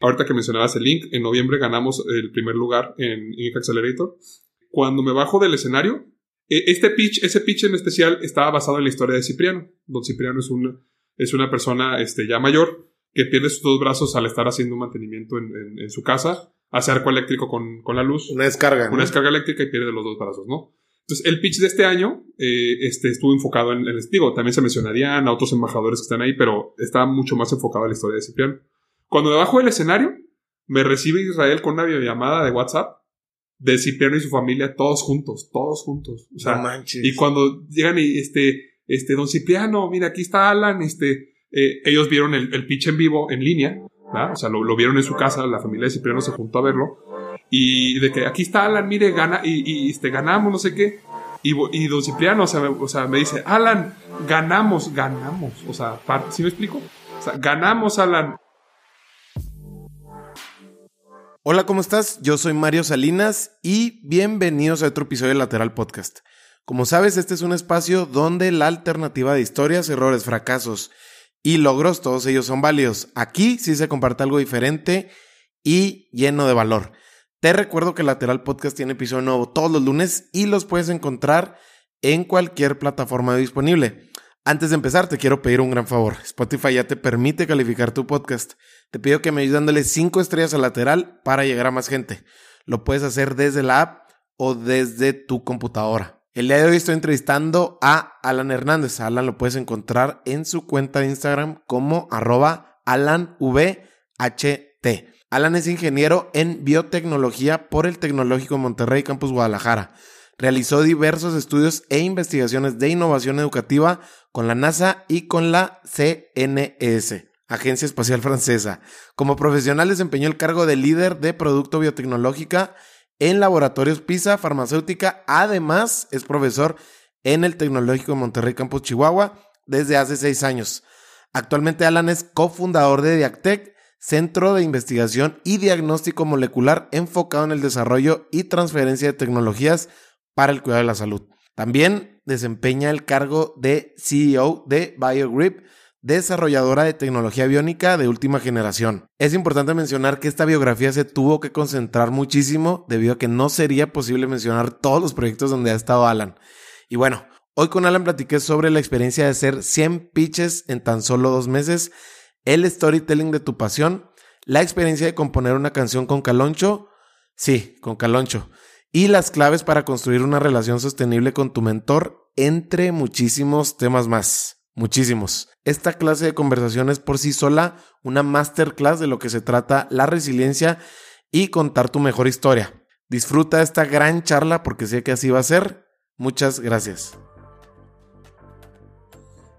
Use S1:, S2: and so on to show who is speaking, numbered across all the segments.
S1: Ahorita que mencionabas el link, en noviembre ganamos el primer lugar en Ink Accelerator. Cuando me bajo del escenario, e, este pitch, ese pitch en especial estaba basado en la historia de Cipriano. Don Cipriano es una, es una persona este, ya mayor que pierde sus dos brazos al estar haciendo un mantenimiento en, en, su casa, hace arco eléctrico con, con la luz.
S2: Una descarga.
S1: Una descarga eléctrica y pierde los dos brazos, ¿no? Entonces, el pitch de este año eh, este, estuvo enfocado en el digo, también se mencionarían a otros embajadores que están ahí, pero está mucho más enfocado en la historia de Cipriano. Cuando me bajo del escenario, me recibe Israel con una videollamada de WhatsApp de Cipriano y su familia, todos juntos, todos juntos. O sea,
S2: no manches.
S1: y cuando llegan y este, este, don Cipriano, mira, aquí está Alan, este, eh, ellos vieron el, el, pitch en vivo, en línea, ¿verdad? O sea, lo, lo, vieron en su casa, la familia de Cipriano se juntó a verlo, y de que aquí está Alan, mire, gana, y, y este, ganamos, no sé qué. Y, y don Cipriano, o sea, me, o sea, me dice, Alan, ganamos, ganamos. O sea, ¿sí me explico? O sea, ganamos, Alan.
S2: Hola, ¿cómo estás? Yo soy Mario Salinas y bienvenidos a otro episodio de Lateral Podcast. Como sabes, este es un espacio donde la alternativa de historias, errores, fracasos y logros, todos ellos son válidos. Aquí sí se comparte algo diferente y lleno de valor. Te recuerdo que Lateral Podcast tiene episodio nuevo todos los lunes y los puedes encontrar en cualquier plataforma disponible. Antes de empezar, te quiero pedir un gran favor. Spotify ya te permite calificar tu podcast. Te pido que me ayudes dándole 5 estrellas a lateral para llegar a más gente. Lo puedes hacer desde la app o desde tu computadora. El día de hoy estoy entrevistando a Alan Hernández. Alan lo puedes encontrar en su cuenta de Instagram como arroba alanvht. Alan es ingeniero en biotecnología por el Tecnológico Monterrey Campus Guadalajara. Realizó diversos estudios e investigaciones de innovación educativa con la NASA y con la CNES, Agencia Espacial Francesa. Como profesional desempeñó el cargo de líder de producto biotecnológica en laboratorios PISA Farmacéutica. Además, es profesor en el Tecnológico Monterrey Campus Chihuahua desde hace seis años. Actualmente Alan es cofundador de Diactec centro de investigación y diagnóstico molecular enfocado en el desarrollo y transferencia de tecnologías para el cuidado de la salud. También desempeña el cargo de CEO de BioGrip, desarrolladora de tecnología biónica de última generación. Es importante mencionar que esta biografía se tuvo que concentrar muchísimo debido a que no sería posible mencionar todos los proyectos donde ha estado Alan. Y bueno, hoy con Alan platiqué sobre la experiencia de hacer 100 pitches en tan solo dos meses el storytelling de tu pasión, la experiencia de componer una canción con Caloncho, sí, con Caloncho, y las claves para construir una relación sostenible con tu mentor, entre muchísimos temas más. Muchísimos. Esta clase de conversación es por sí sola una masterclass de lo que se trata la resiliencia y contar tu mejor historia. Disfruta esta gran charla porque sé que así va a ser. Muchas gracias.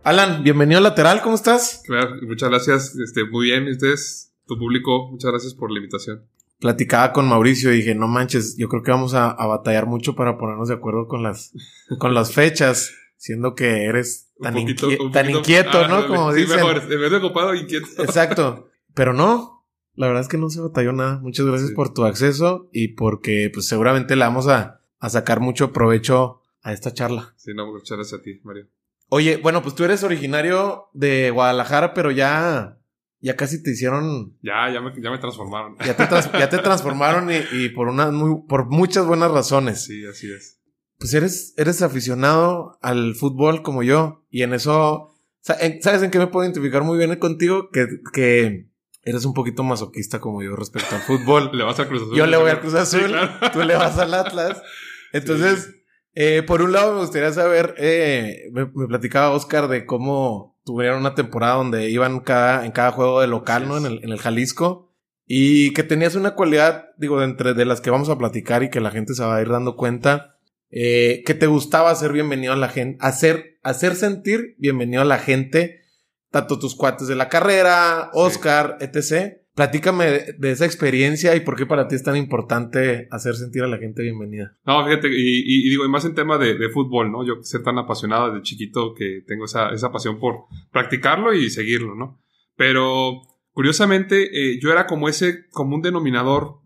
S2: Alan, bienvenido a Lateral, ¿cómo estás?
S1: Claro, muchas gracias, este, muy bien, ustedes, tu público, muchas gracias por la invitación.
S2: Platicaba con Mauricio y dije, no manches, yo creo que vamos a, a batallar mucho para ponernos de acuerdo con las, con las fechas, siendo que eres tan, poquito, tan inquieto ah, ¿no? Como
S1: sí,
S2: dicen.
S1: mejor, en vez de ocupado, inquieto.
S2: Exacto, pero no, la verdad es que no se batalló nada. Muchas gracias sí. por tu acceso y porque pues seguramente le vamos a, a sacar mucho provecho a esta charla.
S1: Sí, no, muchas gracias a ti, Mario.
S2: Oye, bueno, pues tú eres originario de Guadalajara, pero ya, ya casi te hicieron.
S1: Ya, ya me, ya me transformaron.
S2: Ya te, trans, ya te transformaron y, y, por una muy, por muchas buenas razones.
S1: Sí, así es.
S2: Pues eres, eres aficionado al fútbol como yo. Y en eso, ¿sabes en qué me puedo identificar muy bien contigo? Que, que eres un poquito masoquista como yo respecto al fútbol.
S1: le vas al Cruz Azul.
S2: Yo le voy al Cruz Azul. Sí, claro. Tú le vas al Atlas. Entonces. Sí. Eh, por un lado, me gustaría saber, eh, me, me, platicaba Oscar de cómo tuvieron una temporada donde iban cada, en cada juego de local, ¿no? En el, en el Jalisco. Y que tenías una cualidad, digo, de entre de las que vamos a platicar y que la gente se va a ir dando cuenta, eh, que te gustaba hacer bienvenido a la gente, hacer, hacer sentir bienvenido a la gente, tanto tus cuates de la carrera, Oscar, sí. etc. Platícame de, de, esa experiencia y por qué para ti es tan importante hacer sentir a la gente bienvenida.
S1: No, fíjate, y, y, y digo, y más en tema de, de, fútbol, ¿no? Yo ser tan apasionado desde chiquito que tengo esa, esa pasión por practicarlo y seguirlo, ¿no? Pero, curiosamente, eh, yo era como ese común denominador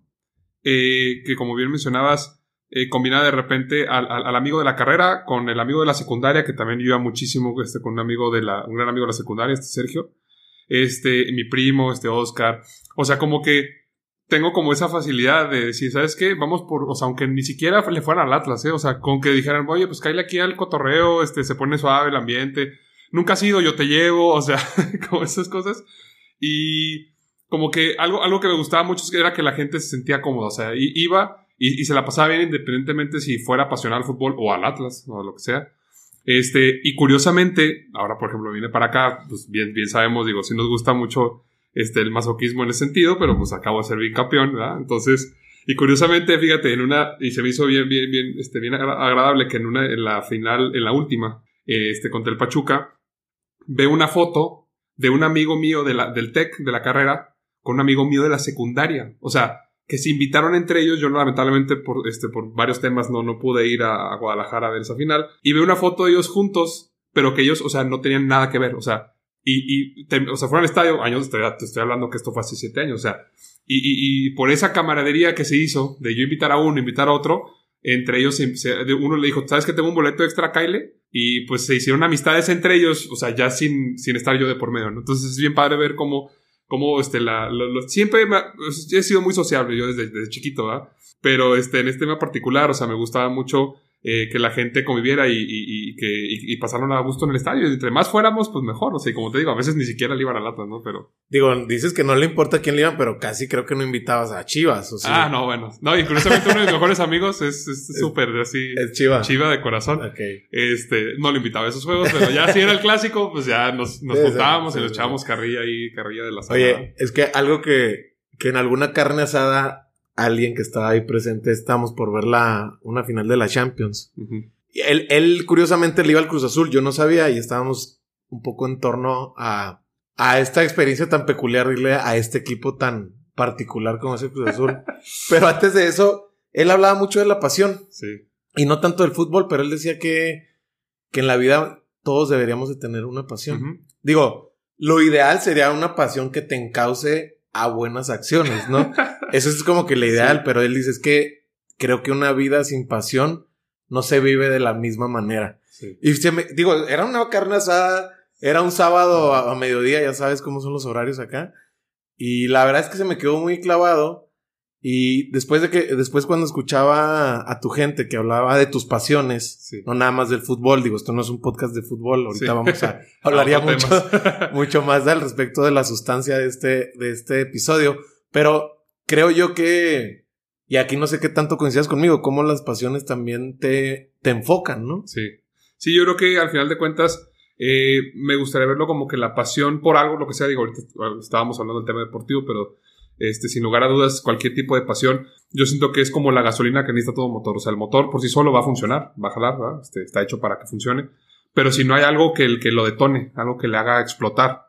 S1: eh, que, como bien mencionabas, eh, de repente al, amigo de la carrera con el amigo de la secundaria, que también iba muchísimo este, con un amigo de la, un gran amigo de la secundaria, este Sergio. este, mi primo, este Oscar. O sea, como que tengo como esa facilidad de decir, ¿sabes qué? Vamos por, o sea, aunque ni siquiera le fueran al Atlas, ¿eh? O sea, con que dijeran, oye, pues cállate aquí al cotorreo, este, se pone suave el ambiente. Nunca has ido, yo te llevo, o sea, como esas cosas. Y como que algo, algo que me gustaba mucho era que la gente se sentía cómoda, o sea, iba y, se la pasaba bien independientemente si fuera apasionado al fútbol o al Atlas, o lo que sea. Este, y curiosamente, ahora por ejemplo viene para acá, pues bien, bien sabemos, digo, si nos gusta mucho este, el masoquismo en ese sentido, pero pues acabo de ser bicampeón, ¿verdad? Entonces, y curiosamente, fíjate, en una, y se me hizo bien, bien, bien, este, bien agradable que en una, en la final, en la última, este, contra el Pachuca, veo una foto de un amigo mío de la, del TEC, de la carrera, con un amigo mío de la secundaria. O sea, que se invitaron entre ellos. Yo lamentablemente por, este, por varios temas no, no pude ir a, Guadalajara a ver esa final. Y veo una foto de ellos juntos, pero que ellos, o sea, no tenían nada que ver. O sea, y, y o sea, fueron al estadio, años, te, te, estoy hablando que esto fue hace siete años, o sea, y, y, por esa camaradería que se hizo, de yo invitar a uno, invitar a otro, entre ellos, uno le dijo, ¿sabes que tengo un boleto extra, Kyle? Y pues se hicieron amistades entre ellos, o sea, ya sin, sin estar yo de por medio, ¿no? Entonces es bien padre ver cómo como este, la, siempre pues, he sido muy sociable yo desde, desde chiquito, ¿verdad? Pero este, en este tema particular, o sea, me gustaba mucho eh, que la gente conviviera y, y, y que y, pasaron a gusto en el estadio. Y entre más fuéramos, pues mejor. O sea, como te digo, a veces ni siquiera le iban a latas, ¿no? Pero.
S2: Digo, dices que no le importa quién le iban, pero casi creo que no invitabas a Chivas. O
S1: sea. Ah, no, bueno. No, y curiosamente uno de mis mejores amigos es súper así.
S2: Es Chiva.
S1: Chiva de corazón. Este, no le invitaba a esos juegos, pero ya si era el clásico, pues ya nos, nos juntábamos y nos echábamos carrilla ahí, carrilla de la
S2: sala. Oye, es que algo que, que en alguna carne asada alguien que estaba ahí presente, estamos por ver la, una final de la Champions. él, él, curiosamente, le iba al Cruz Azul, yo no sabía, y estábamos un poco en torno a, a esta experiencia tan peculiar, a este equipo tan particular como es el Cruz Azul. pero antes de eso, él hablaba mucho de la pasión.
S1: Sí.
S2: Y no tanto del fútbol, pero él decía que, que en la vida todos deberíamos de tener una pasión. Digo, lo ideal sería una pasión que te encauce a buenas acciones, ¿no? Eso es como que la ideal, pero él dice es que creo que una vida sin pasión no se vive de la misma manera. Y se me, digo, era una carne asada, era un sábado a, mediodía, ya sabes cómo son los horarios acá. Y la verdad es que se me quedó muy clavado y después de que, después cuando escuchaba a tu gente que hablaba de tus pasiones, no nada más del fútbol, digo, esto no es un podcast de fútbol, ahorita vamos a, hablaría mucho, mucho más al respecto de la sustancia de este, de este episodio, pero creo yo que, y aquí no sé qué tanto coincidas conmigo, cómo las pasiones también te, te enfocan, ¿no?
S1: Sí. Sí, yo creo que al final de cuentas, eh, me gustaría verlo como que la pasión por algo, lo que sea, digo, ahorita estábamos hablando del tema deportivo, pero este, sin lugar a dudas, cualquier tipo de pasión, yo siento que es como la gasolina que necesita todo motor. O sea, el motor por sí solo va a funcionar, va a jalar, este, está hecho para que funcione. Pero si no hay algo que, que lo detone, algo que le haga explotar,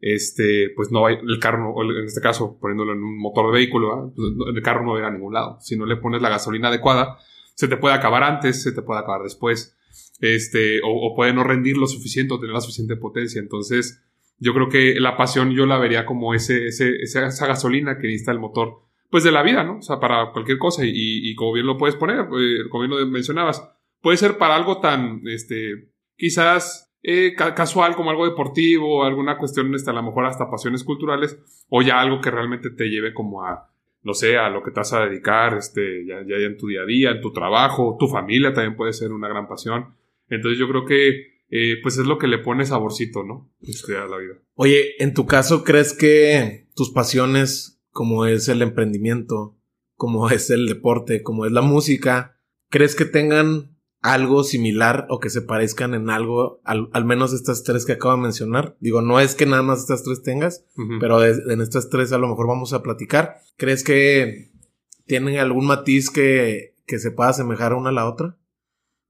S1: este, pues no hay, el carro, en este caso, poniéndolo en un motor de vehículo, pues el carro no va a ir a ningún lado. Si no le pones la gasolina adecuada, se te puede acabar antes, se te puede acabar después, este, o, o puede no rendir lo suficiente o tener la suficiente potencia. Entonces, yo creo que la pasión yo la vería como ese, ese, esa gasolina que necesita el motor, pues de la vida, ¿no? O sea, para cualquier cosa. Y, y, como bien lo puedes poner, eh, como bien lo mencionabas, puede ser para algo tan, este, quizás eh, casual como algo deportivo, alguna cuestión, este, a lo mejor hasta pasiones culturales, o ya algo que realmente te lleve como a, no sé, a lo que te vas a dedicar, este, ya, ya en tu día a día, en tu trabajo, tu familia también puede ser una gran pasión. Entonces yo creo que eh, pues es lo que le pone saborcito, ¿no? Este, a la vida.
S2: Oye, en tu caso, ¿crees que tus pasiones, como es el emprendimiento, como es el deporte, como es la música, ¿crees que tengan algo similar o que se parezcan en algo, al, menos estas tres que acabo de mencionar? Digo, no es que nada más estas tres tengas, pero en estas tres a lo mejor vamos a platicar. ¿Crees que tienen algún matiz que, que se pueda asemejar una a la otra?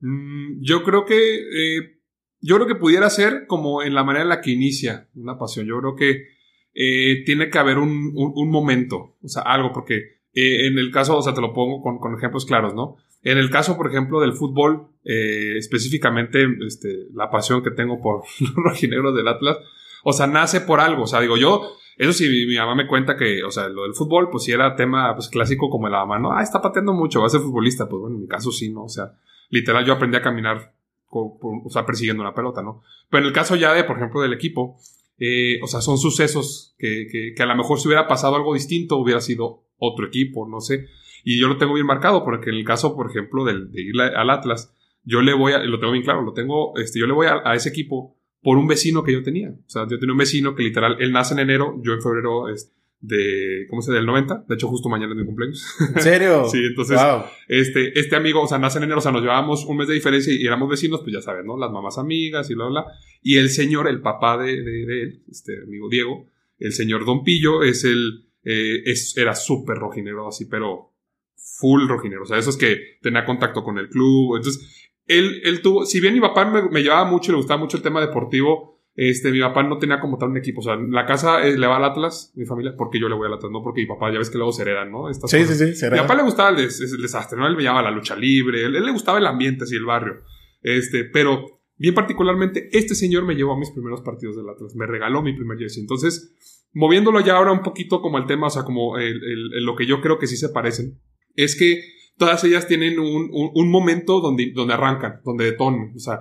S1: Mm, yo creo que eh, yo creo que pudiera ser como en la manera en la que inicia una pasión. Yo creo que eh, tiene que haber un, un, momento, o sea, algo, porque eh, en el caso, o sea, te lo pongo con, con, ejemplos claros, ¿no? En el caso, por ejemplo, del fútbol, eh, específicamente este, la pasión que tengo por los rojinegros del Atlas, o sea, nace por algo, o sea, digo yo, eso sí, mi, mamá me cuenta que, o sea, lo del fútbol, pues sí era tema pues, clásico como la mamá, ¿no? Ah, está pateando mucho, va a ser futbolista, pues bueno, en mi caso sí, ¿no? O sea, literal yo aprendí a caminar o sea, persiguiendo una pelota, ¿no? Pero en el caso ya de, por ejemplo, del equipo, eh, o sea, son sucesos que, que, a lo mejor si hubiera pasado algo distinto hubiera sido otro equipo, no sé. Y yo lo tengo bien marcado porque en el caso, por ejemplo, del, de ir al Atlas, yo le voy a, lo tengo bien claro, lo tengo, este, yo le voy a, a ese equipo por un vecino que yo tenía. O sea, yo tenía un vecino que literal, él nace en enero, yo en febrero, este, de, ¿cómo se Del 90. De hecho, justo mañana es mi cumpleaños.
S2: ¿En serio?
S1: sí, entonces, este, este amigo, o sea, nace en enero, o sea, nos llevábamos un mes de diferencia y éramos vecinos, pues ya sabes, ¿no? Las mamás amigas y bla, bla, Y el señor, el papá de, de, él, este amigo Diego, el señor Don Pillo, es el, eh, es, era súper rojinero así, pero full rojinero. O sea, eso es que tenía contacto con el club. Entonces, él, él tuvo, si bien mi papá me, me llevaba mucho, le gustaba mucho el tema deportivo, este, mi papá no tenía como tal un equipo. O sea, la casa eh, le va al Atlas, mi familia, porque yo le voy al Atlas, no porque mi papá, ya ves que luego se heredan, ¿no?
S2: sí, sí, sí,
S1: se Mi papá le gustaba el, desastre, ¿no? Él me llamaba la lucha libre, él, él, le gustaba el ambiente, así, el barrio. Este, pero bien particularmente, este señor me llevó a mis primeros partidos del Atlas, me regaló mi primer jersey. Entonces, moviéndolo ya ahora un poquito como el tema, o sea, como el, el, lo que yo creo que sí se parecen, es que todas ellas tienen un, un, un momento donde, donde arrancan, donde detonan. O sea,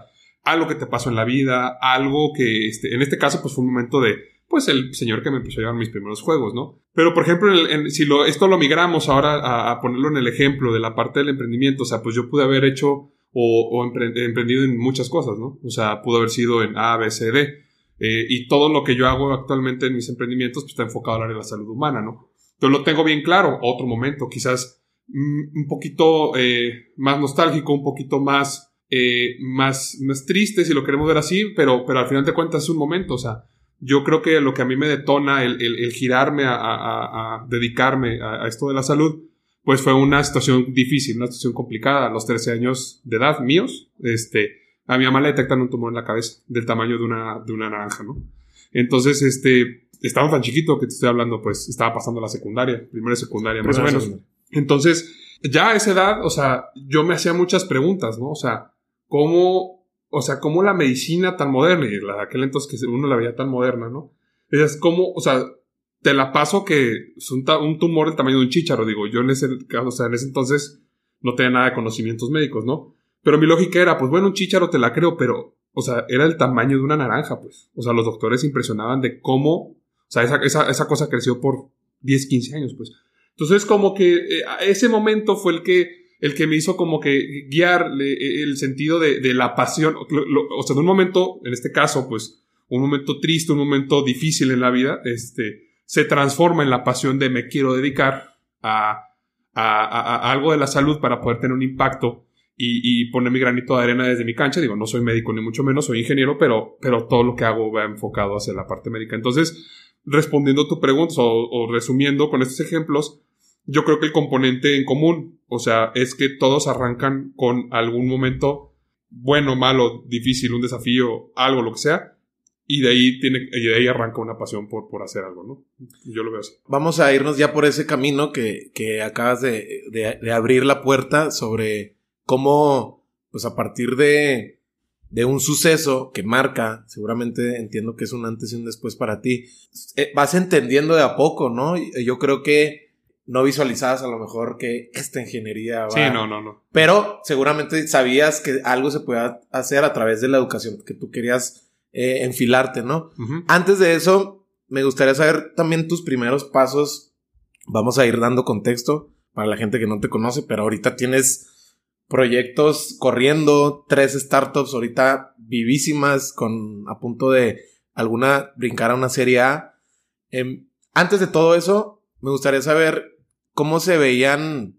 S1: algo que te pasó en la vida, algo que, este, en este caso, pues fue un momento de, pues el señor que me empezó a llevar mis primeros juegos, ¿no? Pero, por ejemplo, si lo, esto lo migramos ahora a, ponerlo en el ejemplo de la parte del emprendimiento, o sea, pues yo pude haber hecho o, emprendido en muchas cosas, ¿no? O sea, pudo haber sido en A, B, C, D. Eh, y todo lo que yo hago actualmente en mis emprendimientos pues, está enfocado al área de la salud humana, ¿no? Yo lo tengo bien claro, otro momento, quizás mm, un poquito eh, más nostálgico, un poquito más eh, más, más triste, si lo queremos ver así, pero, pero al final de cuentas es un momento, o sea, yo creo que lo que a mí me detona el, el, girarme a, a, dedicarme a, esto de la salud, pues fue una situación difícil, una situación complicada. A los 13 años de edad míos, este, a mi mamá le detectan un tumor en la cabeza del tamaño de una, de una naranja, ¿no? Entonces, este, estaba tan chiquito que te estoy hablando, pues estaba pasando la secundaria, primera secundaria, más o menos. Entonces, ya a esa edad, o sea, yo me hacía muchas preguntas, ¿no? O sea, cómo, o sea, cómo la medicina tan moderna, y la aquel entonces que uno la veía tan moderna, ¿no? Es como, o sea, te la paso que es un, tumor del tamaño de un chícharo, digo, yo en ese caso, o sea, en ese entonces no tenía nada de conocimientos médicos, ¿no? Pero mi lógica era, pues bueno, un chícharo te la creo, pero, o sea, era el tamaño de una naranja, pues. O sea, los doctores impresionaban de cómo, o sea, esa, esa, esa cosa creció por 10, 15 años, pues. Entonces, como que eh, ese momento fue el que el que me hizo como que guiar e, el sentido de, de la pasión. o sea, en un momento, en este caso, pues, un momento triste, un momento difícil en la vida, este, se transforma en la pasión de me quiero dedicar a, a, algo de la salud para poder tener un impacto y, y, poner mi granito de arena desde mi cancha. Digo, no soy médico ni mucho menos, soy ingeniero, pero, pero todo lo que hago va enfocado hacia la parte médica. Entonces, respondiendo a tu pregunta o resumiendo con estos ejemplos, yo creo que el componente en común, o sea, es que todos arrancan con algún momento bueno, malo, difícil, un desafío, algo, lo que sea, y de ahí tiene, y de ahí arranca una pasión por, por hacer algo, ¿no? Yo lo veo así.
S2: Vamos a irnos ya por ese camino que, que acabas de, de, abrir la puerta sobre cómo, pues a partir de, de un suceso que marca, seguramente entiendo que es un antes y un después para ti, eh, vas entendiendo de a poco, ¿no? Yo creo que no visualizabas a lo mejor que esta ingeniería va.
S1: Sí, no, no, no.
S2: Pero seguramente sabías que algo se podía hacer a través de la educación que tú querías eh, enfilarte, ¿no? Antes de eso, me gustaría saber también tus primeros pasos. Vamos a ir dando contexto para la gente que no te conoce, pero ahorita tienes proyectos corriendo, tres startups ahorita vivísimas, con a punto de alguna brincar a una serie A. Em, antes de todo eso, me gustaría saber cómo se veían,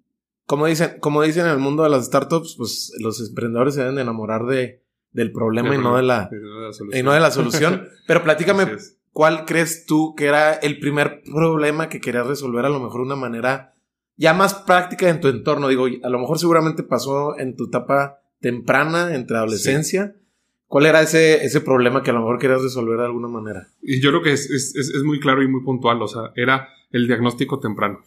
S2: como dicen, como dicen en el mundo de las startups, pues los emprendedores se deben enamorar de, del problema y no de la, y no de la solución. Pero platícame, ¿cuál crees tú que era el primer problema que querías resolver a lo mejor de una manera ya más práctica en tu entorno? Digo, a lo mejor seguramente pasó en tu etapa temprana, entre adolescencia. ¿Cuál era ese, ese problema que a lo mejor querías resolver de alguna manera?
S1: Y yo creo que es, es, es muy claro y muy puntual. O sea, era el diagnóstico temprano.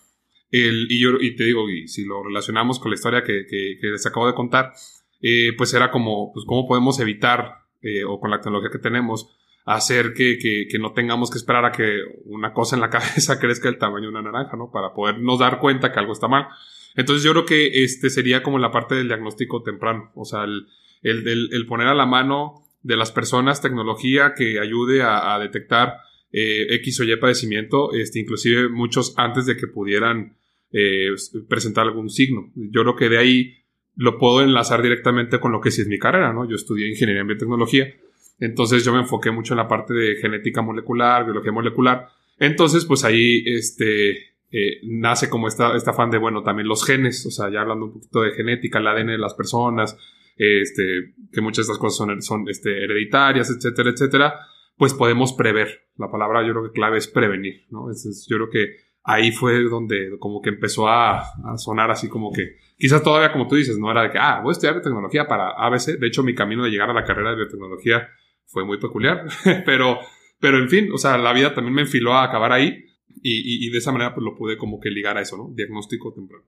S1: El, y, yo, y te digo, y si lo relacionamos con la historia que, que, les acabo de contar, eh, pues era como, pues cómo podemos evitar, eh, o con la tecnología que tenemos, hacer que, que, que, no tengamos que esperar a que una cosa en la cabeza crezca el tamaño de una naranja, ¿no? Para podernos dar cuenta que algo está mal. Entonces yo creo que este sería como la parte del diagnóstico temprano, o sea, el, el poner a la mano de las personas tecnología que ayude a, detectar eh, X o Y padecimiento, este, inclusive muchos antes de que pudieran eh, presentar algún signo. Yo creo que de ahí lo puedo enlazar directamente con lo que sí es mi carrera, ¿no? Yo estudié ingeniería en biotecnología, entonces yo me enfoqué mucho en la parte de genética molecular, biología molecular. Entonces, pues ahí, este, eh, nace como esta, esta afán de, bueno, también los genes, o sea, ya hablando un poquito de genética, el ADN de las personas, este, que muchas de estas cosas son, son este, hereditarias, etcétera, etcétera, pues podemos prever. La palabra yo creo que clave es prevenir, ¿no? yo creo que ahí fue donde como que empezó a, sonar así como que, quizás todavía como tú dices, no era de que, ah, voy a estudiar biotecnología para ABC. De hecho, mi camino de llegar a la carrera de biotecnología fue muy peculiar, pero, pero en fin, o sea, la vida también me enfiló a acabar ahí y, de esa manera pues lo pude como que ligar a eso, ¿no? Diagnóstico temprano.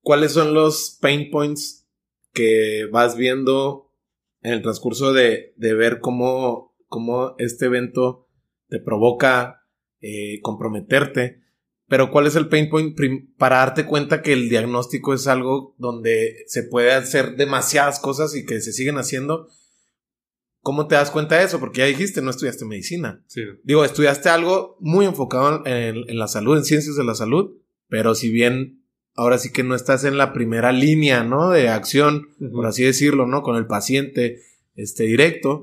S2: ¿Cuáles son los pain points que vas viendo en el transcurso de, ver cómo, cómo, este evento te provoca eh, comprometerte? Pero ¿cuál es el pain point para darte cuenta que el diagnóstico es algo donde se puede hacer demasiadas cosas y que se siguen haciendo? ¿Cómo te das cuenta de eso? Porque ya dijiste, no estudiaste medicina.
S1: Sí.
S2: Digo, estudiaste algo muy enfocado en, la salud, en ciencias de la salud, pero si bien ahora sí que no estás en la primera línea, ¿no? De acción, por así decirlo, ¿no? Con el paciente, este, directo.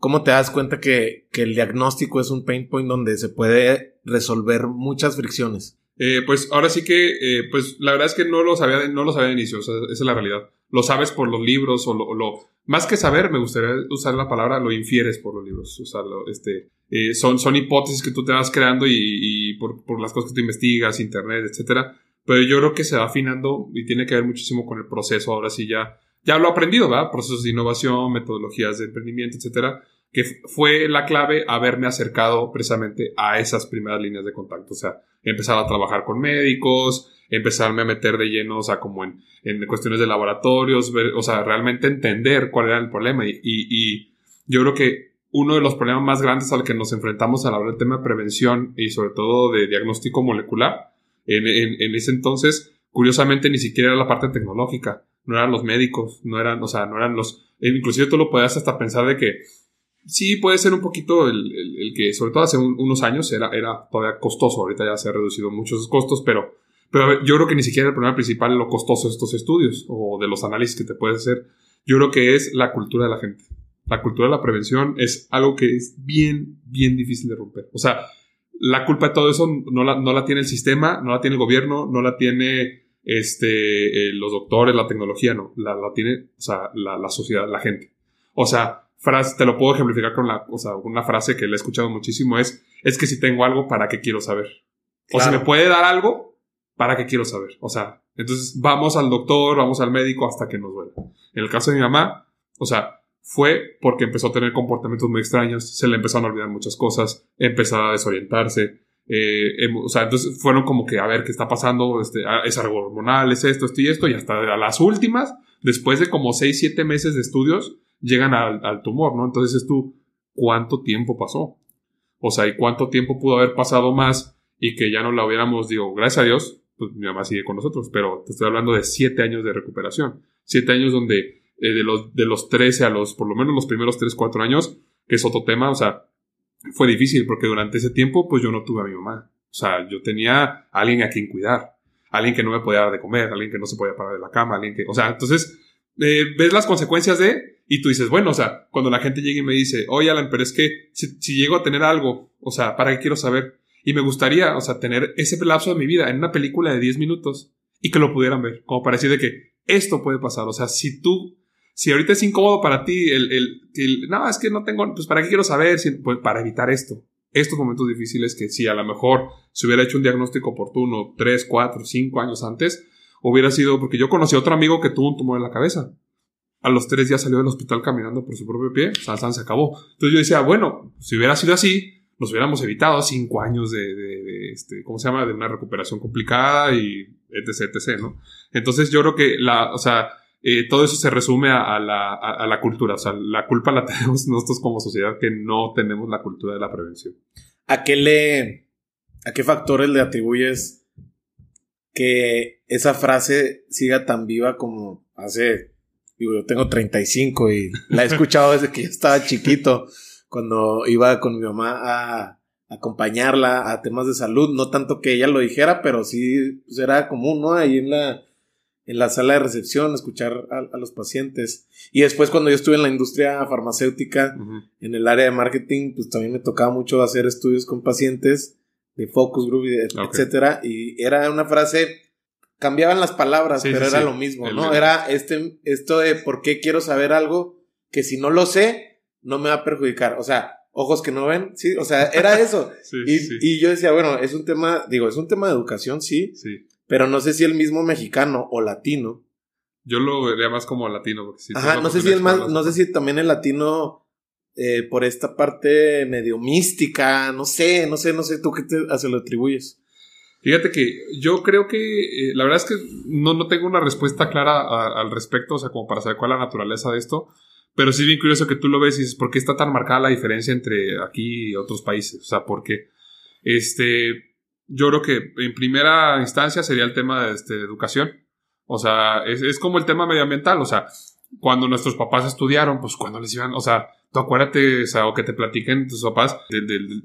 S2: ¿Cómo te das cuenta que, que, el diagnóstico es un pain point donde se puede resolver muchas fricciones?
S1: Eh, pues ahora sí que, eh, pues la verdad es que no lo sabía, no lo sabía de inicio, esa es la realidad. Lo sabes por los libros o lo, más que saber, me gustaría usar la palabra, lo infieres por los libros. O sea, este, eh, son, son hipótesis que tú te vas creando y, por, por, las cosas que tú investigas, internet, etcétera. Pero yo creo que se va afinando y tiene que ver muchísimo con el proceso. Ahora sí ya, ya lo aprendido, ¿verdad? Procesos de innovación, metodologías de emprendimiento, etcétera que fue la clave haberme acercado precisamente a esas primeras líneas de contacto. O sea, empezar a trabajar con médicos, empezarme a meter de lleno, o sea, como en, en cuestiones de laboratorios, ver, o sea, realmente entender cuál era el problema. Y, y, yo creo que uno de los problemas más grandes al que nos enfrentamos al hablar del tema de prevención y sobre todo de diagnóstico molecular, en, en, en ese entonces, curiosamente, ni siquiera era la parte tecnológica, no eran los médicos, no eran, o sea, no eran los, inclusive tú lo podías hasta pensar de que sí puede ser un poquito el, el, que, sobre todo hace unos años, era, era todavía costoso. Ahorita ya se ha reducido muchos costos, pero, pero yo creo que ni siquiera el problema principal es lo costoso de estos estudios o de los análisis que te puedes hacer. Yo creo que es la cultura de la gente. La cultura de la prevención es algo que es bien, bien difícil de romper. O sea, la culpa de todo eso no la, no la tiene el sistema, no la tiene el gobierno, no la tiene este, eh, los doctores, la tecnología, no. La, la tiene, o sea, la, la sociedad, la gente. O sea, frase, te lo puedo ejemplificar con la, o sea, una frase que le he escuchado muchísimo es, es que si tengo algo, ¿para qué quiero saber? O si me puede dar algo, ¿para qué quiero saber? O sea, entonces vamos al doctor, vamos al médico hasta que nos duele. En el caso de mi mamá, o sea, fue porque empezó a tener comportamientos muy extraños, se le empezaron a olvidar muchas cosas, empezó a desorientarse, eh, o sea, entonces fueron como que a ver qué está pasando, este, ah, es algo hormonal, es esto, esto y esto, y hasta las últimas, después de como 6, 7 meses de estudios, llegan al, tumor, ¿no? Entonces es tú, ¿cuánto tiempo pasó? O sea, ¿y cuánto tiempo pudo haber pasado más y que ya no la hubiéramos, digo, gracias a Dios, pues mi mamá sigue con nosotros, pero te estoy hablando de siete años de recuperación. Siete años donde eh, de, los, de los 13 a los, por lo menos los primeros 3, 4 años, que es otro tema, o sea, fue difícil porque durante ese tiempo, pues yo no tuve a mi mamá. O sea, yo tenía a alguien a quien cuidar, alguien que no me podía dar de comer, alguien que no se podía parar de la cama, alguien que, o sea, entonces, eh, ves las consecuencias de, y tú dices, bueno, o sea, cuando la gente llega y me dice, oye Alan, pero es que si, llego a tener algo, o sea, ¿para qué quiero saber? Y me gustaría, o sea, tener ese lapso de mi vida en una película de 10 minutos y que lo pudieran ver, como para decir de que esto puede pasar. O sea, si tú, si ahorita es incómodo para ti el, el, el no, es que no tengo, pues ¿para qué quiero saber? pues para evitar esto. Estos momentos difíciles que si a lo mejor se hubiera hecho un diagnóstico oportuno 3, 4, 5 años antes, hubiera sido, porque yo conocí a otro amigo que tuvo un tumor en la cabeza a los tres días salió del hospital caminando por su propio pie, Salsan se acabó. Entonces yo decía, bueno, si hubiera sido así, nos hubiéramos evitado cinco años de, de, este, ¿cómo se llama? De una recuperación complicada y etc, etc, ¿no? Entonces yo creo que la, o sea, eh, todo eso se resume a, la, a, la, cultura, o sea, la culpa la tenemos nosotros como sociedad que no tenemos la cultura de la prevención.
S2: ¿A qué le, a qué factores le atribuyes que esa frase siga tan viva como hace digo, yo tengo 35 y la he escuchado desde que yo estaba chiquito, cuando iba con mi mamá a acompañarla a temas de salud, no tanto que ella lo dijera, pero sí pues era común, ¿no? Ahí en la, en la sala de recepción, escuchar a, los pacientes. Y después cuando yo estuve en la industria farmacéutica, en el área de marketing, pues también me tocaba mucho hacer estudios con pacientes de focus group, y etcétera, y era una frase cambiaban las palabras, pero era lo mismo, ¿no? Era este, esto de por qué quiero saber algo que si no lo sé, no me va a perjudicar. O sea, ojos que no ven, sí, o sea, era eso. y, y, yo decía, bueno, es un tema, digo, es un tema de educación, sí,
S1: sí.
S2: Pero no sé si el mismo mexicano o latino.
S1: Yo lo vería más como latino, porque sí.
S2: Ajá, no sé si el más, no sé si también el latino, eh, por esta parte medio mística, no sé, no sé, no sé, tú qué te, se lo atribuyes.
S1: Fíjate que yo creo que eh, la verdad es que no, no tengo una respuesta clara al respecto, o sea, como para saber cuál es la naturaleza de esto, pero sí es bien curioso que tú lo ves y dices, ¿por qué está tan marcada la diferencia entre aquí y otros países? O sea, porque este, yo creo que en primera instancia sería el tema de, este, educación. O sea, es, es como el tema medioambiental, o sea, cuando nuestros papás estudiaron, pues cuando les iban, o sea, tú acuérdate, o sea, o que te platiquen tus papás,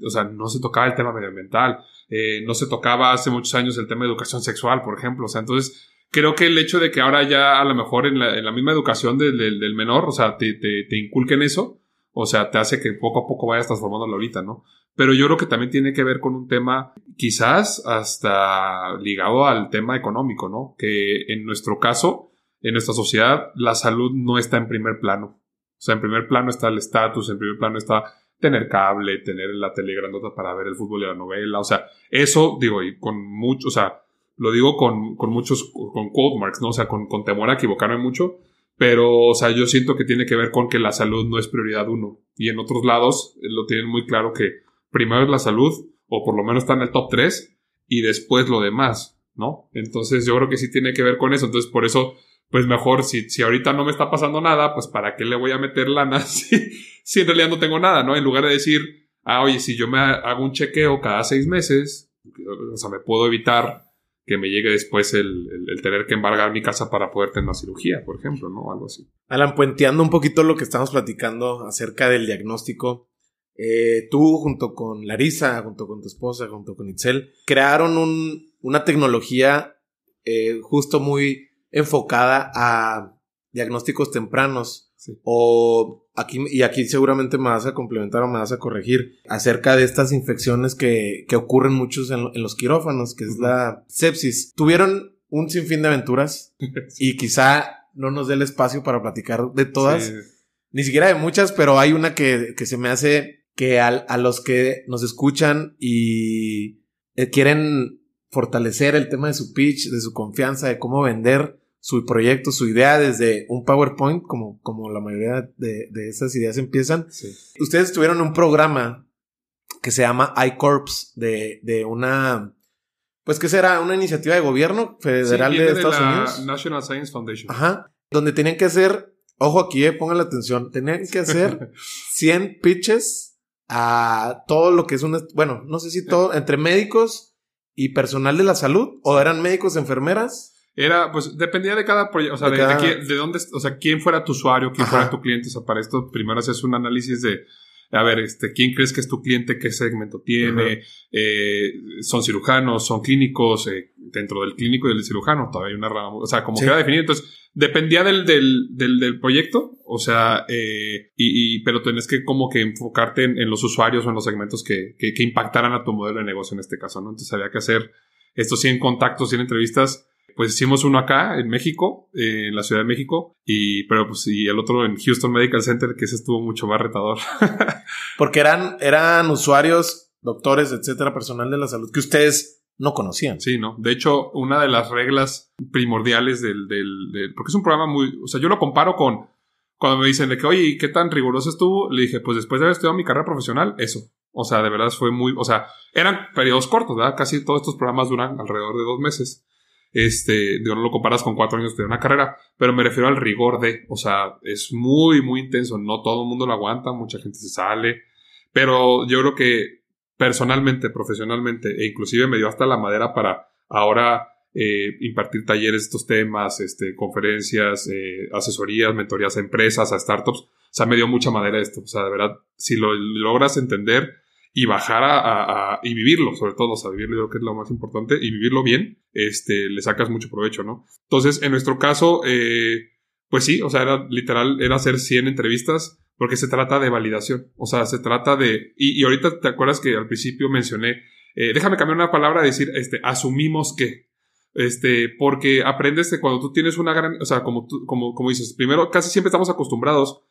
S1: o sea, no se tocaba el tema medioambiental, eh, no se tocaba hace muchos años el tema de educación sexual, por ejemplo, o sea, entonces creo que el hecho de que ahora ya a lo mejor en la, misma educación del, menor, o sea, te, te, inculquen eso, o sea, te hace que poco a poco vayas transformándolo ahorita, ¿no? Pero yo creo que también tiene que ver con un tema quizás hasta ligado al tema económico, ¿no? Que en nuestro caso, en nuestra sociedad, la salud no está en primer plano. O sea, en primer plano está el estatus, en primer plano está tener cable, tener la tele grandota para ver el fútbol y la novela. O sea, eso, digo, y con mucho, o sea, lo digo con, con muchos, con quote marks, ¿no? O sea, con, con, temor a equivocarme mucho. Pero, o sea, yo siento que tiene que ver con que la salud no es prioridad uno. Y en otros lados eh, lo tienen muy claro que primero es la salud, o por lo menos está en el top 3, y después lo demás, ¿no? Entonces yo creo que sí tiene que ver con eso. Entonces, por eso pues mejor si, si ahorita no me está pasando nada, pues para qué le voy a meter lana si, si en realidad no tengo nada, ¿no? En lugar de decir, ah, oye, si yo me hago un chequeo cada seis meses, o sea, me puedo evitar que me llegue después el, el, tener que embargar mi casa para poder tener una cirugía, por ejemplo, ¿no? Algo así.
S2: Alan, puenteando un poquito lo que estamos platicando acerca del diagnóstico, eh, tú junto con Larisa, junto con tu esposa, junto con Itzel, crearon un, una tecnología eh, justo muy enfocada a diagnósticos tempranos. O aquí, y aquí seguramente me vas a complementar o me vas a corregir acerca de estas infecciones que, que ocurren muchos en, los quirófanos, que es la sepsis. Tuvieron un sinfín de aventuras y quizá no nos dé el espacio para platicar de todas, ni siquiera de muchas, pero hay una que, que se me hace que a los que nos escuchan y eh, quieren fortalecer el tema de su pitch, de su confianza, de cómo vender, su proyecto, su idea desde un PowerPoint, como, como la mayoría de, de esas ideas empiezan. Ustedes tuvieron un programa que se llama iCorps de, de una, pues que será una iniciativa de gobierno federal de, Estados Unidos.
S1: National Science Foundation.
S2: Ajá. Donde tenían que hacer, ojo aquí, eh, pongan la atención, tenían que hacer 100 pitches a todo lo que es una, bueno, no sé si todo, entre médicos y personal de la salud, o eran médicos, enfermeras,
S1: era, pues, dependía de cada proyecto, o sea, de, de, dónde, o sea, quién fuera tu usuario, quién fuera tu cliente. O sea, para esto primero haces un análisis de, a ver, este, quién crees que es tu cliente, qué segmento tiene, eh, son cirujanos, son clínicos, eh, dentro del clínico y del cirujano todavía hay una rama, o sea, como queda definido. Entonces, dependía del, del, del, del proyecto, o sea, eh, y, y, pero tenés que como que enfocarte en, en, los usuarios o en los segmentos que, que, que impactaran a tu modelo de negocio en este caso, ¿no? Entonces había que hacer estos 100 contactos, 100 entrevistas pues hicimos uno acá en México, en la Ciudad de México, y pero pues y el otro en Houston Medical Center, que ese estuvo mucho más retador.
S2: Porque eran, eran usuarios, doctores, etcétera, personal de la salud que ustedes no conocían.
S1: Sí, ¿no? De hecho, una de las reglas primordiales del, del, del porque es un programa muy, o sea, yo lo comparo con cuando me dicen de que, oye, ¿qué tan riguroso estuvo? Le dije, pues después de haber estudiado mi carrera profesional, eso. O sea, de verdad fue muy, o sea, eran periodos cortos, ¿verdad? Casi todos estos programas duran alrededor de dos meses. Este, no lo comparas con cuatro años de una carrera, pero me refiero al rigor de, o sea, es muy, muy intenso. No todo el mundo lo aguanta, mucha gente se sale, pero yo creo que personalmente, profesionalmente, e inclusive me dio hasta la madera para ahora eh, impartir talleres de estos temas, este, conferencias, eh, asesorías, mentorías a empresas, a startups. O sea, me dio mucha madera esto. O sea, de verdad, si lo logras entender y bajar a, y vivirlo, sobre todo, o sea, vivirlo creo que es lo más importante y vivirlo bien, este, le sacas mucho provecho, ¿no? Entonces, en nuestro caso, eh, pues sí, o sea, era literal, era hacer 100 entrevistas porque se trata de validación, o sea, se trata de, y, y ahorita te acuerdas que al principio mencioné, eh, déjame cambiar una palabra, decir, este, asumimos que, este, porque aprendes que cuando tú tienes una gran, o sea, como, tú, como, como dices, primero casi siempre estamos acostumbrados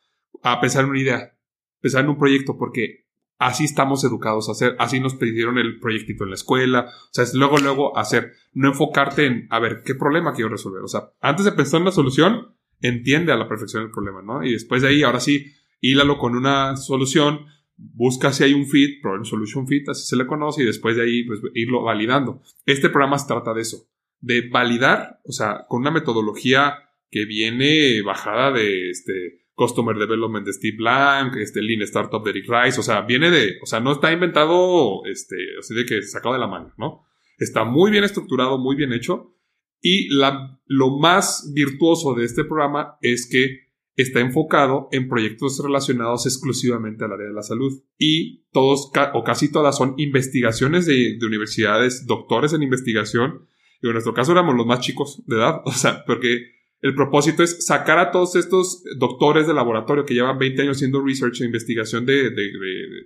S1: a pensar en una idea, pensar en un proyecto, porque así estamos educados a hacer, así nos pidieron el proyectito en la escuela, o sea, es luego, luego hacer, no enfocarte en, a ver, ¿qué problema quiero resolver? O sea, antes de pensar en la solución, entiende a la perfección el problema, ¿no? Y después de ahí, ahora sí, hílalo con una solución, busca si hay un fit, problem solution fit, así se le conoce, y después de ahí, pues, irlo validando. Este programa se trata de eso, de validar, o sea, con una metodología que viene bajada de, este, Customer Development de Steve Blank, este Lean Startup de Eric Rice, o sea, viene de, o sea, no está inventado, este, así de que sacado de la mano, ¿no? Está muy bien estructurado, muy bien hecho, y la, lo más virtuoso de este programa es que está enfocado en proyectos relacionados exclusivamente al área de la salud. Y todos, o casi todas, son investigaciones de, de universidades, doctores en investigación. Y en nuestro caso éramos los más chicos de edad, o sea, porque el propósito es sacar a todos estos doctores de laboratorio que llevan 20 años haciendo research e investigación de,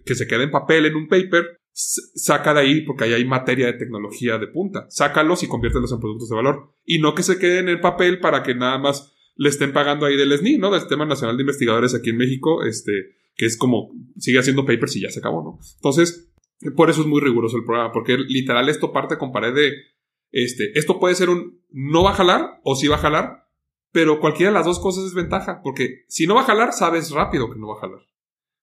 S1: que se quede en papel en un paper, saca de ahí porque ahí hay materia de tecnología de punta. Sácalos y conviértelos en productos de valor. Y no que se queden en el papel para que nada más le estén pagando ahí del SNI, ¿no? Del Sistema Nacional de Investigadores aquí en México, este, que es como sigue haciendo papers y ya se acabó, ¿no? Entonces, por eso es muy riguroso el programa, porque literal esto parte con pared de, este, esto puede ser un no va a jalar o sí va a jalar, pero cualquiera de las dos cosas es ventaja, porque si no va a jalar, sabes rápido que no va a jalar.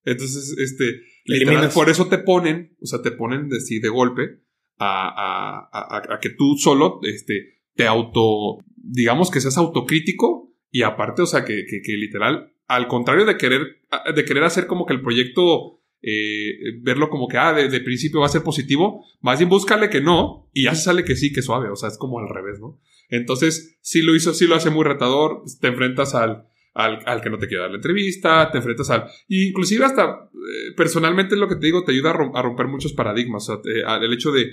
S1: Entonces, este, literal, por eso te ponen, o sea, te ponen de, de golpe a, a, a, a, que tú solo, este, te auto, digamos que seas autocrítico y aparte, o sea, que, que, que literal, al contrario de querer, de querer hacer como que el proyecto, eh, verlo como que, ah, de, de, principio va a ser positivo, más bien búscale que no y ya se sale que sí, que suave, o sea, es como al revés, ¿no? Entonces, si lo hizo, si lo hace muy retador, te enfrentas al, al, al, que no te quiere dar la entrevista, te enfrentas al... inclusive hasta eh, personalmente lo que te digo te ayuda a, romper muchos paradigmas. O sea, el hecho de...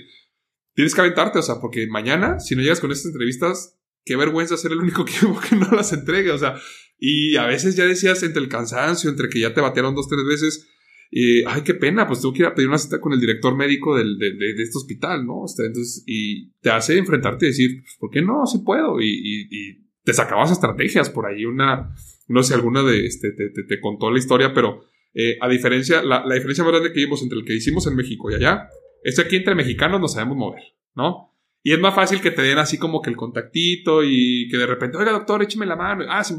S1: Tienes que aventarte, o sea, porque mañana, si no llegas con estas entrevistas, qué vergüenza ser el único que, que no las entregue, o sea, y a veces ya decías entre el cansancio, entre que ya te batearon dos, tres veces, y, ay, qué pena, pues tengo que ir a pedir una cita con el director médico del, de, este hospital, ¿no? Entonces, y te hace enfrentarte y decir, pues, ¿por qué no? Sí puedo. Y, y, y, te sacabas estrategias por ahí. Una, no sé, alguna de, este, te, te, te contó la historia, pero eh, a diferencia, la, la, diferencia más grande que vimos entre el que hicimos en México y allá, es que aquí entre mexicanos nos sabemos mover, ¿no? Y es más fácil que te den así como que el contactito y que de repente, oiga, doctor, écheme la mano. Ah, sí.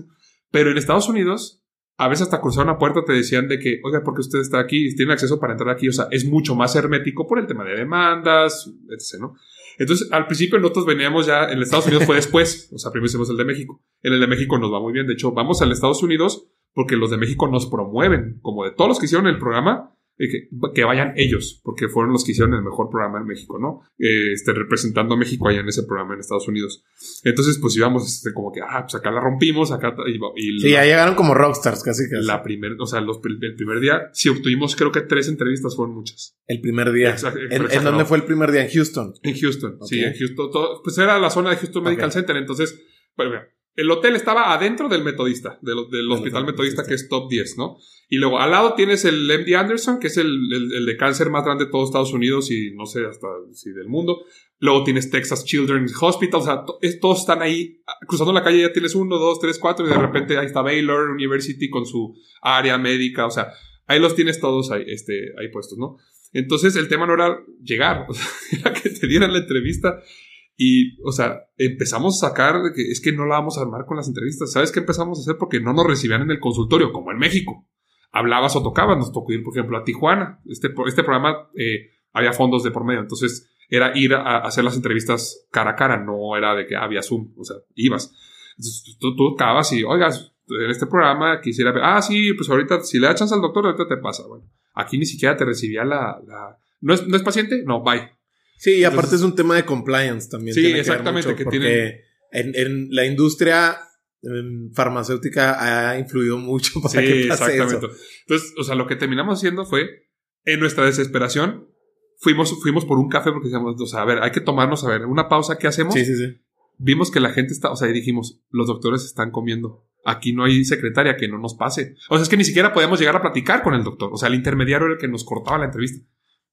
S1: Pero en Estados Unidos, a veces hasta cruzar una puerta te decían de que, oiga, porque usted está aquí, tiene acceso para entrar aquí, o sea, es mucho más hermético por el tema de demandas, etc.. Entonces, al principio nosotros veníamos ya, en Estados Unidos fue después, o sea, primero hicimos el de México. En el de México nos va muy bien, de hecho, vamos al Estados Unidos porque los de México nos promueven, como de todos los que hicieron el programa, que, que, vayan ellos, porque fueron los que hicieron el mejor programa en México, ¿no? Eh, este, representando a México allá en ese programa en Estados Unidos. Entonces, pues íbamos este, como que, ah, pues acá la rompimos, acá. Y, y
S2: sí,
S1: la,
S2: ya llegaron como rockstars, casi casi.
S1: La primer, o sea, los, el primer día, si obtuvimos, creo que tres entrevistas, fueron muchas.
S2: El primer día. Exacto, ¿En, ¿En, dónde fue el primer día? ¿En Houston?
S1: En Houston, okay. sí, en Houston. Todo, pues era la zona de Houston Medical okay. Center, entonces, bueno, mira, el hotel estaba adentro del metodista, del, del hospital metodista, que es top 10, ¿no? Y luego al lado tienes el MD Anderson, que es el, el, el, de cáncer más grande de todos Estados Unidos y no sé hasta si del mundo. Luego tienes Texas Children's Hospital, o sea, to, es, todos están ahí. Cruzando la calle ya tienes uno, dos, tres, cuatro y de repente ahí está Baylor University con su área médica, o sea, ahí los tienes todos ahí, este, ahí puestos, ¿no? Entonces el tema no era llegar, o sea, era que te dieran la entrevista y, o sea, empezamos a sacar de que es que no la vamos a armar con las entrevistas. ¿Sabes qué empezamos a hacer? Porque no nos recibían en el consultorio, como en México. Hablabas o tocabas. Nos tocó ir, por ejemplo, a Tijuana. Este, este programa eh, había fondos de por medio. Entonces, era ir a hacer las entrevistas cara a cara. No era de que había Zoom. O sea, ibas. Entonces, tú, tú tocabas y, oigas, en este programa quisiera ver. Ah, sí, pues ahorita, si le da chance al doctor, ahorita te pasa. Bueno, aquí ni siquiera te recibía la. la ¿No, es, ¿No es paciente? No, bye
S2: Sí, y aparte es un tema de compliance también.
S1: Sí, exactamente. que
S2: porque en, la industria farmacéutica ha influido mucho para que pase exactamente.
S1: Entonces, o sea, lo que terminamos haciendo fue, en nuestra desesperación, fuimos, fuimos por un café porque decíamos, o sea, a ver, hay que tomarnos, a ver, una pausa, ¿qué hacemos?
S2: Sí, sí, sí.
S1: Vimos que la gente está, o sea, y dijimos, los doctores están comiendo. Aquí no hay secretaria que no nos pase. O sea, es que ni siquiera podíamos llegar a platicar con el doctor. O sea, el intermediario era el que nos cortaba la entrevista.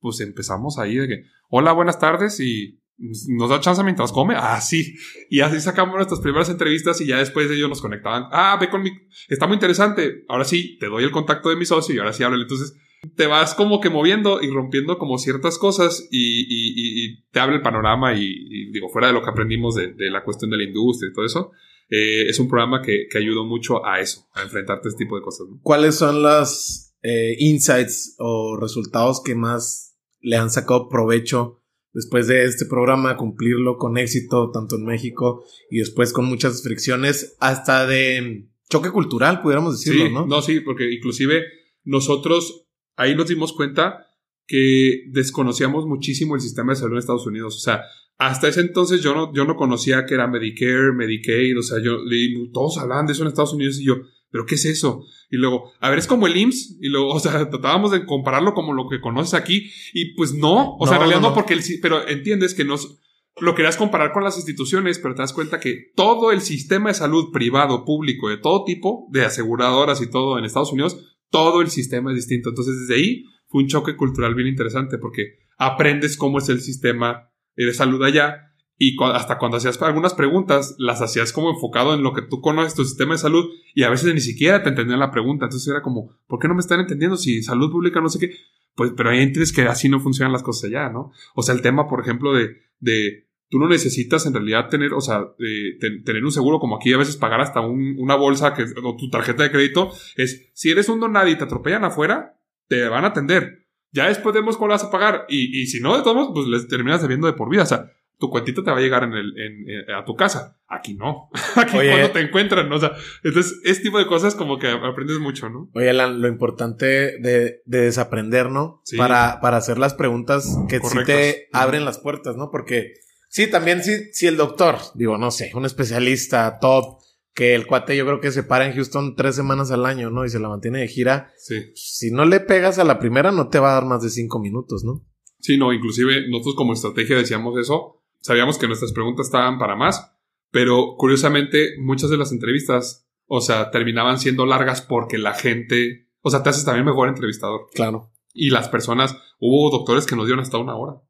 S1: Pues empezamos ahí de que, hola, buenas tardes y nos da chance mientras come. Ah, sí. Y así sacamos nuestras primeras entrevistas y ya después de ellos nos conectaban. Ah, ve con mi, está muy interesante. Ahora sí, te doy el contacto de mi socio y ahora sí háblale. Entonces, te vas como que moviendo y rompiendo como ciertas cosas y, te abre el panorama y, digo, fuera de lo que aprendimos de, la cuestión de la industria y todo eso, eh, es un programa que, que, ayudó mucho a eso, a enfrentarte a este tipo de cosas.
S2: ¿Cuáles son las eh, insights o resultados que más le han sacado provecho después de este programa, cumplirlo con éxito, tanto en México y después con muchas fricciones, hasta de choque cultural, pudiéramos decirlo, ¿no?
S1: No, sí, porque inclusive nosotros ahí nos dimos cuenta que desconocíamos muchísimo el sistema de salud en Estados Unidos. O sea, hasta ese entonces yo no, yo no conocía que era Medicare, Medicaid, o sea, yo, todos hablaban de eso en Estados Unidos y yo, ¿pero qué es eso? Y luego, a ver, es como el IMSS, y luego, o sea, tratábamos de compararlo como lo que conoces aquí, y pues no, o sea, en realidad no, porque el, pero entiendes que nos, lo querías comparar con las instituciones, pero te das cuenta que todo el sistema de salud privado, público, de todo tipo, de aseguradoras y todo en Estados Unidos, todo el sistema es distinto. Entonces, desde ahí fue un choque cultural bien interesante porque aprendes cómo es el sistema de salud allá y hasta cuando hacías algunas preguntas, las hacías como enfocado en lo que tú conoces, tu sistema de salud, y a veces ni siquiera te entendían la pregunta. Entonces era como, ¿por qué no me están entendiendo si salud pública no sé qué? Pues, pero ahí entiendes que así no funcionan las cosas allá, ¿no? O sea, el tema, por ejemplo, de, de tú no necesitas en realidad tener, o sea, tener un seguro como aquí a veces pagar hasta una bolsa que, o tu tarjeta de crédito. Es, si eres un donado y te atropellan afuera, te van a atender. Ya después vemos cómo vas a pagar. Y, y si no, de todos modos, pues les terminas debiendo de por vida. O sea, tu cuentita te va a llegar en el, en, eh, a tu casa. Aquí no. Aquí cuando te encuentran. O sea, entonces, este tipo de cosas como que aprendes mucho, ¿no?
S2: Oye, lo importante de, de desaprender, ¿no? Para, para hacer las preguntas que sí te abren las puertas, ¿no? Porque Sí, también sí, si el doctor, digo, no sé, un especialista top, que el cuate yo creo que se para en Houston tres semanas al año, ¿no? Y se la mantiene de gira.
S1: Sí.
S2: Si no le pegas a la primera, no te va a dar más de cinco minutos, ¿no?
S1: Sí, no, inclusive nosotros como estrategia decíamos eso, sabíamos que nuestras preguntas estaban para más, pero curiosamente muchas de las entrevistas, o sea, terminaban siendo largas porque la gente, o sea, te haces también mejor entrevistador.
S2: Claro.
S1: Y las personas, hubo doctores que nos dieron hasta una hora.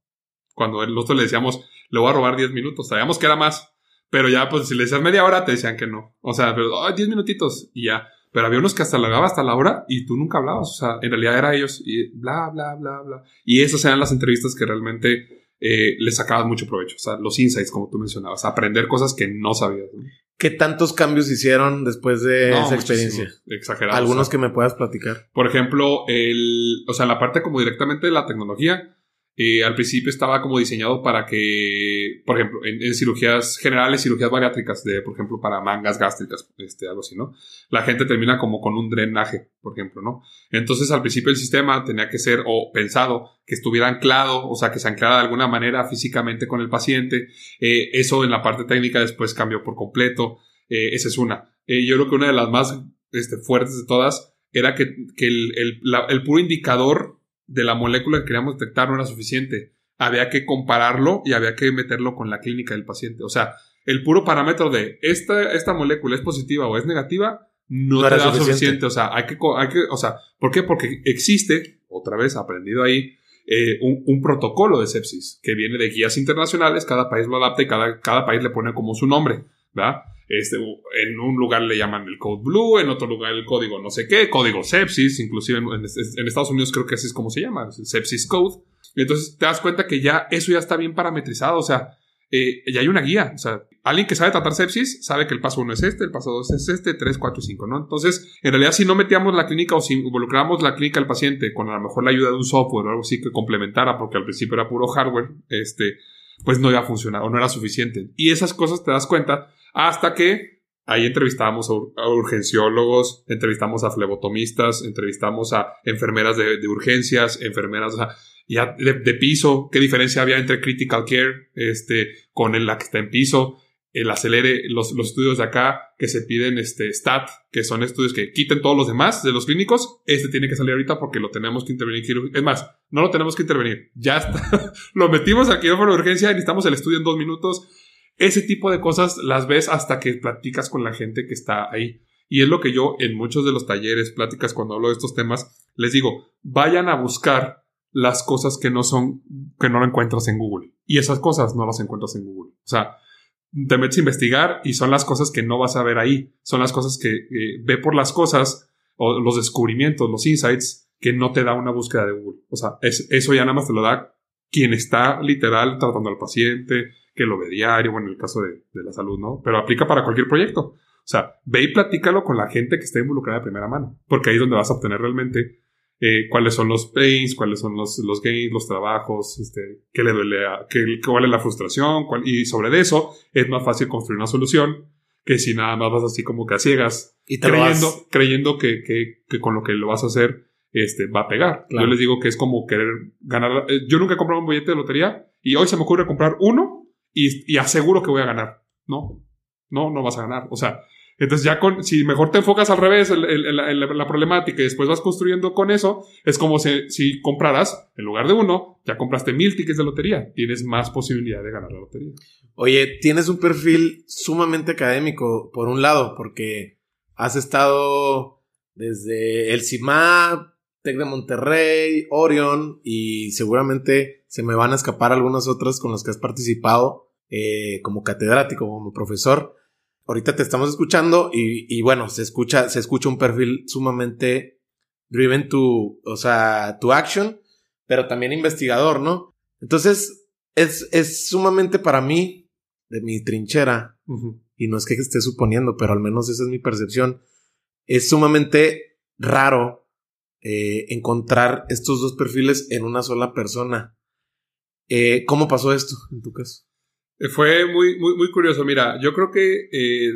S1: Cuando nosotros le decíamos, le voy a robar 10 minutos. Sabíamos que era más. Pero ya, pues, si le decías media hora, te decían que no. O sea, pero, ay, 10 minutitos. Y ya. Pero había unos que hasta largaba hasta la hora y tú nunca hablabas. O sea, en realidad era ellos y bla, bla, bla, bla. Y esas eran las entrevistas que realmente eh, les sacabas mucho provecho. O sea, los insights, como tú mencionabas. Aprender cosas que no sabías.
S2: ¿Qué tantos cambios hicieron después de esa experiencia?
S1: Exagerado.
S2: Algunos que me puedas platicar.
S1: Por ejemplo, el, o sea, la parte como directamente de la tecnología eh, al principio estaba como diseñado para que, por ejemplo, en, cirugías generales, cirugías bariátricas, de, por ejemplo, para mangas gástricas, este, algo así, ¿no? La gente termina como con un drenaje, por ejemplo, ¿no? Entonces, al principio el sistema tenía que ser o pensado que estuviera anclado, o sea, que se anclara de alguna manera físicamente con el paciente. Eh, eso en la parte técnica después cambió por completo. Eh, esa es una. yo creo que una de las más este, fuertes de todas era que, que el, el, el puro indicador de la molécula que queríamos detectar no era suficiente. Había que compararlo y había que meterlo con la clínica del paciente. O sea, el puro parámetro de esta, esta molécula es positiva o es negativa no, te da suficiente. O sea, hay que, hay que, o sea, ¿por qué? Porque existe, otra vez aprendido ahí, eh, un, protocolo de sepsis que viene de guías internacionales, cada país lo adapta y cada, cada país le pone como su nombre, ¿verdad? Este, en un lugar le llaman el code blue, en otro lugar el código no sé qué, código sepsis, inclusive en, Estados Unidos creo que así es como se llama, sepsis code. entonces te das cuenta que ya eso ya está bien parametrizado, o sea, eh, ya hay una guía, o sea, alguien que sabe tratar sepsis sabe que el paso 1 es este, el paso 2 es este, 3, 4 y 5, ¿no? Entonces, en realidad si no metíamos la clínica o si involucrábamos la clínica del paciente con a lo mejor la ayuda de un software o algo así que complementara, porque al principio era puro hardware, este, pues no iba a funcionar o no era suficiente. Y esas cosas te das cuenta hasta que Ahí entrevistábamos a urgenciólogos, entrevistamos a flebotomistas, entrevistamos a enfermeras de, urgencias, enfermeras ya de, piso, qué diferencia había entre critical care este, con la que está en piso, el acelere, los, los, estudios de acá que se piden este, STAT, que son estudios que quiten todos los demás de los clínicos, este tiene que salir ahorita porque lo tenemos que intervenir. Es más, no lo tenemos que intervenir, ya está. lo metimos aquí en la urgencia y necesitamos el estudio en dos minutos ese tipo de cosas las ves hasta que platicas con la gente que está ahí. Y es lo que yo en muchos de los talleres, pláticas, cuando hablo de estos temas, les digo, vayan a buscar las cosas que no son, que no encuentras en Google. Y esas cosas no las encuentras en Google. O sea, te metes a investigar y son las cosas que no vas a ver ahí. Son las cosas que ve por las cosas o los descubrimientos, los insights que no te da una búsqueda de Google. O sea, eso ya nada más te lo da quien está literal tratando al paciente, que lo ve diario, bueno, en el caso de, la salud, ¿no? Pero aplica para cualquier proyecto. O sea, ve y platícalo con la gente que está involucrada de primera mano, porque ahí es donde vas a obtener realmente eh, cuáles son los pains, cuáles son los, los gains, los trabajos, este, qué le duele, a, qué, cuál es la frustración, y sobre eso es más fácil construir una solución que si nada más vas así como que a ciegas, y creyendo, creyendo que, que, que, con lo que lo vas a hacer este, va a pegar. Yo les digo que es como querer ganar. Eh, yo nunca he comprado un billete de lotería y hoy se me ocurre comprar uno y, aseguro que voy a ganar. No, no, no vas a ganar. O sea, entonces ya con, si mejor te enfocas al revés en, la, problemática y después vas construyendo con eso, es como si, compraras, en lugar de uno, ya compraste mil tickets de lotería. Tienes más posibilidad de ganar la lotería.
S2: Oye, tienes un perfil sumamente académico, por un lado, porque has estado desde el CIMAP, Tec de Monterrey, Orion y seguramente se me van a escapar algunas otras con las que has participado eh, como catedrático, como profesor. Ahorita te estamos escuchando y, bueno, se escucha, se escucha un perfil sumamente driven to, o sea, to action, pero también investigador, ¿no? Entonces, es, es sumamente para mí, de mi trinchera, y no es que esté suponiendo, pero al menos esa es mi percepción, es sumamente raro eh, encontrar estos dos perfiles en una sola persona. Eh, ¿Cómo pasó esto en tu caso?
S1: Eh, fue muy, muy, muy curioso. Mira, yo creo que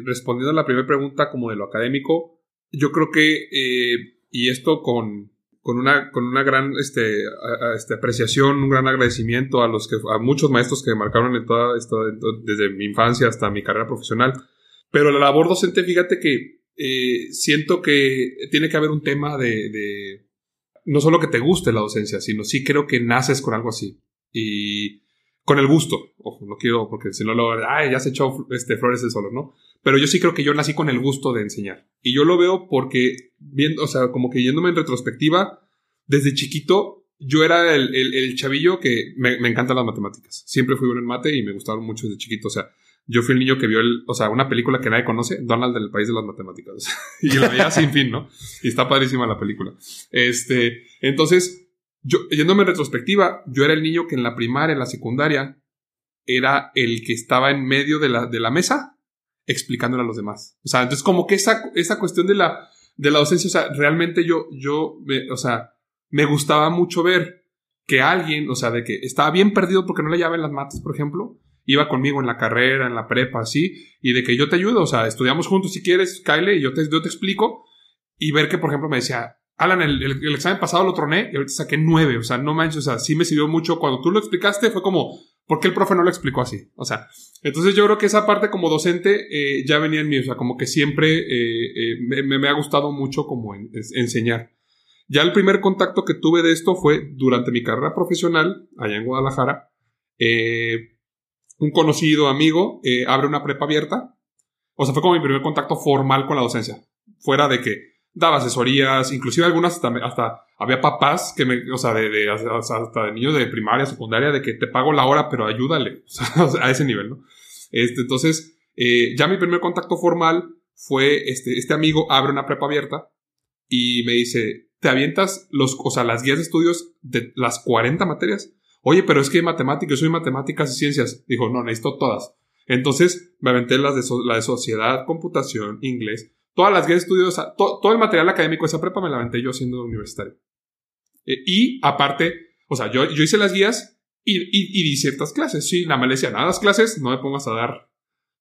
S1: respondiendo a la primera pregunta como de lo académico, yo creo que, y esto con, con, una, con una gran este, este, apreciación, un gran agradecimiento a, los que, a muchos maestros que me marcaron en toda esto, desde mi infancia hasta mi carrera profesional. Pero la labor docente, fíjate que eh, siento que tiene que haber un tema de, no solo que te guste la docencia, sino sí creo que naces con algo así. Y con el gusto. Ojo, no quiero, porque si no lo, ay, ya se echó este, flores de solo, ¿no? Pero yo sí creo que yo nací con el gusto de enseñar. Y yo lo veo porque, viendo, o sea, como que yéndome en retrospectiva, desde chiquito, yo era el, el, chavillo que me, me encantan las matemáticas. Siempre fui bueno en mate y me gustaron mucho desde chiquito. O sea, yo fui el niño que vio el, o sea, una película que nadie conoce, Donald del País de las Matemáticas. y la veía sin fin, ¿no? Y está padrísima la película. Este, entonces, yo, yéndome en retrospectiva, yo era el niño que en la primaria, en la secundaria, era el que estaba en medio de la, de la mesa explicándole a los demás. O sea, entonces como que esa, esa cuestión de la, de la docencia, o sea, realmente yo, yo, o sea, me gustaba mucho ver que alguien, o sea, de que estaba bien perdido porque no le en las mates, por ejemplo, iba conmigo en la carrera, en la prepa, así, y de que yo te ayudo, o sea, estudiamos juntos si quieres, Kyle, y yo te, yo te explico, y ver que, por ejemplo, me decía, Alan, el, el, examen pasado lo troné y ahorita saqué nueve, o sea, no manches, o sea, sí me sirvió mucho. Cuando tú lo explicaste fue como, ¿por qué el profe no lo explicó así? O sea, entonces yo creo que esa parte como docente eh, ya venía en mí, o sea, como que siempre eh, eh, me, me, ha gustado mucho como enseñar. Ya el primer contacto que tuve de esto fue durante mi carrera profesional allá en Guadalajara. Eh, un conocido amigo eh, abre una prepa abierta. O sea, fue como mi primer contacto formal con la docencia. Fuera de que daba asesorías, inclusive algunas hasta, hasta había papás que me, o sea, de, hasta de niños de primaria, secundaria, de que te pago la hora, pero ayúdale. O sea, a ese nivel, ¿no? Este, entonces, eh, ya mi primer contacto formal fue, este, este amigo abre una prepa abierta y me dice, ¿te avientas los, o sea, las guías de estudios de las 40 materias? Oye, pero es que matemáticas, yo soy matemáticas y ciencias. Dijo, no, necesito todas. Entonces me aventé las de, la de sociedad, computación, inglés, todas las guías de estudios, todo el material académico de esa prepa me la aventé yo siendo universitario. Eh, y aparte, o sea, yo, yo hice las guías y, y, di ciertas clases. Sí, nada más le decía, nada, las clases, no me pongas a dar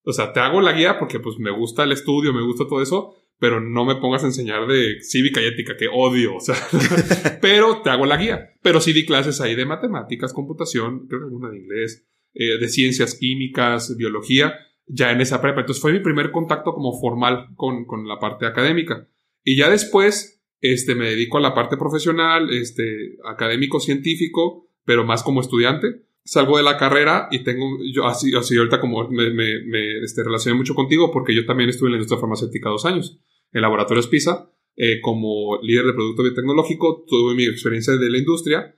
S1: O sea, te hago la guía porque pues me gusta el estudio, me gusta todo eso, pero no me pongas a enseñar de cívica y ética, que odio, o sea, pero te hago la guía. Pero sí di clases ahí de matemáticas, computación, creo que alguna de inglés, eh, de ciencias químicas, biología, ya en esa prepa. Entonces fue mi primer contacto como formal con, con la parte académica. Y ya después, este, me dedico a la parte profesional, este, académico, científico, pero más como estudiante. Salgo de la carrera y tengo, yo así, así ahorita como me, me, me este, relacioné mucho contigo porque yo también estuve en la industria farmacéutica dos años en Laboratorios PISA, eh, como líder de producto biotecnológico, tuve mi experiencia de la industria,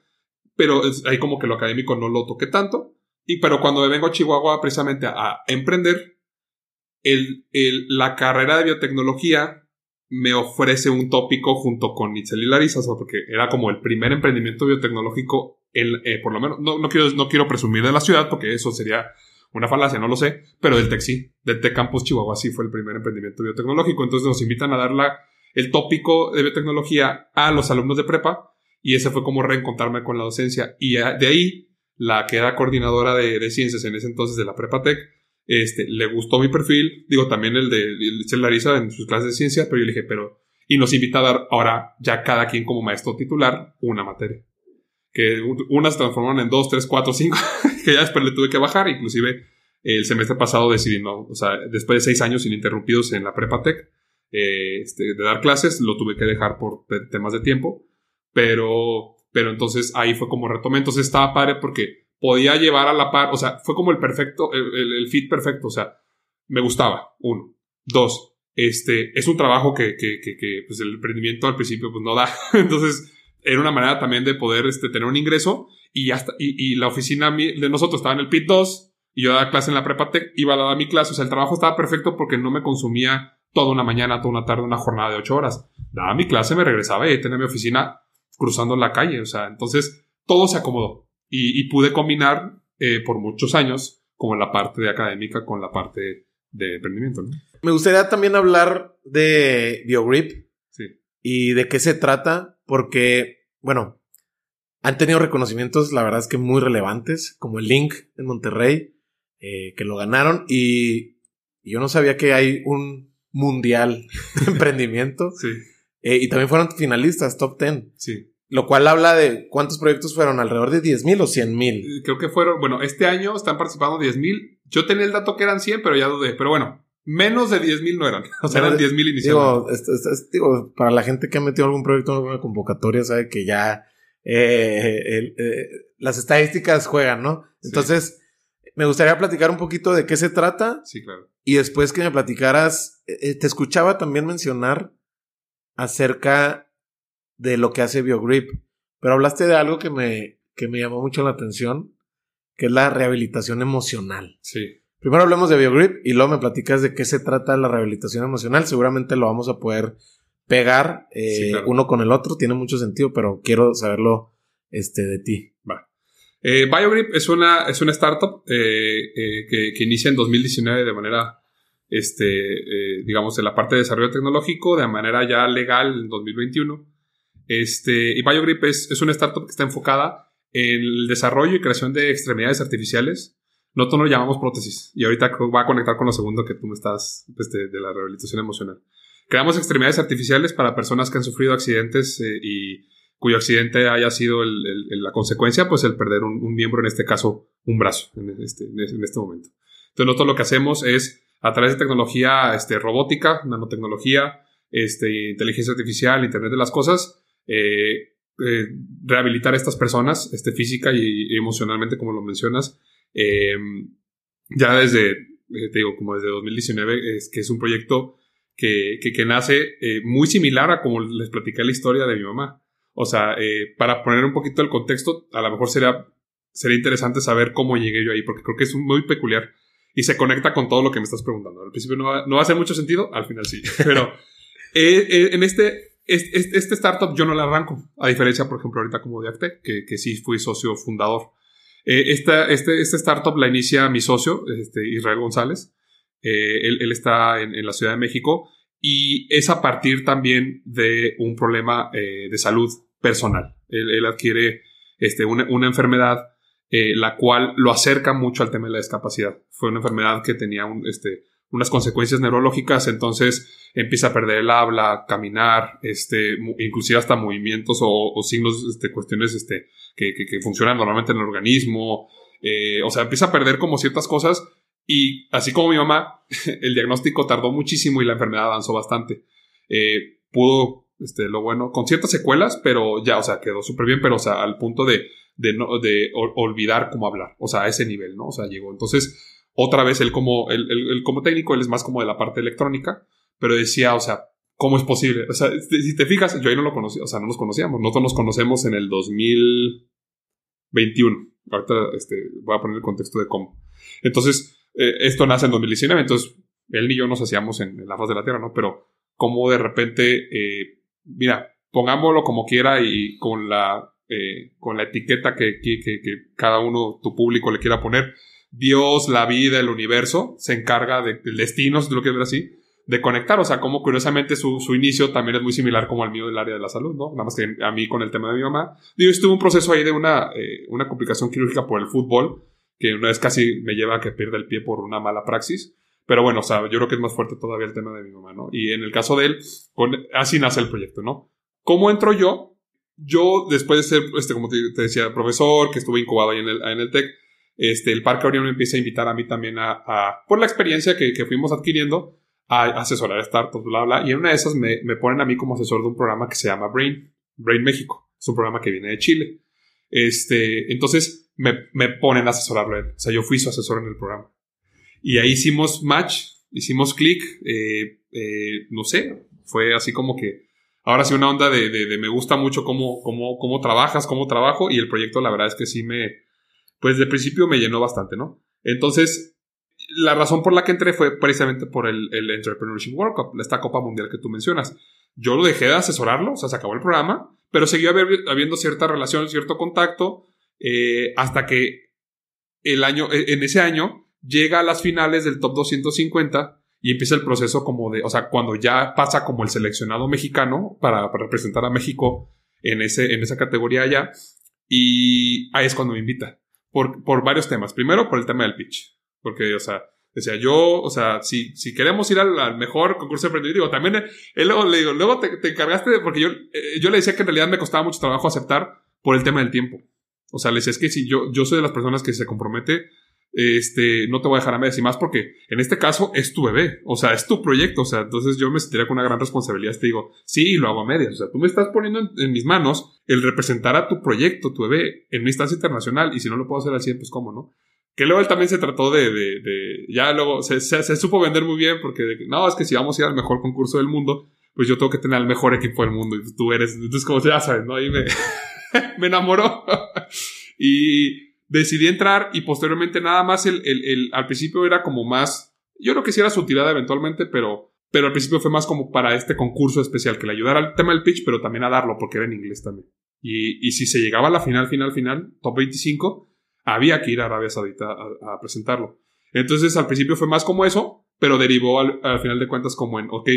S1: pero ahí como que lo académico no lo toqué tanto. Y pero cuando me vengo a Chihuahua precisamente a, emprender, el, el, la carrera de biotecnología me ofrece un tópico junto con Itzel y Larisa, porque era como el primer emprendimiento biotecnológico, el, eh, por lo menos, no, no, quiero, no quiero presumir de la ciudad, porque eso sería una falacia, no lo sé, pero del TEC sí, del TEC Campus Chihuahua sí fue el primer emprendimiento biotecnológico. Entonces nos invitan a dar la, el tópico de biotecnología a los alumnos de prepa y ese fue como reencontrarme con la docencia. Y de ahí, la que era coordinadora de, de ciencias en ese entonces de la prepa TEC, este, le gustó mi perfil, digo también el de, el Larisa en sus clases de ciencia, pero yo le dije, pero, y nos invita a dar ahora ya cada quien como maestro titular una materia que unas transformaron en dos, tres, cuatro, cinco, que ya después le tuve que bajar, inclusive el semestre pasado decidí no, o sea, después de seis años ininterrumpidos en la prepa tech, eh, este, de dar clases, lo tuve que dejar por temas de tiempo, pero, pero entonces ahí fue como retomé, entonces estaba padre porque podía llevar a la par, o sea, fue como el perfecto, el, fit perfecto, o sea, me gustaba, uno, dos, este, es un trabajo que, que, que, que pues el emprendimiento al principio pues no da, entonces era una manera también de poder este, tener un ingreso y y, y, la oficina de nosotros estaba en el PIT 2 y yo daba clase en la prepa tech, iba a dar mi clase, o sea, el trabajo estaba perfecto porque no me consumía toda una mañana, toda una tarde, una jornada de ocho horas. Daba mi clase, me regresaba y tenía mi oficina cruzando la calle, o sea, entonces todo se acomodó y, y pude combinar eh, por muchos años como la parte de académica con la parte de emprendimiento. ¿no?
S2: Me gustaría también hablar de BioGrip sí. y de qué se trata porque, bueno, han tenido reconocimientos, la verdad es que muy relevantes, como el Link en Monterrey, eh, que lo ganaron, y, yo no sabía que hay un mundial de emprendimiento.
S1: Sí.
S2: Eh, y también fueron finalistas, top 10.
S1: Sí.
S2: Lo cual habla de cuántos proyectos fueron, alrededor de 10 mil o 100 mil.
S1: Eh, creo que fueron, bueno, este año están participando 10 mil. Yo tenía el dato que eran 100, pero ya dudé. Pero bueno, Menos de 10 mil no eran. O sea, eran 10 mil inicialmente.
S2: Digo, digo, para la gente que ha metido algún proyecto en alguna convocatoria, sabe que ya eh, eh, las estadísticas juegan, ¿no? Entonces, me gustaría platicar un poquito de qué se trata.
S1: Sí, claro.
S2: Y después que me platicaras, eh, te escuchaba también mencionar acerca de lo que hace BioGrip, pero hablaste de algo que me, que me llamó mucho la atención, que es la rehabilitación emocional.
S1: Sí.
S2: Primero hablemos de BioGrip y luego me platicas de qué se trata la rehabilitación emocional. Seguramente lo vamos a poder pegar eh, uno con el otro. Tiene mucho sentido, pero quiero saberlo este, de ti.
S1: Va. Eh, BioGrip es una, es una startup eh, eh que, que, inicia en 2019 de manera, este, digamos, en la parte de desarrollo tecnológico, de manera ya legal en 2021. Este, y BioGrip es, es una startup que está enfocada en el desarrollo y creación de extremidades artificiales nosotros lo llamamos prótesis. Y ahorita va a conectar con lo segundo que tú me estás, este, de la rehabilitación emocional. Creamos extremidades artificiales para personas que han sufrido accidentes eh, y cuyo accidente haya sido el, el, la consecuencia, pues el perder un, un, miembro, en este caso un brazo, en este, en este momento. Entonces nosotros lo que hacemos es, a través de tecnología este, robótica, nanotecnología, este, inteligencia artificial, Internet de las Cosas, eh, eh, rehabilitar a estas personas este, física y, y emocionalmente, como lo mencionas, eh, ya desde, eh, te digo, como desde 2019, es que es un proyecto que, que, que nace eh, muy similar a como les platicé la historia de mi mamá. O sea, eh, para poner un poquito el contexto, a lo mejor sería, sería interesante saber cómo llegué yo ahí, porque creo que es muy peculiar y se conecta con todo lo que me estás preguntando. Al principio no va, no va a hacer mucho sentido, al final sí. Pero eh, en este, este, este, startup yo no la arranco, a diferencia, por ejemplo, ahorita como de que, que sí fui socio fundador. Eh, esta, este, este startup la inicia mi socio, este, Israel González. Eh, él, él, está en, en, la Ciudad de México y es a partir también de un problema eh, de salud personal. Él, él adquiere este, una, una, enfermedad eh, la cual lo acerca mucho al tema de la discapacidad. Fue una enfermedad que tenía este, unas consecuencias neurológicas, entonces empieza a perder el habla, caminar, este, inclusive hasta movimientos o, signos, este, cuestiones este, que, que, funcionan normalmente en el organismo. Eh, o sea, empieza a perder como ciertas cosas y así como mi mamá, el diagnóstico tardó muchísimo y la enfermedad avanzó bastante. Eh, pudo, este, lo bueno, con ciertas secuelas, pero ya, o sea, quedó súper bien, pero, o sea, al punto de, de, no, de olvidar cómo hablar, o sea, a ese nivel, ¿no? O sea, llegó. Entonces, otra vez él como, él, como técnico, él es más como de la parte electrónica, pero decía, o sea, ¿cómo es posible? O sea, si te fijas, yo ahí no lo conocía, o sea, no nos conocíamos. Nosotros nos conocemos en el 2021. Ahorita este, voy a poner el contexto de cómo. Entonces, eh, esto nace en 2019, entonces él y yo nos hacíamos en, la faz de la Tierra, ¿no? Pero cómo de repente, eh, mira, pongámoslo como quiera y con la, eh, con la etiqueta que, cada uno, tu público, le quiera poner Dios, la vida, el universo, se encarga de, del destino, si lo quieres ver así, de conectar. O sea, como curiosamente su, su, inicio también es muy similar como al mío del área de la salud, ¿no? Nada más que a mí con el tema de mi mamá. Digo, estuve un proceso ahí de una, eh, una complicación quirúrgica por el fútbol, que una vez casi me lleva a que pierda el pie por una mala praxis. Pero bueno, o sea, yo creo que es más fuerte todavía el tema de mi mamá, ¿no? Y en el caso de él, con, así nace el proyecto, ¿no? ¿Cómo entro yo? Yo, después de ser, este, como te, decía, profesor, que estuve incubado ahí en el, en el TEC, este, el Parque Orión me empieza a invitar a mí también a, por la experiencia que, que, fuimos adquiriendo, a asesorar startups, bla, bla. Y en una de esas me, me, ponen a mí como asesor de un programa que se llama Brain, Brain México. Es un programa que viene de Chile. Este, entonces me, me ponen a asesorarlo a él. O sea, yo fui su asesor en el programa. Y ahí hicimos match, hicimos clic, eh, eh, no sé, fue así como que ahora sí una onda de, de, de me gusta mucho cómo, cómo, cómo trabajas, cómo trabajo y el proyecto la verdad es que sí me, pues de principio me llenó bastante, ¿no? Entonces, la razón por la que entré fue precisamente por el, Entrepreneurship World Cup, esta Copa Mundial que tú mencionas. Yo lo dejé de asesorarlo, o sea, se acabó el programa, pero seguía habiendo cierta relación, cierto contacto, eh, hasta que el año, e, en ese año llega a las finales del top 250 y empieza el proceso como de, o sea, cuando ya pasa como el seleccionado mexicano para, representar a México en, ese, en esa categoría allá, y ahí es cuando me invita por, por varios temas. Primero, por el tema del pitch. Porque, o sea, decía yo, o sea, si, si queremos ir al, mejor concurso de emprendimiento, también, él luego le digo, luego te, te encargaste, porque yo, eh, yo le decía que en realidad me costaba mucho trabajo aceptar por el tema del tiempo. O sea, le decía, es que si yo, yo soy de las personas que se compromete este, no te voy a dejar a medias y más porque en este caso es tu bebé, o sea, es tu proyecto, o sea, entonces yo me sentiría con una gran responsabilidad. Te digo, sí, lo hago a medias, o sea, tú me estás poniendo en, mis manos el representar a tu proyecto, tu bebé, en una instancia internacional y si no lo puedo hacer al 100, pues cómo, ¿no? Que luego él también se trató de, de, de ya luego se, se, supo vender muy bien porque, no, es que si vamos a ir al mejor concurso del mundo, pues yo tengo que tener al mejor equipo del mundo y tú eres, entonces como ya sabes, ¿no? Ahí me, me enamoró. y decidí entrar y posteriormente nada más el, el, el, al principio era como más, yo creo que era su tirada eventualmente, pero, pero al principio fue más como para este concurso especial, que le ayudara al tema del pitch, pero también a darlo, porque era en inglés también. Y, y si se llegaba a la final, final, final, top 25, había que ir a Arabia Saudita a, a presentarlo. Entonces al principio fue más como eso, pero derivó al, al final de cuentas como en, ok,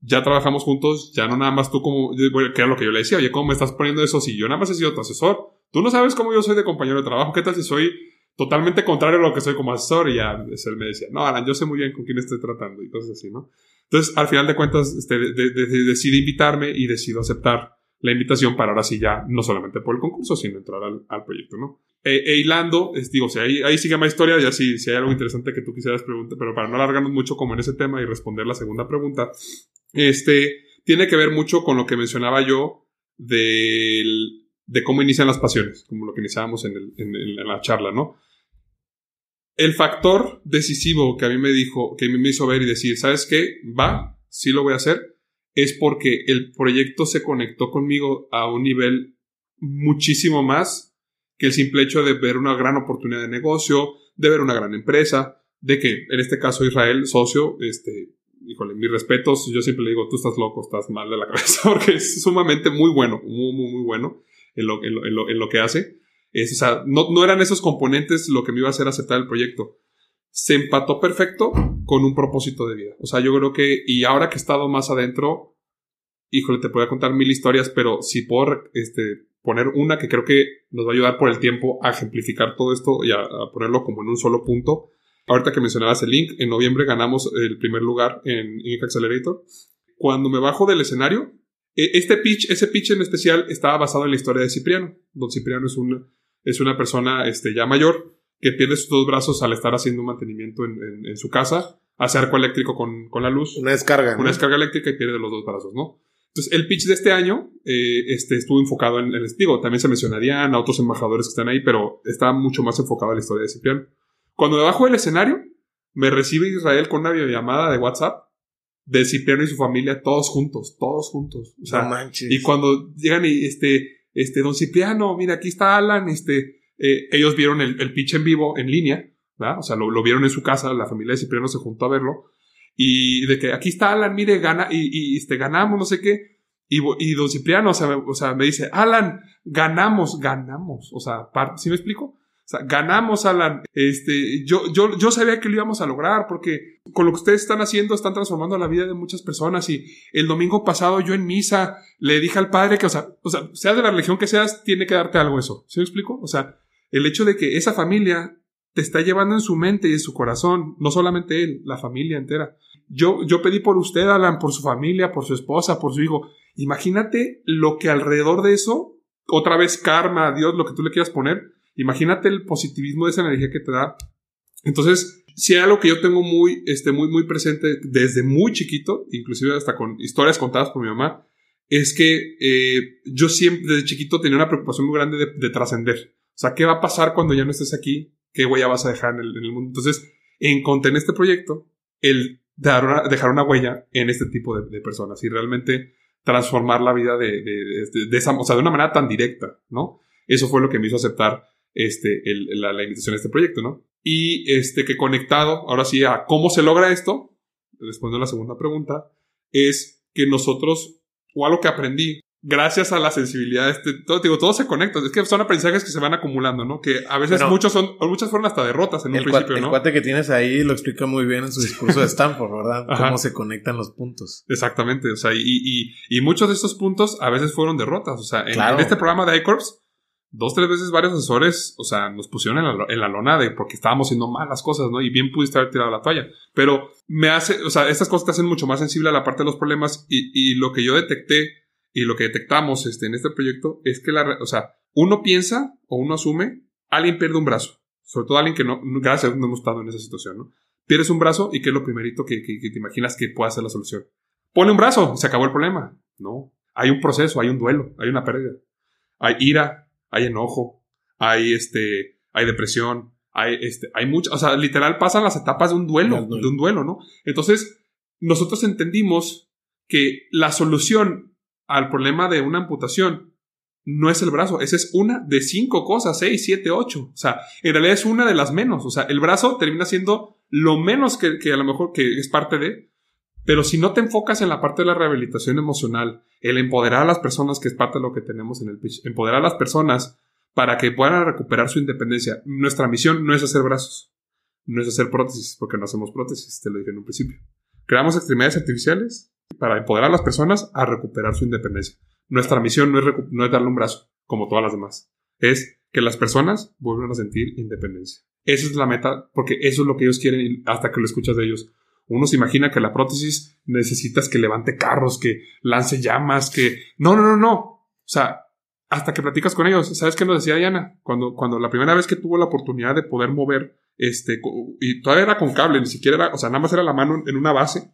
S1: ya trabajamos juntos, ya no nada más tú como, que era lo que yo le decía, oye, ¿cómo me estás poniendo eso si yo nada más he sido tu asesor? Tú no sabes cómo yo soy de compañero de trabajo, ¿qué tal si soy totalmente contrario a lo que soy como asesor? Y ya él me decía, no, Alan, yo sé muy bien con quién estoy tratando y cosas así, ¿no? Entonces, al final de cuentas, este, decide invitarme y decido aceptar la invitación para ahora sí ya, no solamente por el concurso, sino entrar al, proyecto, ¿no? E, e hilando, digo, o ahí, ahí sigue más historia, ya si, si hay algo interesante que tú quisieras preguntar, pero para no alargarnos mucho como en ese tema y responder la segunda pregunta, este, tiene que ver mucho con lo que mencionaba yo del, de cómo inician las pasiones, como lo que iniciábamos en, el, en, la charla, ¿no? El factor decisivo que a mí me dijo, que me hizo ver y decir, ¿sabes qué? Va, sí lo voy a hacer, es porque el proyecto se conectó conmigo a un nivel muchísimo más que el simple hecho de ver una gran oportunidad de negocio, de ver una gran empresa, de que en este caso Israel, socio, este, híjole, mis respetos, yo siempre le digo, tú estás loco, estás mal de la cabeza, porque es sumamente muy bueno, muy, muy, muy bueno en lo, en lo, que hace. O sea, no, eran esos componentes lo que me iba a hacer aceptar el proyecto. Se empató perfecto con un propósito de vida. O sea, yo creo que, y ahora que he estado más adentro, híjole, te puedo contar mil historias, pero si puedo este, poner una que creo que nos va a ayudar por el tiempo a ejemplificar todo esto y a, ponerlo como en un solo punto. Ahorita que mencionabas el link, en noviembre ganamos el primer lugar en Ink Accelerator. Cuando me bajo del escenario, este pitch, ese pitch en especial estaba basado en la historia de Cipriano. Don Cipriano es una, es una persona este, ya mayor que pierde sus dos brazos al estar haciendo un mantenimiento en, en, su casa, hace arco eléctrico con, con la luz.
S2: Una descarga.
S1: Una descarga eléctrica y pierde los dos brazos, ¿no? Entonces, el pitch de este año eh, este, estuvo enfocado en el digo, también se mencionarían a otros embajadores que están ahí, pero está mucho más enfocado en la historia de Cipriano. Cuando me bajo del escenario, me recibe Israel con una videollamada de WhatsApp de Cipriano y su familia, todos juntos, todos juntos. O sea,
S2: no manches.
S1: y cuando llegan y este, este, don Cipriano, mira, aquí está Alan, este, eh, ellos vieron el, el, pitch en vivo, en línea, ¿verdad? O sea, lo, lo, vieron en su casa, la familia de Cipriano se juntó a verlo, y de que aquí está Alan, mire, gana, y, y este, ganamos, no sé qué, y, y don Cipriano, o sea, me, o sea, me dice, Alan, ganamos, ganamos, o sea, ¿sí me explico? Sea, ganamos, Alan. Este, yo, yo, yo sabía que lo íbamos a lograr porque con lo que ustedes están haciendo están transformando la vida de muchas personas. Y el domingo pasado yo en misa le dije al padre que, o sea, o sea, seas de la religión que seas, tiene que darte algo eso. ¿Sí me explico? O sea, el hecho de que esa familia te está llevando en su mente y en su corazón, no solamente él, la familia entera. Yo, yo pedí por usted, Alan, por su familia, por su esposa, por su hijo. Imagínate lo que alrededor de eso, otra vez karma, Dios, lo que tú le quieras poner, Imagínate el positivismo de esa energía que te da. Entonces, si hay algo que yo tengo muy, este, muy, muy presente desde muy chiquito, inclusive hasta con historias contadas por mi mamá, es que eh, yo siempre desde chiquito tenía una preocupación muy grande de, de trascender. O sea, ¿qué va a pasar cuando ya no estés aquí? ¿Qué huella vas a dejar en el, mundo? Entonces, encontré en este proyecto el dejar una huella en este tipo de, de, personas y realmente transformar la vida de, de, de, esa, o sea, de una manera tan directa, ¿no? Eso fue lo que me hizo aceptar este, el, la, la, invitación a este proyecto, ¿no? Y este, que conectado, ahora sí, a cómo se logra esto, respondiendo a la segunda pregunta, es que nosotros, o algo que aprendí, gracias a la sensibilidad, este, todo, digo, todo se conecta. Es que son aprendizajes que se van acumulando, ¿no? Que a veces bueno, muchos son, muchas fueron hasta derrotas en un principio,
S2: cuate,
S1: ¿no?
S2: El cuate que tienes ahí lo explica muy bien en su discurso de Stanford, ¿verdad? Cómo se conectan los puntos.
S1: Exactamente, o sea, y, y, y, muchos de estos puntos a veces fueron derrotas. O sea, en, claro. en este programa de iCorps, dos, tres veces varios asesores, o sea, nos pusieron en la, en la, lona de porque estábamos haciendo malas cosas, ¿no? Y bien pudiste haber tirado la toalla. Pero me hace, o sea, estas cosas te hacen mucho más sensible a la parte de los problemas y, y lo que yo detecté y lo que detectamos este, en este proyecto es que la, o sea, uno piensa o uno asume, alguien pierde un brazo. Sobre todo alguien que no, gracias no hemos estado en esa situación, ¿no? Pierdes un brazo y ¿qué es lo primerito que, que, que te imaginas que pueda ser la solución? Pone un brazo, se acabó el problema. No. Hay un proceso, hay un duelo, hay una pérdida. Hay ira, hay enojo, hay este, hay depresión, hay este, hay mucho, o sea, literal pasan las etapas de un duelo, de un duelo, ¿no? Entonces, nosotros entendimos que la solución al problema de una amputación no es el brazo, esa es una de cinco cosas, seis, siete, ocho. O sea, en realidad es una de las menos. O sea, el brazo termina siendo lo menos que, que a lo mejor que es parte de, pero si no te enfocas en la parte de la rehabilitación emocional, el empoderar a las personas, que es parte de lo que tenemos en el pitch, empoderar a las personas para que puedan recuperar su independencia. Nuestra misión no es hacer brazos, no es hacer prótesis, porque no hacemos prótesis, te lo dije en un principio. Creamos extremidades artificiales para empoderar a las personas a recuperar su independencia. Nuestra misión no es, no es darle un brazo, como todas las demás. Es que las personas vuelvan a sentir independencia. Esa es la meta, porque eso es lo que ellos quieren hasta que lo escuchas de ellos. Uno se imagina que la prótesis necesitas que levante carros, que lance llamas, que... No, no, no, no. O sea, hasta que platicas con ellos. ¿Sabes qué nos decía Diana? Cuando, cuando la primera vez que tuvo la oportunidad de poder mover, este, y todavía era con cable, ni siquiera era, o sea, nada más era la mano en una base.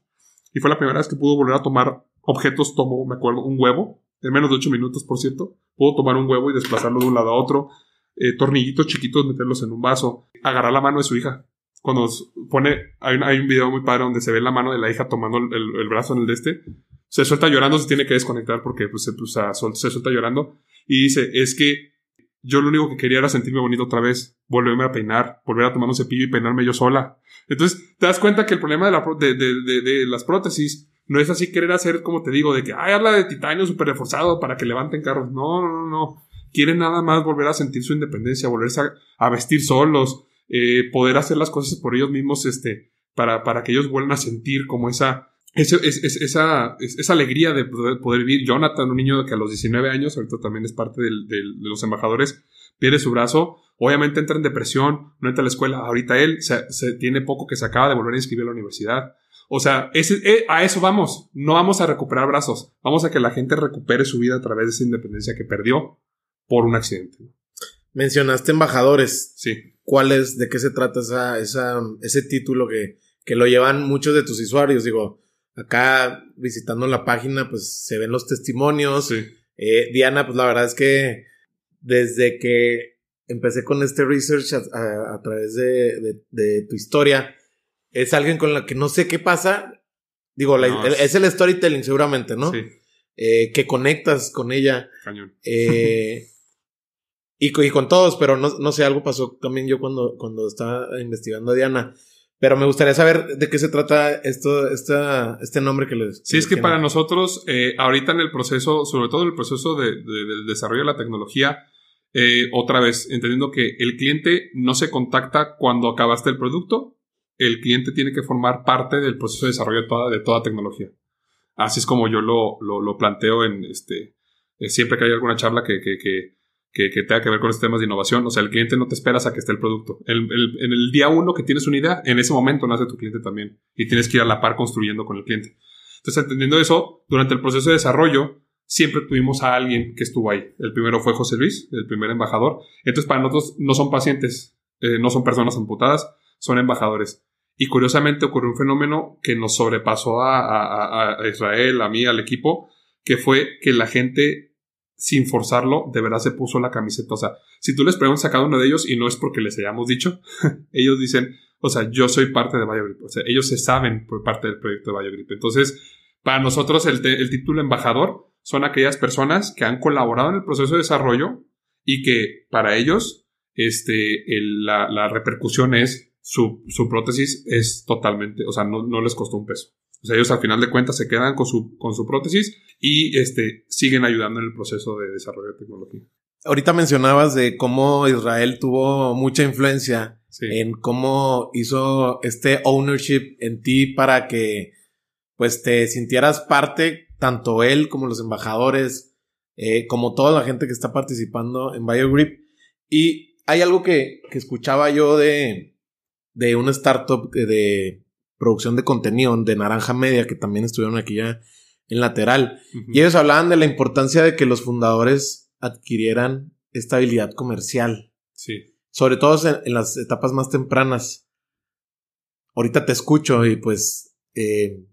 S1: Y fue la primera vez que pudo volver a tomar objetos, tomó, me acuerdo, un huevo, en menos de 8 minutos, por cierto. Pudo tomar un huevo y desplazarlo de un lado a otro. Eh, tornillitos chiquitos, meterlos en un vaso. Agarrar la mano de su hija cuando pone, hay un, hay un, video muy padre donde se ve la mano de la hija tomando el, el brazo en el de este, se suelta llorando, se tiene que desconectar porque pues, se, pues, se suelta llorando y dice, es que yo lo único que quería era sentirme bonito otra vez, volverme a peinar, volver a tomar un cepillo y peinarme yo sola. Entonces, te das cuenta que el problema de, la, de, de, de, de las prótesis no es así querer hacer, como te digo, de que, ay, habla de titanio súper reforzado para que levanten carros. No, no, no, no. Quieren nada más volver a sentir su independencia, volverse a, a vestir solos, eh, poder hacer las cosas por ellos mismos, este, para, para que ellos vuelvan a sentir como esa, eso, es, es- esa, es- esa alegría de poder, poder vivir. Jonathan, un niño que a los 19 años, ahorita también es parte del- del- de los embajadores, pierde su brazo. Obviamente entra en depresión, no entra a la escuela. Ahorita él se, se- tiene poco que se acaba de volver a inscribir a la universidad. O sea, ese- eh, a eso vamos. No vamos a recuperar brazos. Vamos a que la gente recupere su vida a través de esa independencia que perdió por un accidente.
S2: Mencionaste embajadores.
S1: Sí.
S2: ¿Cuál es, de qué se trata esa, esa, ese título que, que lo llevan muchos de tus usuarios? Digo, acá visitando la página, pues se ven los testimonios.
S1: Sí.
S2: Eh, Diana, pues la verdad es que desde que empecé con este research a, a- a través de, de- de tu historia, es alguien con la que no sé qué pasa. Digo,
S1: No, es-
S2: es el storytelling seguramente, ¿no?
S1: Sí.
S2: Eh, que conectas con ella.
S1: Cañón.
S2: eh, y, co- y con todos, pero no, no sé, algo pasó también yo cuando, cuando estaba investigando a Diana. Pero me gustaría saber de qué se trata esto, esta, este nombre que les.
S1: Sí, es que para nosotros, eh, ahorita en el proceso, sobre todo en el proceso de- de- del desarrollo de la tecnología, eh, otra vez, entendiendo que el cliente no se contacta cuando acabaste el producto, el cliente tiene que formar parte del proceso de desarrollo de toda, de toda tecnología. Así es como yo lo, lo, lo planteo en este, eh, siempre que hay alguna charla que, que, que, que, tenga que ver con estos temas de innovación. O sea, el cliente no te esperas a que esté el producto. El- en el día uno que tienes una idea, en ese momento nace tu cliente también. Y tienes que ir a la par construyendo con el cliente. Entonces, entendiendo eso, durante el proceso de desarrollo, siempre tuvimos a alguien que estuvo ahí. El primero fue José Luis, el primer embajador. Entonces, para nosotros no son pacientes, eh, no son personas amputadas, son embajadores. Y curiosamente ocurrió un fenómeno que nos sobrepasó a- a Israel, a mí, al equipo, que fue que la gente, sin forzarlo, de verdad se puso la camiseta. O sea, si tú les preguntas a cada uno de ellos, y no es porque les hayamos dicho, ellos dicen, o sea, yo soy parte de BioGrip. O sea, ellos se saben por parte del proyecto de BioGrip. Entonces, para nosotros el, el título embajador son aquellas personas que han colaborado en el proceso de desarrollo y que para ellos este, la, repercusión es su, su prótesis es totalmente, o sea, no, no les costó un peso. O sea, ellos al final de cuentas se quedan con su, con su prótesis y este, siguen ayudando en el proceso de desarrollo de tecnología.
S2: Ahorita mencionabas de cómo Israel tuvo mucha influencia
S1: Sí.
S2: en cómo hizo este ownership en ti para que pues te sintieras parte, tanto él como los embajadores, eh, como toda la gente que está participando en BioGrip. Y hay algo que, que escuchaba yo de, de una startup de, de producción de contenido de Naranja Media, que también estuvieron aquí ya en lateral. Y ellos hablaban de la importancia de que los fundadores adquirieran esta habilidad comercial,
S1: Sí.
S2: sobre todo en, en las etapas más tempranas. Ahorita te escucho y pues eh,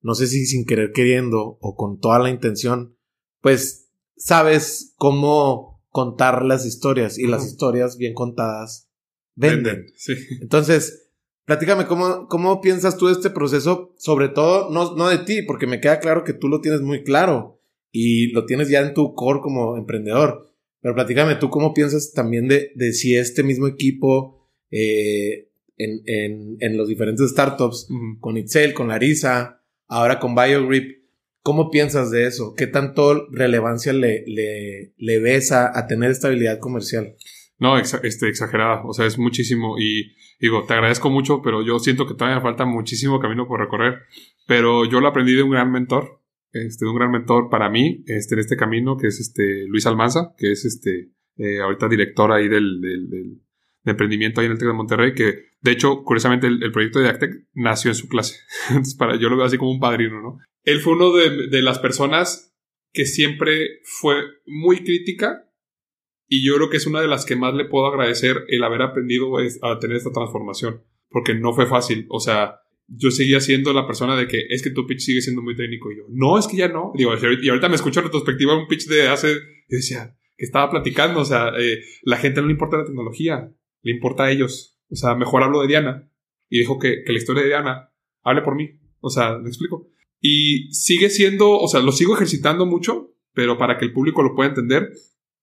S2: no sé si sin querer queriendo o con toda la intención, pues sabes cómo contar las historias y las historias bien contadas venden.
S1: Sí.
S2: Entonces, platícame cómo, cómo piensas tú de este proceso, sobre todo, no, no de ti, porque me queda claro que tú lo tienes muy claro y lo tienes ya en tu core como emprendedor. Pero platícame tú cómo piensas también de, de si este mismo equipo eh, en, en, en los diferentes startups, con Itzel, con Larisa, ahora con BioGrip, ¿cómo piensas de eso? ¿Qué tanto relevancia le, le, le ves a, a tener esta habilidad comercial?
S1: No, exa- este, exagerada. O sea, es muchísimo. Y digo, te agradezco mucho, pero yo siento que todavía falta muchísimo camino por recorrer. Pero yo lo aprendí de un gran mentor. Este, de un gran mentor para mí, este, en este camino, que es este Luis Almanza, que es este, eh, ahorita director ahí del, del, de emprendimiento ahí en el TEC de Monterrey, que de hecho, curiosamente, el, proyecto de Actec nació en su clase. Para, yo lo veo así como un padrino, ¿no? Él fue uno de, de las personas que siempre fue muy crítica y yo creo que es una de las que más le puedo agradecer el haber aprendido a tener esta transformación. Porque no fue fácil. O sea, yo seguía siendo la persona de que es que tu pitch sigue siendo muy técnico. Y yo, no, es que ya no. Digo, y ahorita me escucho en retrospectiva un pitch de hace. Yo decía, que estaba platicando. O sea, eh, la gente no le importa la tecnología, le importa a ellos. O sea, mejor hablo de Diana. Y dijo que, que la historia de Diana hable por mí. O sea, me explico. Y sigue siendo, o sea, lo sigo ejercitando mucho, pero para que el público lo pueda entender,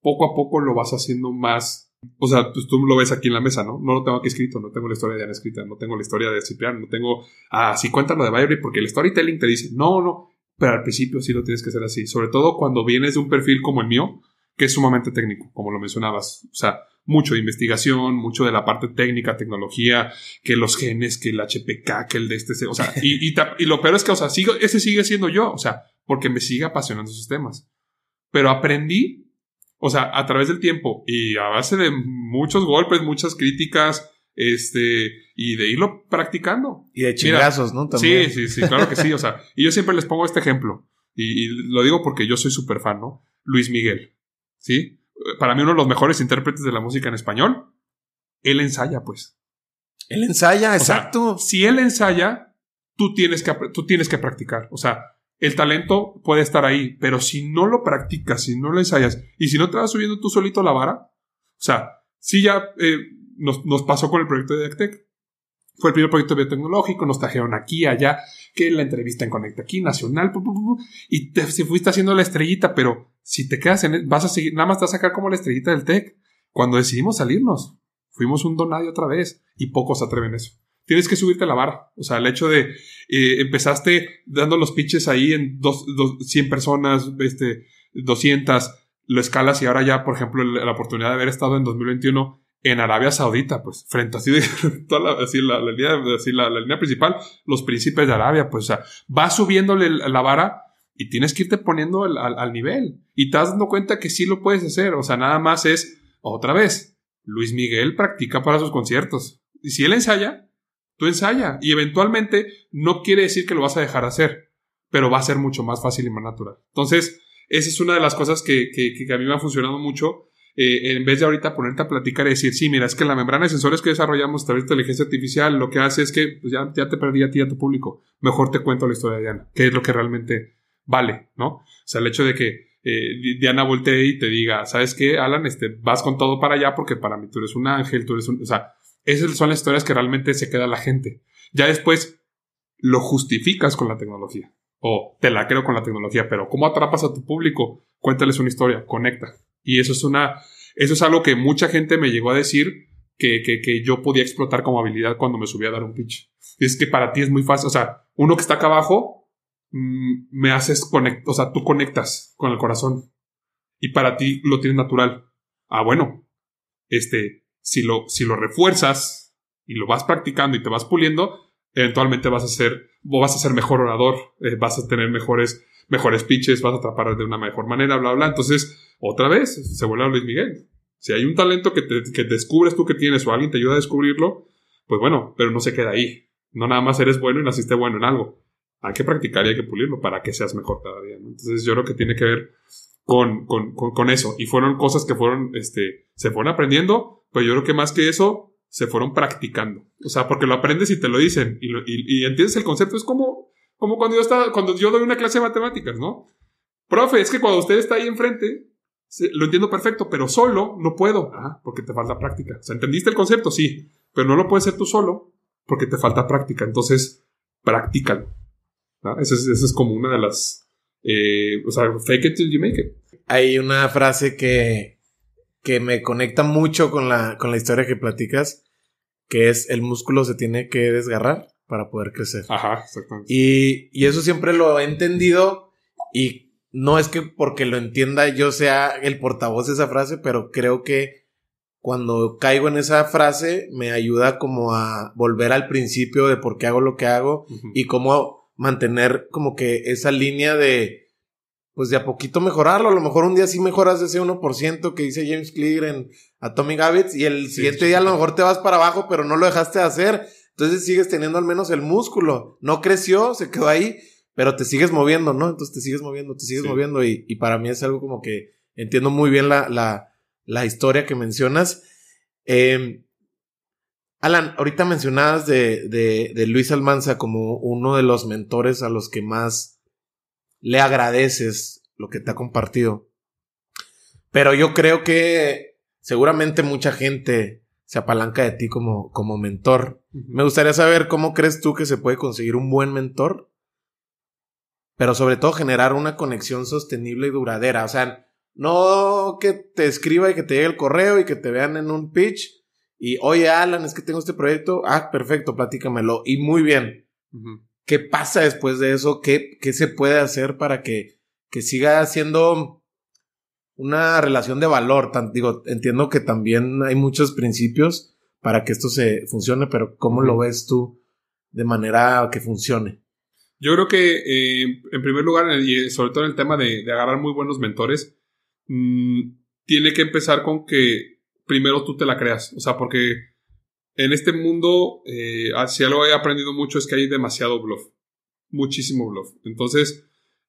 S1: poco a poco lo vas haciendo más. O sea, pues tú lo ves aquí en la mesa, ¿no? No lo tengo aquí escrito, no tengo la historia de Diana escrita, no tengo la historia de Cipriano, no tengo. Ah, sí, cuéntalo de Byrie, porque el storytelling te dice, no, no, pero al principio sí lo tienes que hacer así. Sobre todo cuando vienes de un perfil como el mío, que es sumamente técnico, como lo mencionabas. O sea, mucho de investigación, mucho de la parte técnica, tecnología, que los genes, que el HPK, que el de este, o sea, y, y, y lo peor es que, o sea, sigo, ese sigue siendo yo, o sea, porque me sigue apasionando esos temas. Pero aprendí, o sea, a través del tiempo y a base de muchos golpes, muchas críticas, este, y de irlo practicando.
S2: Y de chingazos, ¿no?
S1: También. Sí, sí, sí, claro que sí, o sea, y yo siempre les pongo este ejemplo, y, y lo digo porque yo soy súper fan, ¿no? Luis Miguel, ¿sí? Para mí uno de los mejores intérpretes de la música en español, él ensaya, pues.
S2: Él ensaya, exacto.
S1: si él ensaya, tú tienes que, tú tienes que practicar, o sea, el talento puede estar ahí, pero si no lo practicas, si no lo ensayas y si no te vas subiendo tú solito la vara, o sea, si ya eh, nos, pasó con el proyecto de Actec. Fue el primer proyecto biotecnológico, nos trajeron aquí, allá, que la entrevista en Conecta aquí, nacional, y te si fuiste haciendo la estrellita, pero si te quedas en, vas a seguir, nada más te vas a sacar como la estrellita del TEC. Cuando decidimos salirnos, fuimos un donadio otra vez, y pocos atreven eso tienes que subirte a la barra. O sea, el hecho de eh, empezaste dando los pitches ahí en dos, dos, 100 personas, este, 200, lo escalas y ahora ya, por ejemplo, la oportunidad de haber estado en 2021 en Arabia Saudita, pues, frente así toda la, así la, la línea, así la, línea principal, los príncipes de Arabia, pues, o sea, vas subiéndole la vara y tienes que irte poniendo al, al, al nivel. Y te das dando cuenta que sí lo puedes hacer. O sea, nada más es, otra vez, Luis Miguel practica para sus conciertos. Y si él ensaya, Tú ensaya y eventualmente no quiere decir que lo vas a dejar hacer, pero va a ser mucho más fácil y más natural. Entonces, esa es una de las cosas que, que, a mí me ha funcionado mucho. Eh, en vez de ahorita ponerte a platicar y decir, sí, mira, es que la membrana de sensores que desarrollamos a través de inteligencia artificial lo que hace es que pues ya, ya te perdí a ti y a tu público. Mejor te cuento la historia de Diana, que es lo que realmente vale, ¿no? O sea, el hecho de que eh, Diana voltee y te diga, ¿sabes qué, Alan? Este, vas con todo para allá porque para mí tú eres un ángel, tú eres un... O sea, esas son las historias que realmente se queda la gente. Ya después lo justificas con la tecnología. O te la creo con la tecnología, pero ¿cómo atrapas a tu público? Cuéntales una historia, conecta. Y eso es una, eso es algo que mucha gente me llegó a decir que, que, que yo podía explotar como habilidad cuando me subí a dar un pitch. Es que para ti es muy fácil. O sea, uno que está acá abajo, mmm, me haces conectar, o sea, tú conectas con el corazón. Y para ti lo tienes natural. Ah, bueno, este, si lo, si lo refuerzas y lo vas practicando y te vas puliendo, eventualmente vas a ser, vas a ser mejor orador, eh, vas a tener mejores, mejores pitches, vas a atrapar de una mejor manera, bla, bla. Entonces, otra vez, se vuelve a Luis Miguel. Si hay un talento que, te, que descubres tú que tienes o alguien te ayuda a descubrirlo, pues bueno, pero no se queda ahí. No nada más eres bueno y naciste bueno en algo. Hay que practicar y hay que pulirlo para que seas mejor cada día. Entonces, yo creo que tiene que ver con, con, con, con, eso. Y fueron cosas que fueron, este, se fueron aprendiendo pero yo creo que más que eso, se fueron practicando. O sea, porque lo aprendes y te lo dicen y, lo, y, y entiendes el concepto. Es como, como cuando yo estaba, cuando yo doy una clase de matemáticas, ¿no? Profe, es que cuando usted está ahí enfrente, lo entiendo perfecto, pero solo no puedo. Ah, porque te falta práctica. O sea, ¿entendiste el concepto? Sí, pero no lo puedes hacer tú solo porque te falta práctica. Entonces, practícalo. ¿no? Esa es, es como una de las... Eh, o sea, fake it till you make it.
S2: Hay una frase que, que me conecta mucho con la, con la historia que platicas, que es el músculo se tiene que desgarrar para poder crecer.
S1: Ajá, exactamente.
S2: Y, y eso siempre lo he entendido y no es que porque lo entienda yo sea el portavoz de esa frase, pero creo que cuando caigo en esa frase me ayuda como a volver al principio de por qué hago lo que hago uh -huh. y cómo mantener como que esa línea de pues de a poquito mejorarlo. A lo mejor un día sí mejoras ese 1% que dice James Clear en Atomic Habits y el siguiente sí, día a lo mejor te vas para abajo, pero no lo dejaste de hacer. Entonces sigues teniendo al menos el músculo. No creció, se quedó ahí, pero te sigues moviendo, ¿no? Entonces te sigues moviendo, te sigues sí. moviendo y, y, para mí es algo como que entiendo muy bien la, la, la historia que mencionas. Eh, Alan, ahorita mencionabas de, de, de Luis Almanza como uno de los mentores a los que más le agradeces lo que te ha compartido. Pero yo creo que seguramente mucha gente se apalanca de ti como, como mentor. Uh -huh. Me gustaría saber cómo crees tú que se puede conseguir un buen mentor, pero sobre todo generar una conexión sostenible y duradera. O sea, no que te escriba y que te llegue el correo y que te vean en un pitch y, oye, Alan, es que tengo este proyecto. Ah, perfecto, platícamelo. Y muy bien. Uh -huh. ¿Qué pasa después de eso? ¿Qué, qué se puede hacer para que, que siga siendo una relación de valor. digo, entiendo que también hay muchos principios para que esto se funcione, pero ¿cómo lo ves tú de manera que funcione?
S1: Yo creo que, eh, en primer lugar, y sobre todo en el tema de, agarrar muy buenos mentores, mm, tiene que empezar con que primero tú te la creas. O sea, porque en este mundo, eh, si algo he aprendido mucho es que hay demasiado bluff. Muchísimo bluff. Entonces,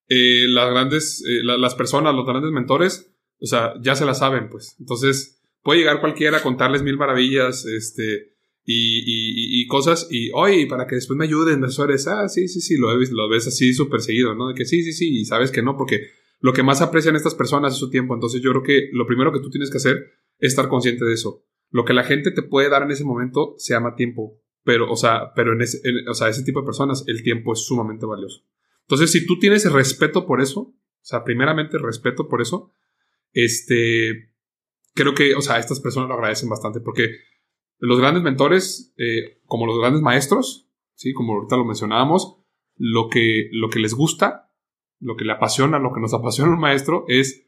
S1: eh, las grandes, las personas, los grandes mentores, o sea, ya se la saben, pues. Entonces, puede llegar cualquiera a contarles mil maravillas, este, y, y, cosas, y, oye, para que después me ayuden, asesores, ah, sí, sí, sí, lo, ves, lo ves así súper seguido, ¿no? De que sí, sí, sí, y sabes que no, porque lo que más aprecian estas personas es su tiempo. Entonces, yo creo que lo primero que tú tienes que hacer es estar consciente de eso. Lo que la gente te puede dar en ese momento se llama tiempo. Pero, o sea, pero en ese, o sea, ese tipo de personas, el tiempo es sumamente valioso. Entonces, si tú tienes respeto por eso, o sea, primeramente respeto por eso, este, creo que, o sea, estas personas lo agradecen bastante porque los grandes mentores, eh, como los grandes maestros, ¿sí? Como ahorita lo mencionábamos, lo que, lo que les gusta, lo que le apasiona, lo que nos apasiona un maestro es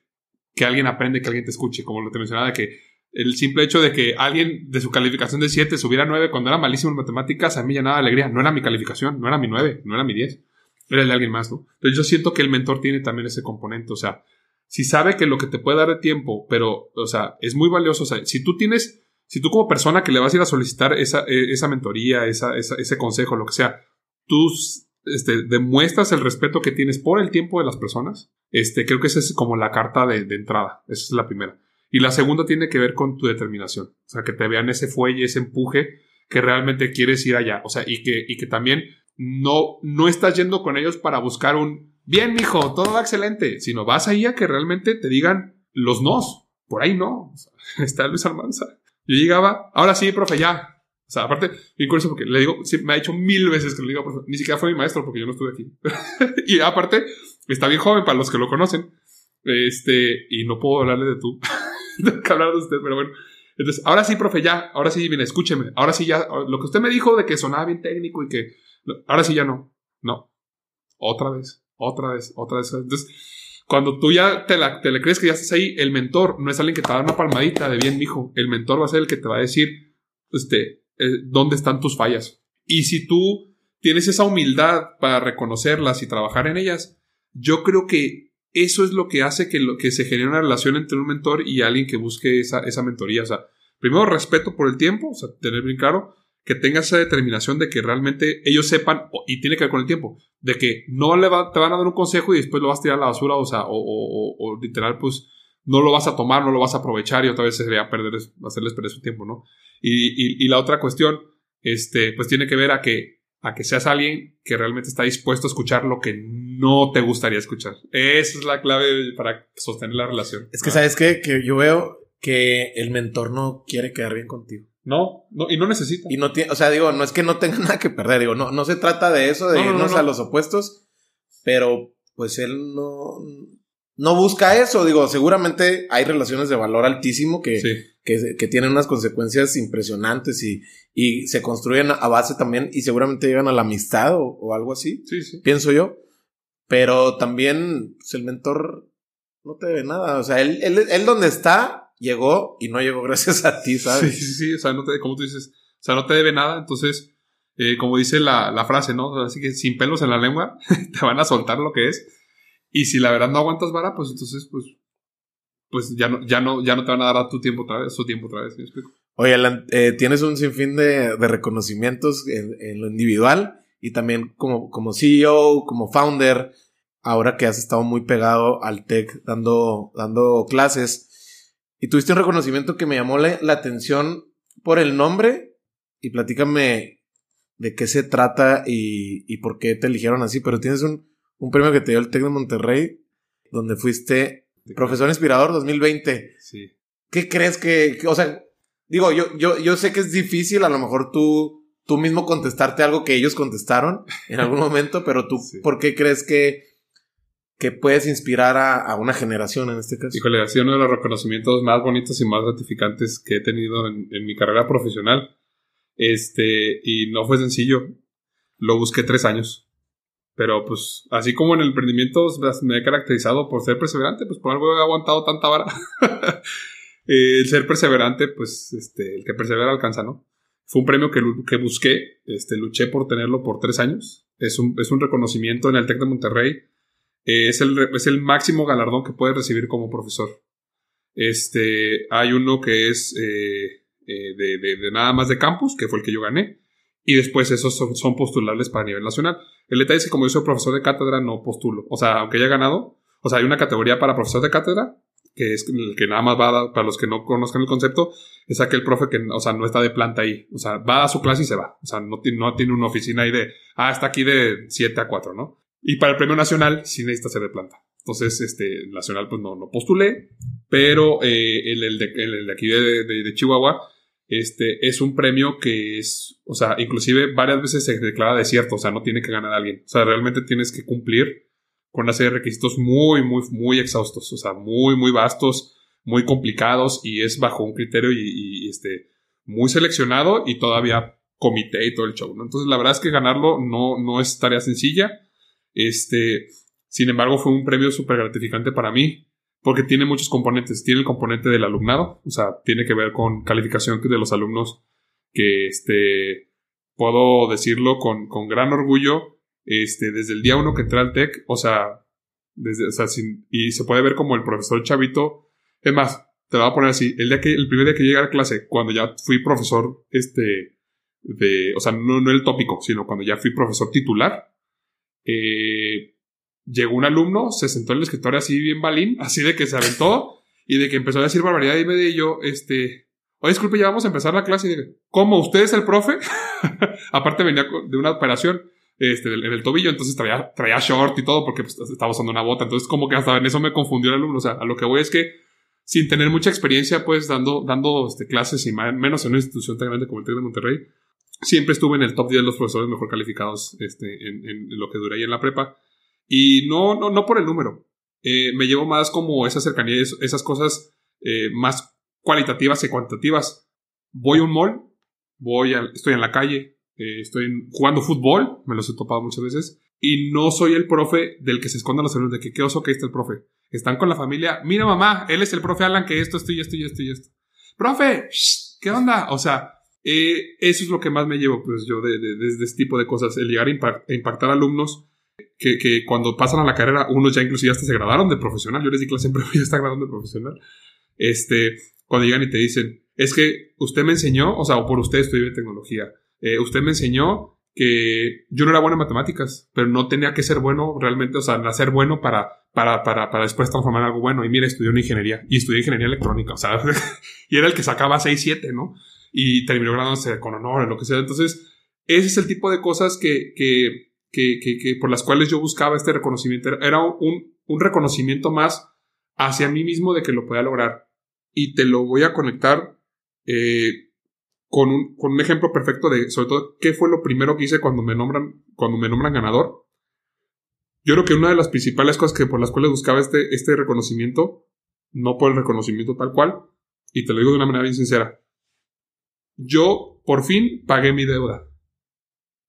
S1: que alguien aprende, que alguien te escuche, como lo te mencionaba, que el simple hecho de que alguien de su calificación de 7 subiera 9 cuando era malísimo en matemáticas, a mí ya nada alegría. No era mi calificación, no era mi 9, no era mi 10. Era el de alguien más, ¿no? Entonces yo siento que el mentor tiene también ese componente. O sea, si sabe que lo que te puede dar de tiempo, pero, o sea, es muy valioso. O sea, si tú tienes, si tú como persona que le vas a ir a solicitar esa, e, esa mentoría, esa, ese consejo, lo que sea, tú este, demuestras el respeto que tienes por el tiempo de las personas, este, creo que esa es como la carta de, de entrada. Esa es la primera. Y la segunda tiene que ver con tu determinación. O sea, que te vean ese fuelle, ese empuje que realmente quieres ir allá. O sea, y que, y que también no, no estás yendo con ellos para buscar un bien, mijo, todo va excelente, sino vas ahí a que realmente te digan los nos. Por ahí no. está Luis Almanza. Yo llegaba, ahora sí, profe, ya. O sea, aparte, bien curioso porque le digo, me ha dicho mil veces que le digo, profe, ni siquiera fue mi maestro porque yo no estuve aquí. y aparte, está bien joven para los que lo conocen. Este, y no puedo hablarle de tú. Tengo que hablar de usted, pero bueno. Entonces, ahora sí, profe, ya, ahora sí, viene, escúcheme. Ahora sí, ya, lo que usted me dijo de que sonaba bien técnico y que, ahora sí ya no. No. Otra vez otra vez, otra vez. Entonces, cuando tú ya te, la, te le crees que ya estás ahí, el mentor no es alguien que te va a dar una palmadita de bien, hijo. El mentor va a ser el que te va a decir, este, eh, dónde están tus fallas. Y si tú tienes esa humildad para reconocerlas y trabajar en ellas, yo creo que eso es lo que hace que, lo, que se genere una relación entre un mentor y alguien que busque esa, esa mentoría. O sea, primero respeto por el tiempo, o sea, tener bien claro que tengas esa determinación de que realmente ellos sepan, y tiene que ver con el tiempo, de que no le te van a dar un consejo y después lo vas a tirar a la basura, o sea, o, literal, pues no lo vas a tomar, no lo vas a aprovechar y otra vez sería perder, hacerles perder su tiempo, ¿no? Y, la otra cuestión, este, pues tiene que ver a que, a que seas alguien que realmente está dispuesto a escuchar lo que no te gustaría escuchar. Esa es la clave para sostener la relación.
S2: Es que, ¿sabes qué? Que yo veo que el mentor no quiere quedar bien contigo.
S1: No, no, y no necesita.
S2: Y no tiene, o sea, digo, no es que no tenga nada que perder, digo, no, no se trata de eso, de irnos a los opuestos, pero pues él no, no busca eso, digo, seguramente hay relaciones de valor altísimo que, que, tienen unas consecuencias impresionantes y, y se construyen a base también y seguramente llegan a la amistad o, algo así,
S1: sí, sí.
S2: pienso yo, pero también pues, el mentor no te debe nada, o sea, él, él, él donde está llegó y no llegó gracias a ti, ¿sabes?
S1: Sí, sí, sí, o sea, no te, como tú dices, o sea, no te debe nada, entonces, eh, como dice la, la, frase, ¿no? así que sin pelos en la lengua, te van a soltar lo que es. Y si la verdad no aguantas vara, pues entonces, pues, pues ya no, ya no, ya no te van a dar tu tiempo otra vez, su tiempo otra vez, ¿me explico?
S2: Oye, eh, tienes un sinfín de, de reconocimientos en, en, lo individual y también como, como CEO, como founder, ahora que has estado muy pegado al tech dando, dando clases. Y tuviste un reconocimiento que me llamó la, atención por el nombre. Y platícame de qué se trata y, por qué te eligieron así. Pero tienes un, premio que te dio el TEC de Monterrey, donde fuiste profesor inspirador 2020.
S1: Sí.
S2: ¿Qué crees que, o sea, digo, yo, yo, yo sé que es difícil a lo mejor tú, tú mismo contestarte algo que ellos contestaron en algún momento, pero tú, ¿por qué crees que que puedes inspirar a, una generación en este caso.
S1: Híjole, ha sido uno de los reconocimientos más bonitos y más gratificantes que he tenido en, mi carrera profesional. Este, y no fue sencillo. Lo busqué tres años. Pero pues, así como en el emprendimiento me he caracterizado por ser perseverante, pues por algo he aguantado tanta vara. el ser perseverante, pues, este, el que persevera alcanza, ¿no? Fue un premio que, que busqué, este, luché por tenerlo por tres años. Es un, es un reconocimiento en el TEC de Monterrey. es, el, es el máximo galardón que puedes recibir como profesor. Este, hay uno que es eh, eh, de, de, nada más de campus, que fue el que yo gané. Y después esos son, son postulables para nivel nacional. El detalle es que como yo soy profesor de cátedra, no postulo. O sea, aunque haya ganado, o sea, hay una categoría para profesor de cátedra, que es el que nada más va a dar, para los que no conozcan el concepto, es aquel profe que, o sea, no está de planta ahí. O sea, va a su clase y se va. O sea, no, no tiene una oficina ahí de, ah, está aquí de 7 a 4, ¿no? Y para el premio nacional sí necesita ser de planta. Entonces, este, nacional pues no, no postulé, pero eh, el, el, de, aquí de, de, Chihuahua, este, es un premio que es, o sea, inclusive varias veces se declara desierto, o sea, no tiene que ganar alguien. O sea, realmente tienes que cumplir con una serie de requisitos muy, muy, muy exhaustos, o sea, muy, muy vastos, muy complicados y es bajo un criterio y, este, muy seleccionado y todavía comité y todo el show, ¿no? Entonces, la verdad es que ganarlo no, no es tarea sencilla. Este, sin embargo, fue un premio súper gratificante para mí porque tiene muchos componentes. Tiene el componente del alumnado, o sea, tiene que ver con calificación de los alumnos que, este, puedo decirlo con, con gran orgullo, este, desde el día uno que entré al TEC, o sea, desde, y se puede ver como el profesor Chavito, es más, te lo voy a poner así, el día que, el primer día que llegué a la clase, cuando ya fui profesor, este, o sea, no, no el tópico, sino cuando ya fui profesor titular, eh, llegó un alumno, se sentó en el escritorio así bien balín, así de que se aventó y de que empezó a decir barbaridad y me de yo, este, oye, disculpe, ya vamos a empezar la clase y dije, ¿cómo? ¿Usted es el profe? Aparte venía de una operación este, en el tobillo, entonces traía, traía short y todo porque pues, estaba usando una bota, entonces como que hasta en eso me confundió el alumno, o sea, a lo que voy es que sin tener mucha experiencia, pues dando, dando este, clases y menos en una institución tan grande como el TEC de Monterrey, siempre estuve en el top 10 de los profesores mejor calificados este, en, lo que duré ahí en la prepa. Y no, no, no por el número. Eh, me llevo más como esa cercanía, esas cosas eh, más cualitativas que cuantitativas. Voy a un mall, voy estoy en la calle, eh, estoy jugando fútbol, me los he topado muchas veces, y no soy el profe del que se escondan los alumnos de que qué oso que está el profe. Están con la familia, mira mamá, él es el profe Alan que esto, esto y esto y esto y esto. Profe, ¿qué onda? O sea, eso es lo que más me llevo, pues yo, de, de, de, este tipo de cosas, el llegar a impactar alumnos que, que, cuando pasan a la carrera, unos ya inclusive hasta se graduaron de profesional. Yo les di clase siempre ya está graduando de profesional. Este, cuando llegan y te dicen, es que usted me enseñó, o sea, o por usted estudié tecnología, eh, usted me enseñó que yo no era bueno en matemáticas, pero no tenía que ser bueno realmente, o sea, nacer bueno para, para, para, para después transformar en algo bueno. Y mira, estudió una ingeniería y estudié ingeniería electrónica, o sea, y era el que sacaba 6, 7, ¿no? Y terminó graduándose con honor, lo que sea. Entonces, ese es el tipo de cosas que, que que, que, por las cuales yo buscaba este reconocimiento. Era un, un reconocimiento más hacia mí mismo de que lo podía lograr. Y te lo voy a conectar eh, con, un, con un ejemplo perfecto de, sobre todo, qué fue lo primero que hice cuando me nombran, cuando me nombran ganador. Yo creo que una de las principales cosas que por las cuales buscaba este, este reconocimiento, no por el reconocimiento tal cual, y te lo digo de una manera bien sincera, yo por fin pagué mi deuda.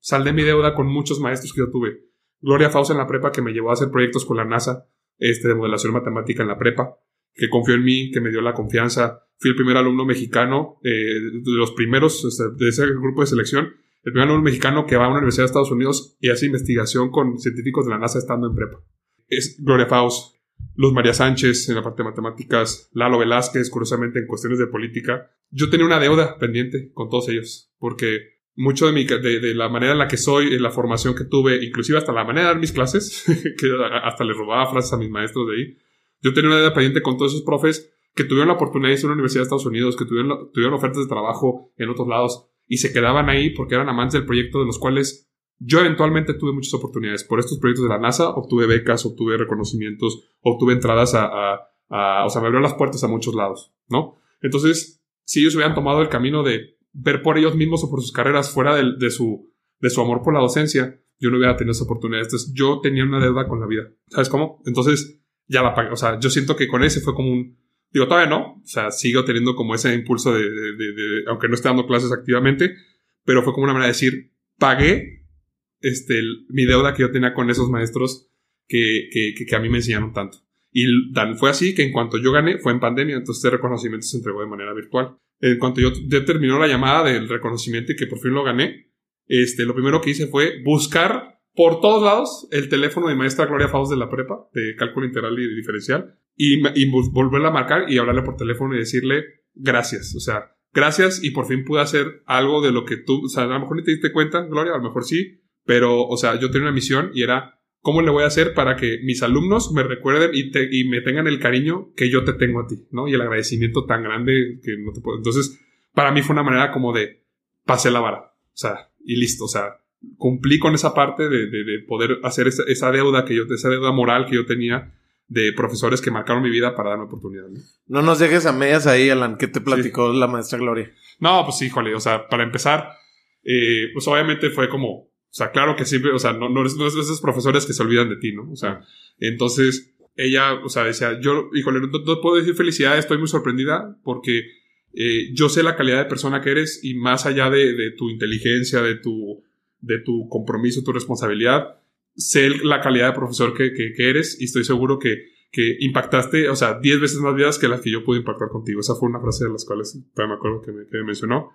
S1: Saldé mi deuda con muchos maestros que yo tuve. Gloria Fausa en la prepa que me llevó a hacer proyectos con la NASA, este de modelación matemática en la prepa, que confió en mí, que me dio la confianza. Fui el primer alumno mexicano, eh, de los primeros de ese grupo de selección, el primer alumno mexicano que va a una universidad de Estados Unidos y hace investigación con científicos de la NASA estando en prepa. Es Gloria Faust, Luz María Sánchez en la parte de matemáticas, Lalo Velázquez, curiosamente en cuestiones de política. Yo tenía una deuda pendiente con todos ellos, porque mucho de, mi, de, la manera en la que soy, la formación que tuve, inclusive hasta la manera de dar mis clases, que hasta le robaba frases a mis maestros de ahí. Yo tenía una deuda pendiente con todos esos profes que tuvieron la oportunidad de ir a una universidad de Estados Unidos, que tuvieron, tuvieron ofertas de trabajo en otros lados y se quedaban ahí porque eran amantes del proyecto de los cuales yo eventualmente tuve muchas oportunidades. Por estos proyectos de la NASA obtuve becas, obtuve reconocimientos, obtuve entradas a, o sea, me abrió las puertas a muchos lados, ¿no? Entonces, si ellos hubieran tomado el camino de ver por ellos mismos o por sus carreras fuera de, de, su, de su amor por la docencia, yo no hubiera tenido esa oportunidad. Entonces, yo tenía una deuda con la vida. ¿Sabes cómo? Entonces, ya la pagué. O sea, yo siento que con ese fue como un... Digo, todavía no. O sea, sigo teniendo como ese impulso de, de, de, aunque no esté dando clases activamente, pero fue como una manera de decir, pagué este, mi deuda que yo tenía con esos maestros que, que, que, a mí me enseñaron tanto. Y tal fue así que en cuanto yo gané, fue en pandemia, entonces este reconocimiento se entregó de manera virtual. En cuanto yo, terminó la llamada del reconocimiento y que por fin lo gané, este, lo primero que hice fue buscar por todos lados el teléfono de maestra Gloria Faust de la prepa, de cálculo integral y diferencial, y, y volverla a marcar y hablarle por teléfono y decirle gracias. O sea, gracias y por fin pude hacer algo de lo que tú, o sea, a lo mejor ni te diste cuenta, Gloria, a lo mejor sí, pero, o sea, yo tenía una misión y era ¿cómo le voy a hacer para que mis alumnos me recuerden y, y, me tengan el cariño que yo te tengo a ti, ¿no? Y el agradecimiento tan grande que no te puedo. Entonces, para mí fue una manera como de pasé la vara, o sea, y listo, o sea, cumplí con esa parte de, de, poder hacer esa, esa, deuda que yo, esa deuda moral que yo tenía de profesores que marcaron mi vida para darme oportunidad. ¿no?
S2: no nos dejes a medias ahí, Alan. ¿Qué te platicó la maestra Gloria?
S1: No, pues híjole, o sea, para empezar, eh, pues obviamente fue como o sea, claro que siempre, o sea, no, no, es, no es esos profesores que se olvidan de ti, ¿no? O sea, entonces ella, o sea, decía, yo, híjole, no, puedo decir felicidad, estoy muy sorprendida porque eh, yo sé la calidad de persona que eres y más allá de, de, tu inteligencia, de tu, de tu compromiso, tu responsabilidad, sé la calidad de profesor que, que, que eres y estoy seguro que, que impactaste, o sea, 10 veces más vidas que las que yo pude impactar contigo. Esa fue una frase de las cuales todavía me acuerdo que me, que me mencionó.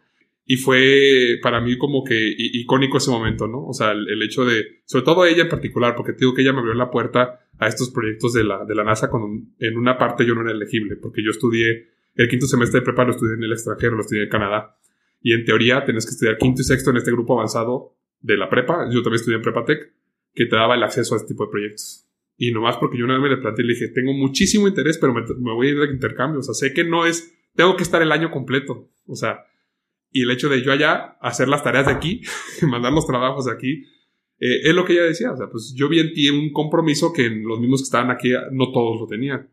S1: Y fue para mí como que icónico ese momento, ¿no? O sea, el, hecho de, sobre todo ella en particular, porque te digo que ella me abrió la puerta a estos proyectos de la, de la NASA cuando en una parte yo no era elegible, porque yo estudié el quinto semestre de prepa, lo estudié en el extranjero, lo estudié en Canadá. Y en teoría tenés que estudiar quinto y sexto en este grupo avanzado de la prepa. Yo también estudié en Prepatec, que te daba el acceso a este tipo de proyectos. Y nomás porque yo una vez me le planteé y le dije, tengo muchísimo interés, pero me, voy a ir de intercambio. O sea, sé que no es, tengo que estar el año completo. O sea, y el hecho de yo allá hacer las tareas de aquí, mandar los trabajos de aquí, eh, es lo que ella decía. O sea, pues yo vi en ti un compromiso que los mismos que estaban aquí no todos lo tenían.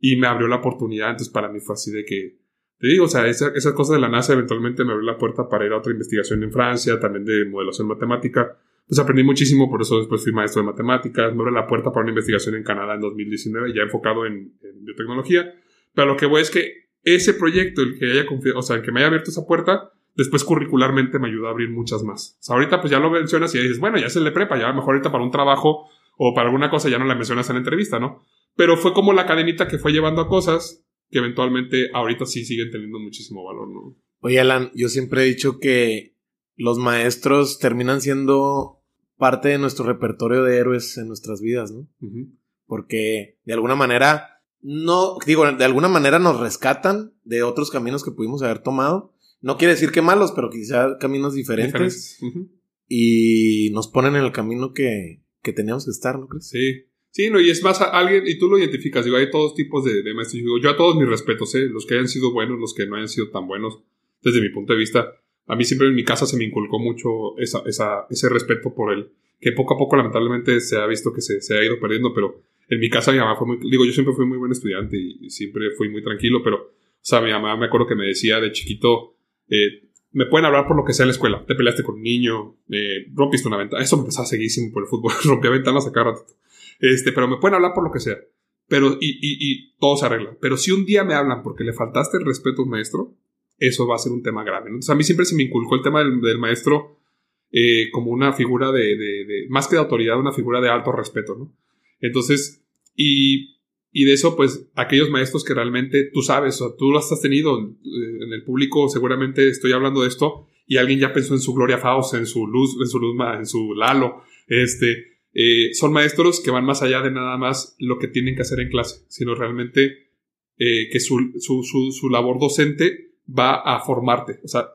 S1: Y me abrió la oportunidad. Entonces, para mí fue así de que, te digo, o sea, esa, esa cosa de la NASA eventualmente me abrió la puerta para ir a otra investigación en Francia, también de modelación matemática. Pues aprendí muchísimo, por eso después fui maestro de matemáticas. Me abrió la puerta para una investigación en Canadá en 2019, ya enfocado en, biotecnología. Pero lo que voy es que ese proyecto, el que haya confiado, o sea, el que me haya abierto esa puerta, después curricularmente me ayudó a abrir muchas más. O sea, ahorita pues ya lo mencionas y dices, bueno, ya se le prepa, ya mejor ahorita para un trabajo o para alguna cosa ya no la mencionas en la entrevista, ¿no? Pero fue como la cadenita que fue llevando a cosas que eventualmente ahorita sí siguen teniendo muchísimo valor, ¿no?
S2: Oye, Alan, yo siempre he dicho que los maestros terminan siendo parte de nuestro repertorio de héroes en nuestras vidas, ¿no? Porque de alguna manera, no, digo, de alguna manera nos rescatan de otros caminos que pudimos haber tomado no quiere decir que malos, pero quizá caminos diferentes. Y nos ponen en el camino que, que teníamos que estar, ¿no crees?
S1: Sí. Sí, no, y es más, alguien, y tú lo identificas, digo, hay todos tipos de, de maestros. Digo, yo a todos mis respetos, ¿eh? Los que hayan sido buenos, los que no hayan sido tan buenos, desde mi punto de vista. A mí siempre en mi casa se me inculcó mucho esa, esa, ese respeto por él, que poco a poco lamentablemente se ha visto que se, se, ha ido perdiendo, pero en mi casa mi mamá fue muy, digo, yo siempre fui muy buen estudiante y, siempre fui muy tranquilo, pero, o sea, mi mamá me acuerdo que me decía de chiquito, eh, me pueden hablar por lo que sea en la escuela. Te peleaste con un niño, eh, rompiste una ventana. Eso me pasaba seguísimo por el fútbol. Rompía ventanas a cada rato. Este, pero me pueden hablar por lo que sea. Pero, y, y, y, todo se arregla. Pero si un día me hablan porque le faltaste el respeto a un maestro, eso va a ser un tema grave. Entonces, a mí siempre se me inculcó el tema del, maestro eh, como una figura de, más que de autoridad, una figura de alto respeto, ¿no? Entonces, y y de eso, pues, aquellos maestros que realmente tú sabes, o tú los has tenido en el público, seguramente estoy hablando de esto, y alguien ya pensó en su Gloria Faust, en su Luz, en su Luz, en su Lalo, este, eh, son maestros que van más allá de nada más lo que tienen que hacer en clase, sino realmente eh, que su, su, su, su, labor docente va a formarte. O sea,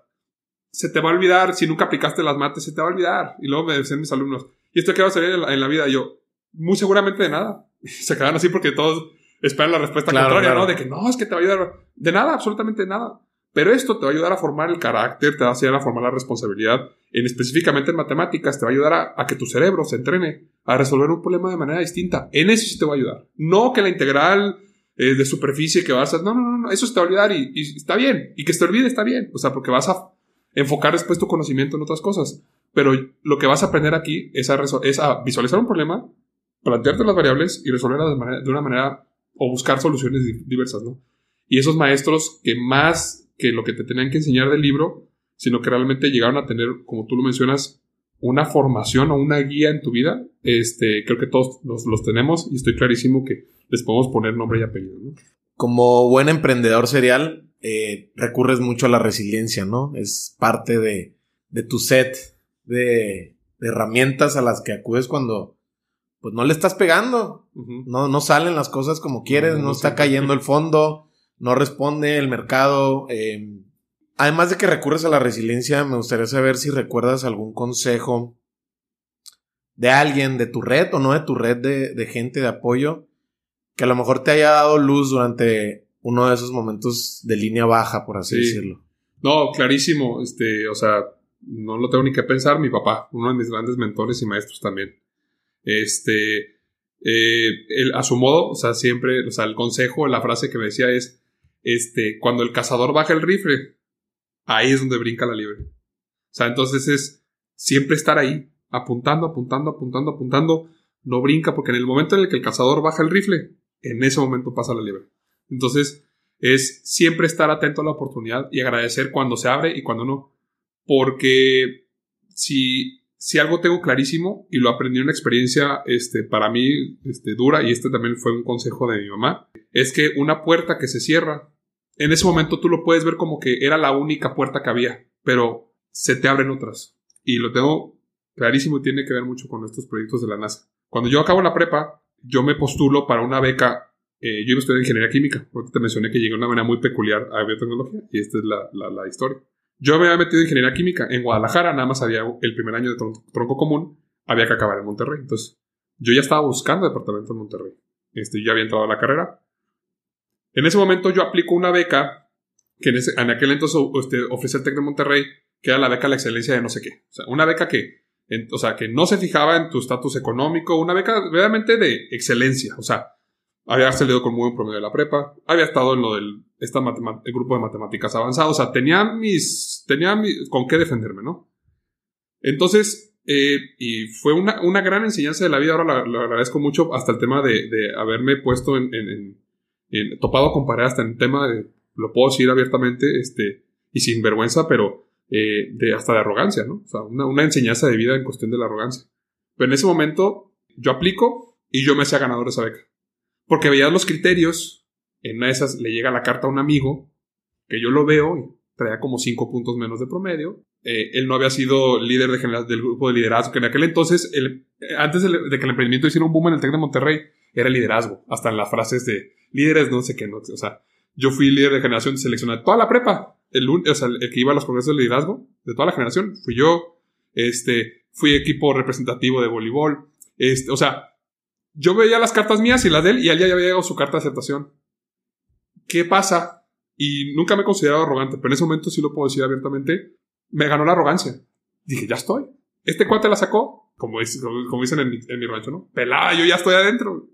S1: se te va a olvidar, si nunca aplicaste las mates, se te va a olvidar. Y luego me decían mis alumnos, ¿y esto qué va a salir en la, en la vida? Y yo, muy seguramente de nada. se quedan así porque todos esperan la respuesta contraria, ¿no? De que no, es que te va a ayudar. De nada, absolutamente nada. Pero esto te va a ayudar a formar el carácter, te va a ayudar a formar la responsabilidad. En, específicamente en matemáticas, te va a ayudar a, que tu cerebro se entrene a resolver un problema de manera distinta. En eso sí te va a ayudar. No que la integral eh, de superficie que vas a... No, no, no, no. Eso se te a olvidar y, está bien. Y que se te olvide está bien. O sea, porque vas a enfocar después tu conocimiento en otras cosas. Pero lo que vas a aprender aquí es a, es a visualizar un problema, plantearte las variables y resolverlas de una manera o buscar soluciones diversas, ¿no? Y esos maestros que más que lo que te tenían que enseñar del libro, sino que realmente llegaron a tener, como tú lo mencionas, una formación o una guía en tu vida, este, creo que todos los, los tenemos y estoy clarísimo que les podemos poner nombre y apellido. ¿no?
S2: Como buen emprendedor serial, eh, recurres mucho a la resiliencia, ¿no? Es parte de, de tu set de, de, herramientas a las que acudes cuando pues no le estás pegando, uh -huh. no, no salen las cosas como quieres, no, no está cayendo el fondo, no responde el mercado. Eh, además de que recurres a la resiliencia, me gustaría saber si recuerdas algún consejo de alguien, de tu red o no de tu red de, de gente de apoyo, que a lo mejor te haya dado luz durante uno de esos momentos de línea baja, por así sí. decirlo.
S1: No, clarísimo, este, o sea, no lo tengo ni que pensar, mi papá, uno de mis grandes mentores y maestros también. Este, eh, él, a su modo, o sea, siempre, o sea, el consejo, la frase que me decía es, este, cuando el cazador baja el rifle, ahí es donde brinca la liebre. O sea, entonces es siempre estar ahí, apuntando, apuntando, apuntando, apuntando, no brinca porque en el momento en el que el cazador baja el rifle, en ese momento pasa la liebre. Entonces, es siempre estar atento a la oportunidad y agradecer cuando se abre y cuando no. Porque si, si algo tengo clarísimo y lo aprendí en una experiencia este, para mí este, dura, y este también fue un consejo de mi mamá, es que una puerta que se cierra, en ese momento tú lo puedes ver como que era la única puerta que había, pero se te abren otras. Y lo tengo clarísimo y tiene que ver mucho con estos proyectos de la NASA. Cuando yo acabo la prepa, yo me postulo para una beca eh, yo iba a estudiar ingeniería química. Porque te mencioné que llegué de una manera muy peculiar a biotecnología y esta es la, historia. Yo me había metido en ingeniería química en Guadalajara, nada más había el primer año de tronco, común, había que acabar en Monterrey. Entonces, yo ya estaba buscando departamento en Monterrey. Este, yo había entrado a la carrera. En ese momento yo aplico una beca que en, ese, en aquel entonces este, ofrecía el TEC de Monterrey, que era la beca a la excelencia de no sé qué. O sea, una beca que, en, o sea, que no se fijaba en tu estatus económico, una beca realmente de excelencia. O sea, había salido con muy buen promedio de la prepa, había estado en lo del esta el grupo de matemáticas avanzadas, o sea, tenía mis, tenía mis, con qué defenderme, ¿no? Entonces, eh, y fue una, una, gran enseñanza de la vida, ahora lo agradezco mucho, hasta el tema de, de haberme puesto en, en, topado con hasta en el tema de, lo puedo decir abiertamente, este, y sin vergüenza, pero eh, hasta de arrogancia, ¿no? O sea, una, una enseñanza de vida en cuestión de la arrogancia. Pero en ese momento, yo aplico y yo me hacía ganador de esa beca. Porque veías los criterios, en una de esas le llega la carta a un amigo, que yo lo veo y traía como cinco puntos menos de promedio. Eh, él no había sido líder de del grupo de liderazgo, que en aquel entonces, el, antes de, que el emprendimiento hiciera un boom en el TEC de Monterrey, era liderazgo, hasta en las frases de líderes, no sé qué, no, o sea, yo fui líder de generación seleccionada toda la prepa, el, o sea, el que iba a los congresos de liderazgo, de toda la generación, fui yo, este, fui equipo representativo de voleibol, este, o sea, yo veía las cartas mías y las de él, y él ya había llegado su carta de aceptación. ¿Qué pasa? Y nunca me he considerado arrogante, pero en ese momento sí lo puedo decir abiertamente. Me ganó la arrogancia. Dije, ya estoy. Este cuate la sacó, como, como dicen en mi, en mi, rancho, ¿no? Pelada, yo ya estoy adentro.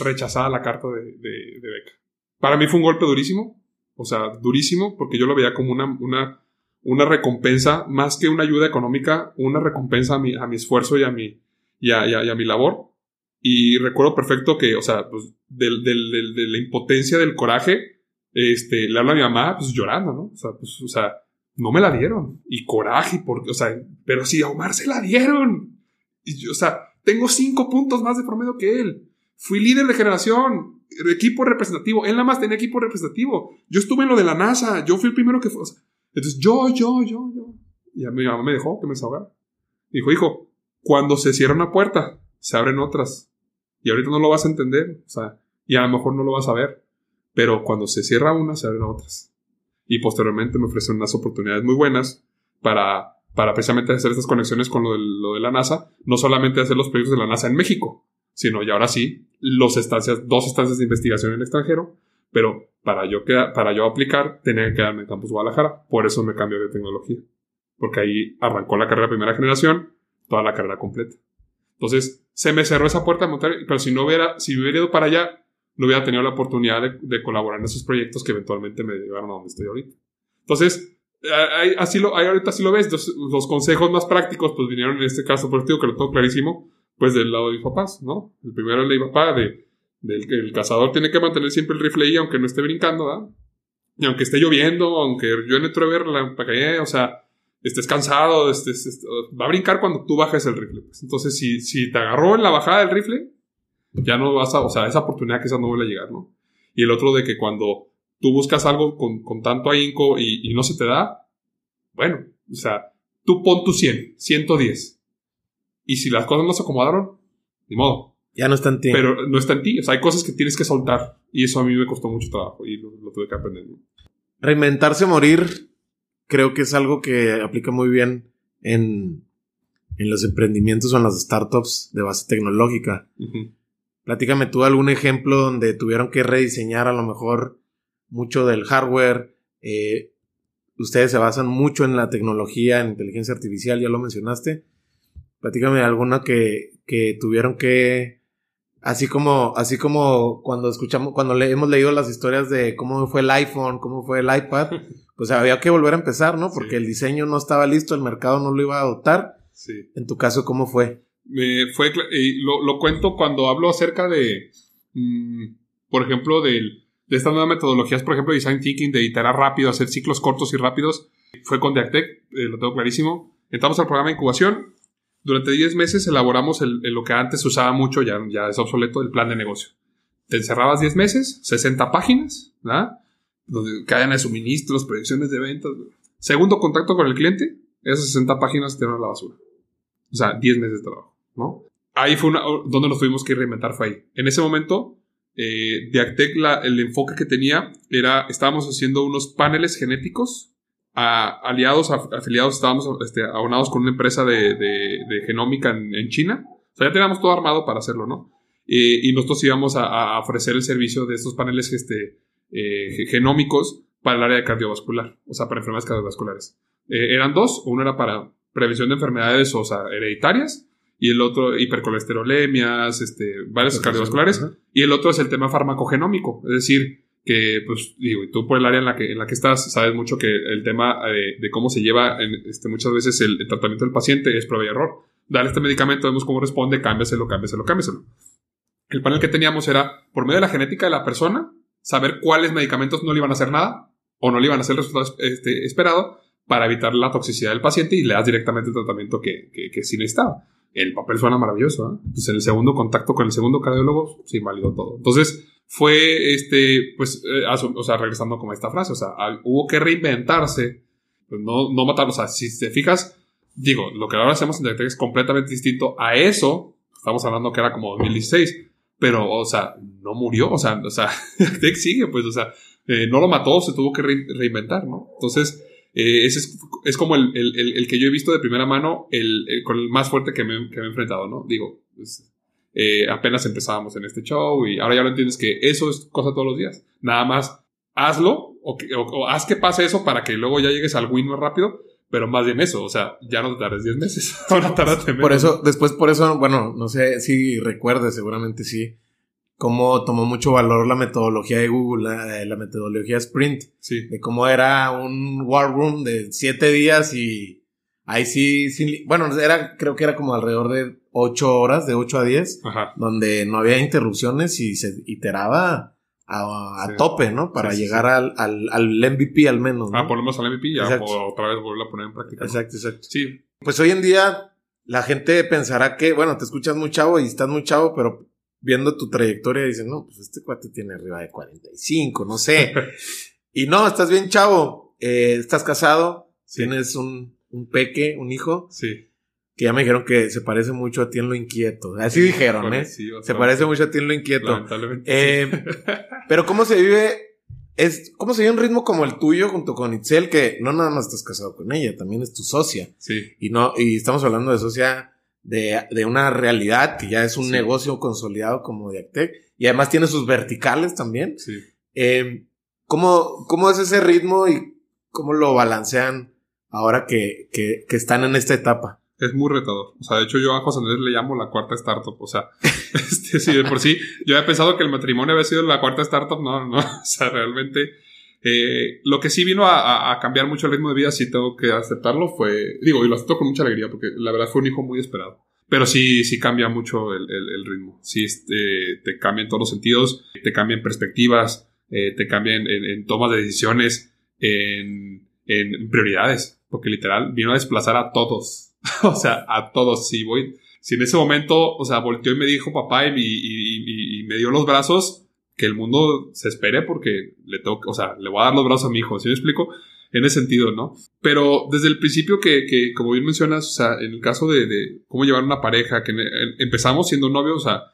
S1: Rechazada la carta de, de, beca. Para mí fue un golpe durísimo. O sea, durísimo, porque yo lo veía como una, una, una recompensa, más que una ayuda económica, una recompensa a mi, a mi esfuerzo y a mi, y a, y a, mi labor y recuerdo perfecto que, o sea, pues, del, del, de la impotencia, del coraje, este, le habla a mi mamá, pues llorando, ¿no? O sea, pues, no me la dieron. Y coraje, porque, o sea, pero si a Omar se la dieron. Y yo, o sea, tengo cinco puntos más de promedio que él. Fui líder de generación, equipo representativo. Él nada más tenía equipo representativo. Yo estuve en lo de la NASA, yo fui el primero que fue. O entonces, yo, yo, yo, yo. Y a mi mamá me dejó que me desahogara. Dijo, hijo, cuando se cierra una puerta, se abren otras. Y ahorita no lo vas a entender, o sea, y a lo mejor no lo vas a ver. Pero cuando se cierra una, se abren otras. Y posteriormente me ofrecen unas oportunidades muy buenas para, para precisamente hacer estas conexiones con lo de la NASA. No solamente hacer los proyectos de la NASA en México, sino y ahora sí, los estancias, dos estancias de investigación en el extranjero. Pero para yo, para yo aplicar, tenía que quedarme en Campus Guadalajara. Por eso me cambié de tecnología. Porque ahí arrancó la carrera primera generación, toda la carrera completa. Entonces, se me cerró esa puerta pero si no hubiera, si hubiera ido para allá, no hubiera tenido la oportunidad de, de, colaborar en esos proyectos que eventualmente me llevaron a donde estoy ahorita. Entonces, así lo, ahorita así lo ves, los, los, consejos más prácticos, pues vinieron en este caso, por digo que lo tengo clarísimo, pues del lado de mis papás, ¿no? El primero el de mi papá, de, del que el cazador tiene que mantener siempre el rifle ahí, aunque no esté brincando, ¿verdad? Y aunque esté lloviendo, aunque yo en truever la empaqué, o sea, estés cansado, estés- va a brincar cuando tú bajes el rifle. pues. Entonces, si, si te agarró en la bajada del rifle, ya no vas a, o sea, esa oportunidad quizás no vuelve a llegar, ¿no? Y el otro de que cuando tú buscas algo con, con tanto ahínco y, y no se te da, bueno, o sea, tú pon tu 100, 110. Y si las cosas no se acomodaron, ni modo.
S2: Ya no está en ti.
S1: Pero no está en ti. O sea, hay cosas que tienes que soltar. Y eso a mí me costó mucho trabajo y lo, lo tuve que aprender.
S2: Reinventarse o morir, creo que es algo que aplica muy bien en, en los emprendimientos o en las startups de base tecnológica. Platícame tú algún ejemplo donde tuvieron que rediseñar a lo mejor mucho del hardware. eh, ustedes se basan mucho en la tecnología, en inteligencia artificial, ya lo mencionaste. Platícame alguna que, que tuvieron que, así como, así como cuando escuchamos, cuando le, hemos leído las historias de cómo fue el iPhone, cómo fue el iPad, pues había que volver a empezar, ¿no? Porque
S1: Sí.
S2: el diseño no estaba listo, el mercado no lo iba a adoptar.
S1: Sí.
S2: En tu caso, ¿cómo fue?
S1: Me fue, lo, lo cuento cuando hablo acerca de, mm, por ejemplo, del- de estas nuevas metodologías, por ejemplo, design thinking, de iterar rápido, hacer ciclos cortos y rápidos. Fue con Deactec, eh, lo tengo clarísimo. Entramos al programa de incubación. Durante 10 meses elaboramos el, el- lo que antes se usaba mucho, ya, ya es obsoleto, el plan de negocio. Te encerrabas 10 meses, 60 páginas, ¿verdad? Donde cadena de suministros, predicciones de ventas. Segundo contacto con el cliente, esas 60 páginas tiraron a la basura. O sea, 10 meses de trabajo, ¿no? Ahí fue donde nos tuvimos que reinventar, fue ahí. En ese momento, eh, el enfoque que tenía era, estábamos haciendo unos paneles genéticos a- aliados, a- afiliados, estábamos este, aunados con una empresa de, de- de genómica en, en China. O sea, ya teníamos todo armado para hacerlo, ¿no? Eh, y nosotros íbamos a, a ofrecer el servicio de estos paneles este, eh, ge- genómicos para el área de cardiovascular, o sea, para enfermedades cardiovasculares. Eh, eran dos, uno era para prevención de enfermedades, o sea, hereditarias, y el otro hipercolesterolemias, este, varios cardiovasculares, y el otro es el tema farmacogenómico, es decir, que, pues, digo, tú por el área en la que, en la que estás, sabes mucho que el tema eh, de cómo se lleva en, este, muchas veces el, el tratamiento del paciente es prueba y error. Dale este medicamento, vemos cómo responde, cámbiaselo, cámbiaselo, cámbiaselo. El panel que teníamos era, por medio de la genética de la persona, saber cuáles medicamentos no le iban a hacer nada o no le iban a hacer el resultado este, esperado para evitar la toxicidad del paciente y le das directamente el tratamiento que, que, que sí necesitaba. El papel suena maravilloso, ¿eh? Pues en el segundo contacto con el segundo cardiólogo, sí invalidó todo. Entonces, fue este, pues, eh, o sea, regresando como a esta frase, o sea, hubo que reinventarse, pues no, no matar, o sea, si te fijas, digo, lo que ahora hacemos en Detect es completamente distinto a eso, estamos hablando que era como 2016, pero, o sea, no murió, o sea, o sea, sigue, pues, o sea, eh, no lo mató, se tuvo que re- reinventar, ¿no? Entonces, eh, ese es, es como el, el- que yo he visto de primera mano, el- con el más fuerte que me, que me he enfrentado, ¿no? Digo, pues, eh, apenas empezábamos en este show y ahora ya lo entiendes que eso es cosa todos los días. Nada más hazlo o, que- o- o haz que pase eso para que luego ya llegues al win más rápido, pero más bien eso, o sea, ya no te tardes 10 meses, ahora tardas menos.
S2: Por eso, después por eso, bueno, no sé si recuerdes, seguramente sí, cómo tomó mucho valor la metodología de Google, la, la metodología Sprint,
S1: Sí,
S2: de cómo era un war room de siete días y ahí sí, li- bueno, era, creo que era como alrededor de ocho horas, de ocho a diez,
S1: ajá.
S2: donde no había interrupciones y se iteraba a, a
S1: Sí.
S2: tope, ¿no? Para
S1: Sí, sí,
S2: llegar Al, al, al MVP al menos. ¿no?
S1: Ah, ponemos al MVP y ya otra vez volverlo a poner en práctica. ¿no?
S2: Exacto, exacto.
S1: Sí,
S2: Pues hoy en día la gente pensará que, bueno, te escuchas muy chavo y estás muy chavo, pero viendo tu trayectoria dicen, no, pues este cuate tiene arriba de 45, no sé. y no, estás bien chavo, eh, estás casado,
S1: Sí.
S2: tienes un, un peque, un hijo,
S1: sí.
S2: que ya me dijeron que se parece mucho a ti en lo inquieto. Así dijeron, ¿eh?
S1: Sí,
S2: Se parece mucho a ti en lo inquieto.
S1: Lamentablemente.
S2: Eh, pero ¿cómo se vive? Es, ¿Cómo se vive un ritmo como el tuyo junto con Itzel? Que no nada más estás casado con ella, también es tu socia.
S1: sí,
S2: Y no, y estamos hablando de socia de, de una realidad que ya es un negocio consolidado como Diactec. Y además tiene sus verticales también.
S1: sí.
S2: Eh, ¿cómo, ¿Cómo es ese ritmo y cómo lo balancean ahora que, que, que están en esta etapa?
S1: Es muy retador. O sea, de hecho, yo a José Andrés le llamo la cuarta startup. O sea, este, sí, de por sí, yo había pensado que el matrimonio había sido la cuarta startup. No, no. O sea, realmente, eh, lo que sí vino a, a- cambiar mucho el ritmo de vida, sí tengo que aceptarlo, fue, digo, y lo acepto con mucha alegría, porque la verdad fue un hijo muy esperado. Pero sí, sí cambia mucho el, el- el ritmo. Sí, este, te cambia en todos los sentidos, te cambian perspectivas, eh, te cambian en, en tomas de decisiones, en, en prioridades. Porque literal vino a desplazar a todos. o sea, a todos. Si voy, si en ese momento, o sea, volteó y me dijo papá y, me dio los brazos, que el mundo se espere porque le tengo, o sea, le voy a dar los brazos a mi hijo, ¿sí me explico? En ese sentido, ¿no? Pero desde el principio que, que como bien mencionas, o sea, en el caso de, de cómo llevar una pareja, que empezamos siendo novios, o sea,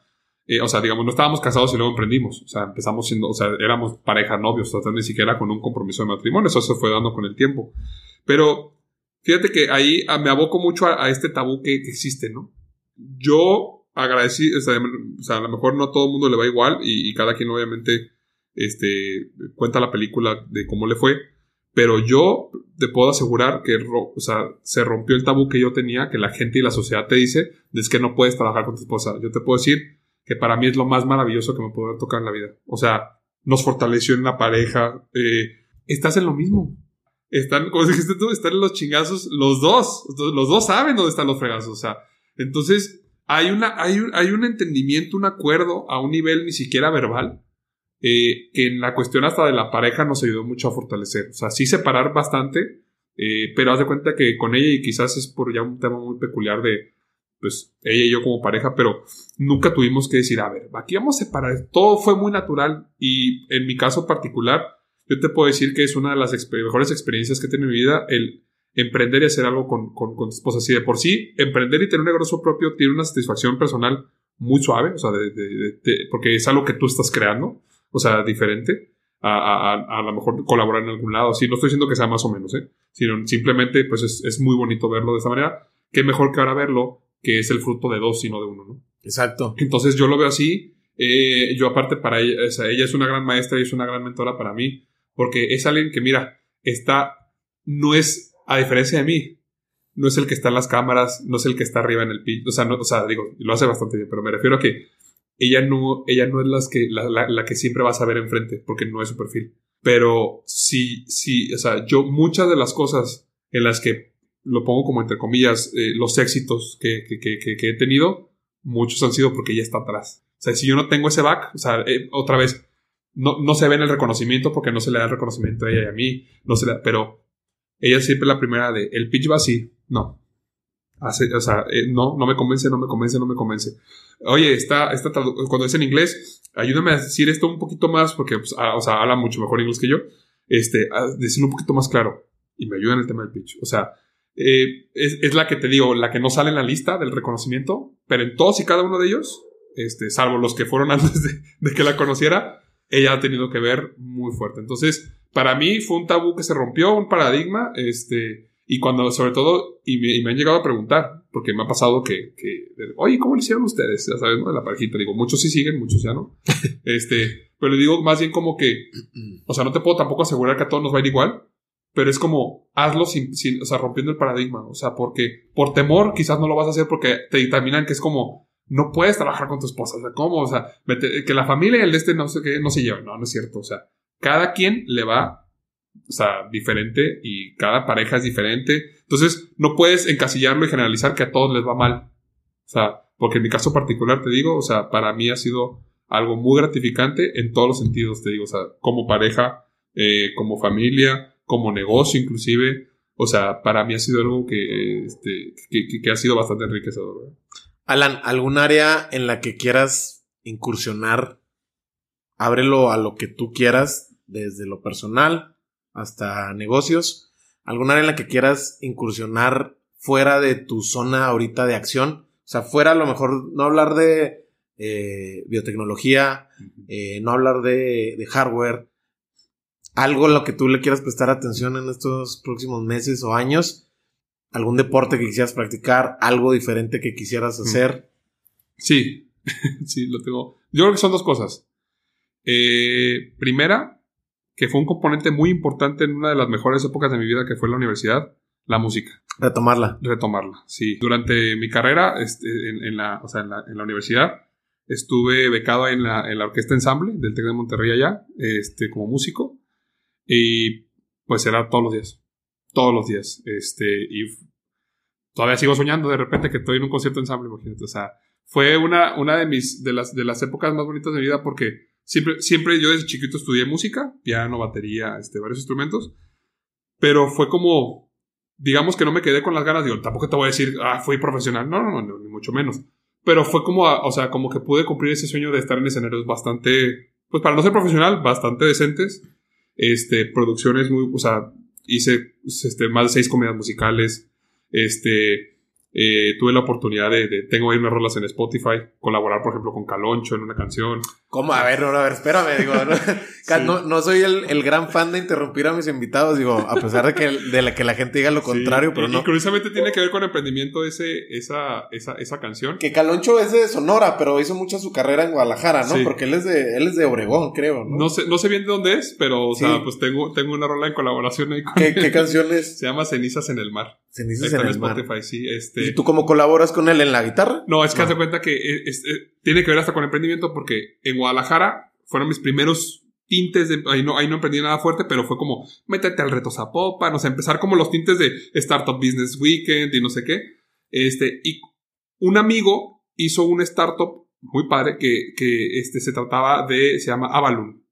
S1: eh, o sea, digamos, no estábamos casados y luego emprendimos. O sea, empezamos siendo, o sea, éramos pareja, novios, o sea, ni siquiera con un compromiso de matrimonio. Eso se fue dando con el tiempo. Pero fíjate que ahí ah, me aboco mucho a, este tabú que, existe, ¿no? Yo agradecí, o sea, a lo mejor no a todo el mundo le va igual y, cada quien obviamente este, cuenta la película de cómo le fue. Pero yo te puedo asegurar que o sea, se rompió el tabú que yo tenía, que la gente y la sociedad te dice, es que no puedes trabajar con tu esposa. Yo te puedo decir que para mí es lo más maravilloso que me puede tocar en la vida. O sea, nos fortaleció en la pareja. Eh, estás en lo mismo. Están, como dijiste tú, están en los chingazos los dos. Los dos saben dónde están los fregazos. O sea, entonces hay, una, hay, un, hay un entendimiento, un acuerdo a un nivel ni siquiera verbal. Eh, que en la cuestión hasta de la pareja nos ayudó mucho a fortalecer. O sea, sí separar bastante, eh, pero haz de cuenta que con ella, y quizás es por ya un tema muy peculiar de, pues ella y yo como pareja, pero nunca tuvimos que decir, a ver, aquí vamos a separar. Todo fue muy natural y en mi caso particular, yo te puedo decir que es una de las mejores experiencias que he tenido en mi vida el emprender y hacer algo con, con, tu esposa. Así de por sí, emprender y tener un negocio propio tiene una satisfacción personal muy suave, o sea, porque es algo que tú estás creando, o sea, diferente a, a, a, lo mejor colaborar en algún lado. Sí, no estoy diciendo que sea más o menos, ¿eh? sino simplemente pues es, es muy bonito verlo de esa manera. Qué mejor que ahora verlo que es el fruto de dos y no de uno, ¿no?
S2: Exacto.
S1: Entonces yo lo veo así. Eh, yo aparte para ella, o sea, ella es una gran maestra y es una gran mentora para mí, porque es alguien que, mira, está, no es, a diferencia de mí, no es el que está en las cámaras, no es el que está arriba en el pitch, o sea, no, o sea, digo, lo hace bastante bien, pero me refiero a que ella no, ella no es las que, la, la, que siempre vas a ver enfrente, porque no es su perfil. Pero sí, sí, o sea, yo muchas de las cosas en las que lo pongo como entre comillas, eh, los éxitos que, que, que, que, he tenido, muchos han sido porque ella está atrás. O sea, si yo no tengo ese back, o sea, eh, otra vez, no, no se ve en el reconocimiento porque no se le da el reconocimiento a ella y a mí, no se le da, pero ella siempre es la primera de, el pitch va así, no. Hace, o sea, eh, no, no me convence, no me convence, no me convence. Oye, está, está cuando es en inglés, ayúdame a decir esto un poquito más porque, pues, ah, o sea, habla mucho mejor inglés que yo. Este, a decirlo un poquito más claro y me ayuda en el tema del pitch. O sea, eh, es, la que te digo, la que no sale en la lista del reconocimiento, pero en todos y cada uno de ellos, este, salvo los que fueron antes de, que la conociera, ella ha tenido que ver muy fuerte. Entonces, para mí fue un tabú que se rompió, un paradigma, este, y cuando, sobre todo, y me, han llegado a preguntar, porque me ha pasado que, que oye, ¿cómo lo hicieron ustedes? Ya sabes, ¿no? De la parejita. Digo, muchos sí siguen, muchos ya no. este, pero le digo más bien como que, o sea, no te puedo tampoco asegurar que a todos nos va a ir igual, pero es como, hazlo sin, sin, o sea, rompiendo el paradigma, o sea, porque por temor quizás no lo vas a hacer porque te dictaminan que es como, no puedes trabajar con tu esposa, o sea, ¿cómo? O sea, que la familia y el de este no sé qué, no se llevan, no, no es cierto, o sea, cada quien le va, o sea, diferente y cada pareja es diferente, entonces no puedes encasillarlo y generalizar que a todos les va mal, o sea, porque en mi caso particular te digo, o sea, para mí ha sido algo muy gratificante en todos los sentidos, te digo, o sea, como pareja, eh, como familia, como negocio inclusive. O sea, para mí ha sido algo que, este, que, ha sido bastante enriquecedor.
S2: Alan, ¿algún área en la que quieras incursionar? Ábrelo a lo que tú quieras, desde lo personal hasta negocios. ¿Algún área en la que quieras incursionar fuera de tu zona ahorita de acción? O sea, fuera a lo mejor no hablar de eh, biotecnología, eh, no hablar de, de hardware, algo a lo que tú le quieras prestar atención en estos próximos meses o años, algún deporte que quisieras practicar, algo diferente que quisieras mm. hacer.
S1: Sí, sí, lo tengo. Yo creo que son dos cosas. Eh, primera, que fue un componente muy importante en una de las mejores épocas de mi vida, que fue la universidad, la música.
S2: Retomarla.
S1: Retomarla, sí. Durante mi carrera este, en, la, en, la, en la universidad, estuve becado en la, en la orquesta ensamble del TEC de Monterrey allá, este, como músico. Y pues era todos los días. Todos los días. Este, y todavía sigo soñando de repente que estoy en un concierto ensamble, imagínate. O sea, fue una, una de mis, de las, de las épocas más bonitas de mi vida porque siempre, siempre yo desde chiquito estudié música, piano, batería, este, varios instrumentos. Pero fue como digamos que no me quedé con las ganas, digo, tampoco te voy a decir, ah, fui profesional, no, no, no, ni mucho menos. Pero fue como, o sea, como que pude cumplir ese sueño de estar en escenarios bastante, pues para no ser profesional, bastante decentes. Este, producciones muy, o sea, hice este, más de seis comedias musicales. Este, eh, tuve la oportunidad de, tengo ahí unas rolas en Spotify, colaborar, por ejemplo, con Caloncho en una canción.
S2: ¿Cómo? A ver, a ver, espérame, digo, no, no, soy el, gran fan de interrumpir a mis invitados, digo, a pesar de que, de la, que la gente diga lo contrario, pero no. Y
S1: curiosamente tiene que ver con emprendimiento ese, esa, esa, esa canción.
S2: Que Caloncho es de Sonora, pero hizo mucha su carrera en Guadalajara, ¿no? Porque él es de, él es de Obregón, creo, ¿no?
S1: No sé, no sé bien de dónde es, pero, o sea, pues tengo, tengo una rola en colaboración ahí con
S2: ¿Qué, ¿Qué canción es?
S1: Se llama Cenizas en el Mar.
S2: Cenizas en el Mar.
S1: Spotify, sí, este
S2: ¿Y tú cómo colaboras con él en la guitarra?
S1: No, es que no. cuenta que eh, eh, tiene que ver hasta con emprendimiento porque en Guadalajara fueron mis primeros tintes de, ahí no, ahí no emprendí nada fuerte, pero fue como, métete al reto Zapopan, o sea, empezar como los tintes de Startup Business Weekend y no sé qué. Este, y un amigo hizo un startup muy padre que, que este, se trataba de, se llama Avalon,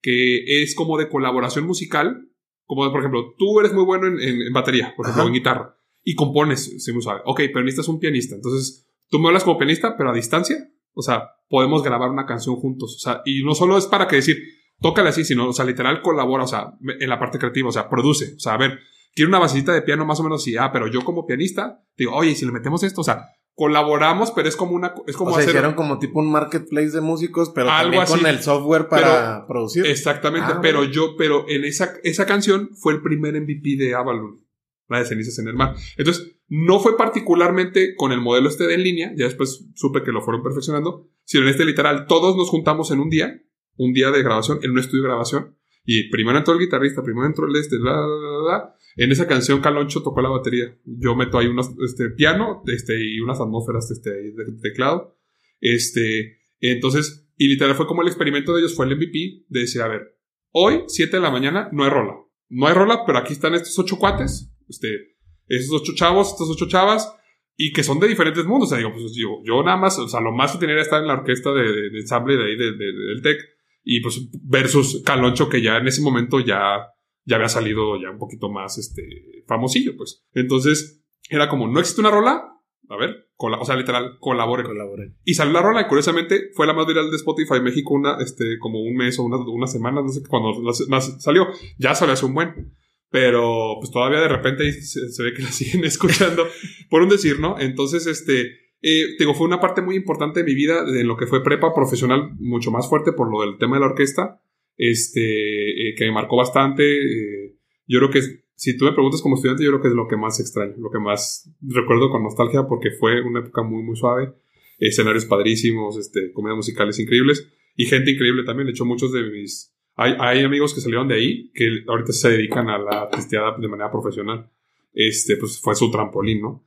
S1: que es como de colaboración musical, como por ejemplo, tú eres muy bueno en, en, batería, por ejemplo, en guitarra y compones, si me sabe. Ok, pero necesitas un pianista. Entonces, tú me hablas como pianista, pero a distancia. O sea, podemos grabar una canción juntos. O sea, y no solo es para que decir, tócale así, sino, o sea, literal colabora, o sea, en la parte creativa, o sea, produce. O sea, a ver, quiero una basecita de piano más o menos así, ah, pero yo como pianista, digo, oye, si le metemos esto, o sea, colaboramos, pero es como una, es como
S2: o sea, hicieron como tipo un marketplace de músicos, pero algo también con el software para producir.
S1: Exactamente, ah, pero yo, pero en esa, esa canción fue el primer MVP de Avalon la de cenizas en el mar. Entonces, no fue particularmente con el modelo este de en línea, ya después supe que lo fueron perfeccionando, sino en este literal, todos nos juntamos en un día, un día de grabación, en un estudio de grabación, y primero entró el guitarrista, primero entró el este, la, la, En esa canción Caloncho tocó la batería. Yo meto ahí unos, este, piano, este, y unas atmósferas, este, de teclado. Este, entonces, y literal fue como el experimento de ellos, fue el MVP, de decir, a ver, hoy, 7 de la mañana, no hay rola. No hay rola, pero aquí están estos ocho cuates, este, esos ocho chavos, estas ocho chavas, y que son de diferentes mundos. O sea, digo, pues yo, yo nada más, o sea, lo más que tenía era estar en la orquesta de, de, ensamble de ahí, de, del TEC, y pues versus Caloncho, que ya en ese momento ya, ya había salido ya un poquito más, este, famosillo, pues. Entonces, era como, no existe una rola, a ver, o sea, literal, colabore.
S2: colabore.
S1: Y salió la rola y curiosamente fue la más viral de Spotify México una, este, como un mes o una, una semana, no sé cuando más salió. Ya salió hace un buen. Pero pues todavía de repente se, ve que la siguen escuchando, por un decir, ¿no? Entonces, este, eh, digo, fue una parte muy importante de mi vida, en lo que fue prepa profesional, mucho más fuerte por lo del tema de la orquesta, este, eh, que me marcó bastante. Eh, yo creo que si tú me preguntas como estudiante, yo creo que es lo que más extraño, lo que más recuerdo con nostalgia, porque fue una época muy, muy suave, escenarios padrísimos, este, comedias musicales increíbles y gente increíble también. De hecho, muchos de mis hay, amigos que salieron de ahí que ahorita se dedican a la testeada de manera profesional. Este, pues fue su trampolín, ¿no?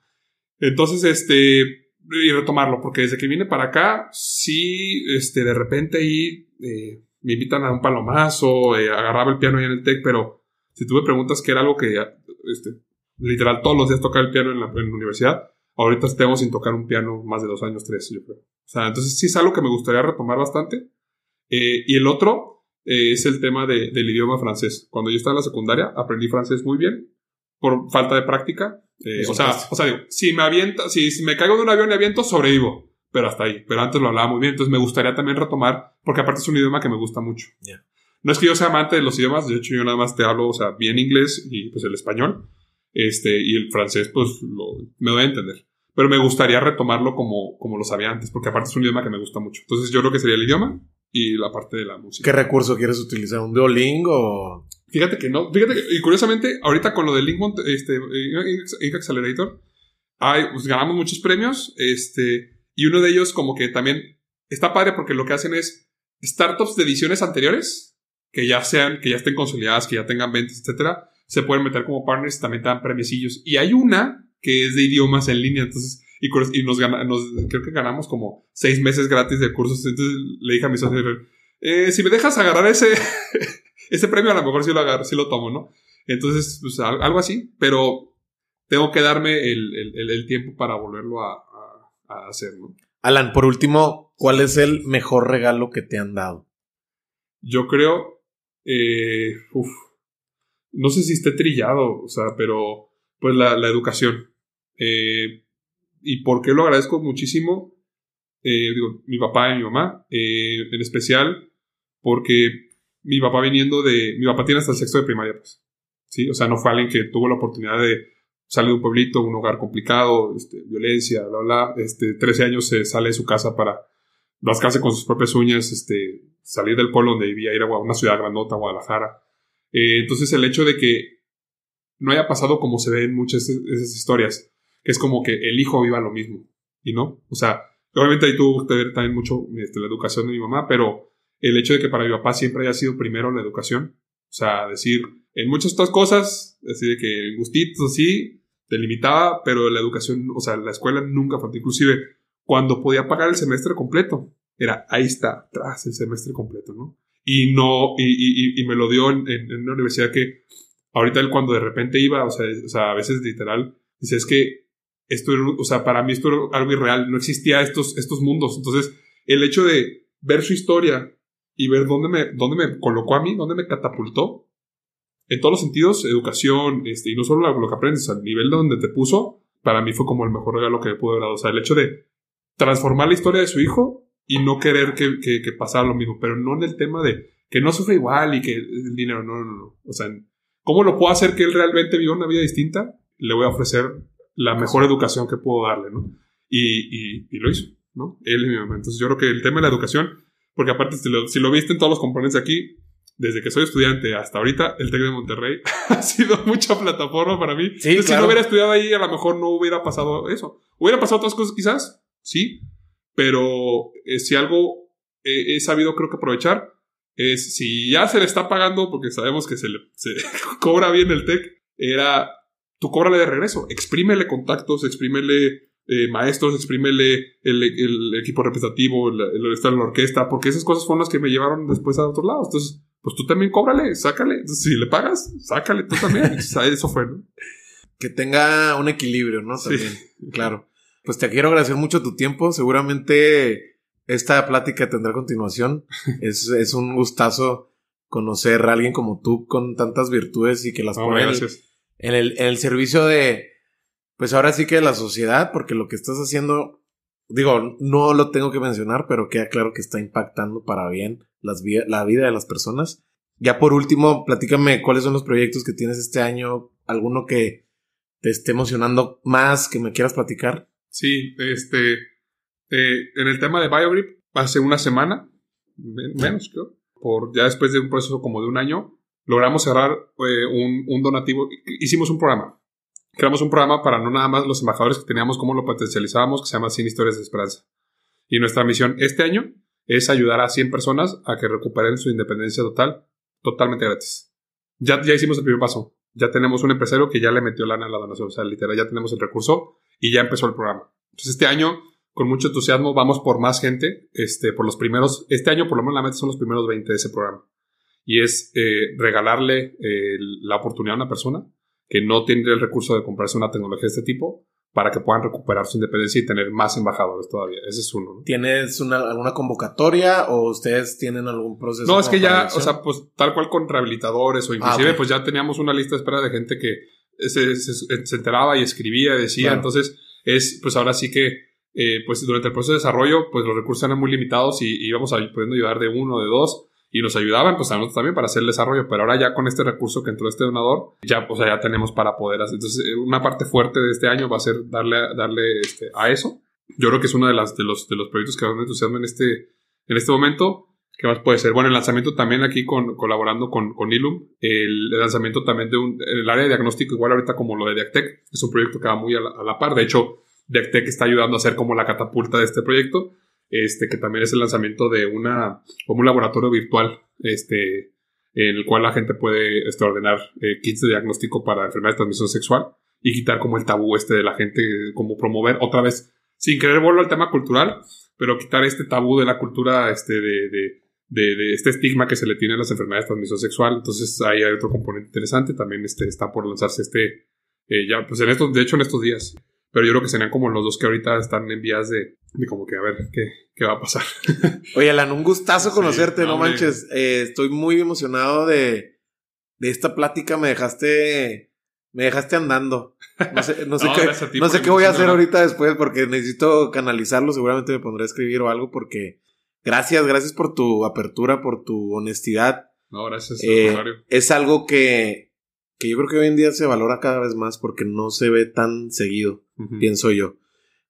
S1: Entonces, este, y retomarlo, porque desde que vine para acá, sí, este, de repente ahí eh, me invitan a un palomazo, eh, agarraba el piano ahí en el TEC, pero si tú me preguntas que era algo que, este, literal, todos los días tocar el piano en la, en la universidad, ahorita tengo sin tocar un piano más de dos años, tres, yo creo. O sea, entonces sí es algo que me gustaría retomar bastante. Eh, y el otro, eh, es el tema de, del idioma francés. Cuando yo estaba en la secundaria, aprendí francés muy bien, por falta de práctica. Eh, o, sea, o sea, digo, si me avienta, si, me caigo de un avión y aviento, sobrevivo. Pero hasta ahí. Pero antes lo hablaba muy bien. Entonces me gustaría también retomar, porque aparte es un idioma que me gusta mucho. No es que yo sea amante de los idiomas, de hecho yo nada más te hablo, o sea, bien inglés y pues el español. Este, y el francés, pues lo, me doy a entender. Pero me gustaría retomarlo como, como lo sabía antes, porque aparte es un idioma que me gusta mucho. Entonces yo creo que sería el idioma y la parte de la música.
S2: ¿Qué recurso quieres utilizar? ¿Un Duolingo?
S1: Fíjate que no. Fíjate que, y curiosamente, ahorita con lo del Link, este, Ink Accelerator, hay, pues, ganamos muchos premios, este, y uno de ellos como que también está padre porque lo que hacen es startups de ediciones anteriores, que ya sean, que ya estén consolidadas, que ya tengan ventas, etcétera, se pueden meter como partners y también te dan premiecillos. Y hay una que es de idiomas en línea, entonces y, nos, creo que ganamos como seis meses gratis de cursos. Entonces le dije a mi socio, eh, si me dejas agarrar ese, ese premio, a lo mejor sí lo agarro, sí lo tomo, ¿no? Entonces, pues algo así, pero tengo que darme el, tiempo para volverlo a, hacer, ¿no?
S2: Alan, por último, ¿cuál es el mejor regalo que te han dado?
S1: Yo creo, eh, no sé si esté trillado, o sea, pero pues la, la educación. Eh, ¿Y por qué lo agradezco muchísimo? Eh, digo, mi papá y mi mamá, eh, en especial porque mi papá viniendo de, mi papá tiene hasta el sexto de primaria, pues, ¿sí? O sea, no fue alguien que tuvo la oportunidad de salir de un pueblito, un hogar complicado, este, violencia, bla, bla, este, 13 años se sale de su casa para rascarse con sus propias uñas, este, salir del pueblo donde vivía, ir a una ciudad grandota, Guadalajara. Eh, entonces el hecho de que no haya pasado como se ve en muchas de esas historias, que es como que el hijo viva lo mismo, y no, o sea, obviamente ahí tuvo que ver también mucho este, la educación de mi mamá, pero el hecho de que para mi papá siempre haya sido primero la educación, o sea, decir, en muchas otras cosas, decir que gustitos así, te limitaba, pero la educación, o sea, la escuela nunca faltó, inclusive cuando podía pagar el semestre completo, era ahí está, atrás el semestre completo, ¿no? Y no, y, y, me lo dio en, en, una universidad que ahorita él cuando de repente iba, o sea, o sea, a veces literal, dice, es que esto, o sea, para mí esto era algo irreal, no existía estos, estos mundos. Entonces, el hecho de ver su historia y ver dónde me, dónde me colocó a mí, dónde me catapultó, en todos los sentidos, educación, este, y no solo lo, que aprendes, al nivel donde te puso, para mí fue como el mejor regalo que me pudo haber dado. O sea, el hecho de transformar la historia de su hijo y no querer que, que, que pasara lo mismo, pero no en el tema de que no sufre igual y que el dinero, no, no, no. O sea, ¿cómo lo puedo hacer que él realmente viva una vida distinta? Le voy a ofrecer la mejor educación que puedo darle, ¿no? Y, y, lo hizo, ¿no? Él y mi mamá. Entonces yo creo que el tema de la educación, porque aparte si lo, si lo viste en todos los componentes aquí, desde que soy estudiante hasta ahorita, el TEC de Monterrey ha sido mucha plataforma para mí. Si no hubiera estudiado ahí, a lo mejor no hubiera pasado eso. Hubiera pasado otras cosas quizás, sí, pero eh, si algo he sabido creo que aprovechar es si ya se le está pagando, porque sabemos que se le se cobra bien el TEC, era tú cóbrale de regreso, exprímele contactos, exprímele eh, maestros, exprímele el, el, equipo representativo, el, el, estar en la orquesta, porque esas cosas fueron las que me llevaron después a otros lados. Entonces, pues tú también cóbrale, sácale. Entonces, si le pagas, sácale tú también. eso fue, ¿no?
S2: Que tenga un equilibrio, ¿no? También, claro. Pues te quiero agradecer mucho tu tiempo. Seguramente esta plática tendrá continuación. es, es un gustazo conocer a alguien como tú con tantas virtudes y que las pone en el, en el servicio de, pues ahora sí que de la sociedad, porque lo que estás haciendo, digo, no lo tengo que mencionar, pero queda claro que está impactando para bien las la vida de las personas. Ya por último, platícame cuáles son los proyectos que tienes este año, alguno que te esté emocionando más, que me quieras platicar.
S1: Sí, este, eh, en el tema de BioGrip, hace una semana, menos creo, por ya después de un proceso como de un año, logramos cerrar eh, un, un, donativo. Hicimos un programa. Creamos un programa para no nada más los embajadores que teníamos, cómo lo potencializábamos, que se llama 100 historias de esperanza. Y nuestra misión este año es ayudar a 100 personas a que recuperen su independencia total, totalmente gratis. Ya, ya hicimos el primer paso. Ya tenemos un empresario que ya le metió lana a la donación. O sea, literal, ya tenemos el recurso y ya empezó el programa. Entonces, este año, con mucho entusiasmo, vamos por más gente. Este, por los primeros, este año por lo menos la meta son los primeros 20 de ese programa y es eh, regalarle eh, la oportunidad a una persona que no tiene el recurso de comprarse una tecnología de este tipo para que puedan recuperar su independencia y tener más embajadores todavía. Ese es uno.
S2: ¿Tienes una, alguna convocatoria o ustedes tienen algún proceso?
S1: No, es que ya, o sea, pues tal cual con rehabilitadores o inclusive ah, pues ya teníamos una lista de espera de gente que se, se, enteraba y escribía y decía. Entonces es, pues ahora sí que, eh, pues durante el proceso de desarrollo, pues los recursos eran muy limitados y íbamos a, pudiendo ayudar de uno, de dos y nos ayudaban pues a nosotros también para hacer el desarrollo, pero ahora ya con este recurso que entró este donador, ya pues ya tenemos para poder hacer. Entonces, eh, una parte fuerte de este año va a ser darle, darle este, a eso. Yo creo que es uno de, los, de los proyectos que más entusiasmo en este, en este momento. ¿Qué más puede ser? Bueno, el lanzamiento también aquí con, colaborando con, con Ilum, el, lanzamiento también de un, el área de diagnóstico, igual ahorita como lo de Diactec, es un proyecto que va muy a la, a la par. De hecho, Diactec está ayudando a hacer como la catapulta de este proyecto este, que también es el lanzamiento de una, como un laboratorio virtual, este, en el cual la gente puede este, ordenar eh, kits de diagnóstico para enfermedades de transmisión sexual y quitar como el tabú este de la gente, como promover otra vez, sin querer volver al tema cultural, pero quitar este tabú de la cultura, este, de, de, de, este estigma que se le tiene a las enfermedades de transmisión sexual. Entonces ahí hay otro componente interesante, también este, está por lanzarse este, eh, ya, pues en estos, de hecho en estos días. Pero yo creo que serían como los dos que ahorita están en vías de, de como que a ver qué, qué va a pasar.
S2: Oye, Alan, un gustazo conocerte, no, manches. Eh, estoy muy emocionado de, de esta plática. Me dejaste, Me dejaste andando. No sé, no sé
S1: No,
S2: qué, no sé qué voy a hacer ahorita después porque necesito canalizarlo. Seguramente me pondré a escribir o algo porque gracias, gracias por tu apertura, por tu honestidad.
S1: No, gracias.
S2: Eh, es algo que, que yo creo que hoy en día se valora cada vez más porque no se ve tan seguido, Pienso yo.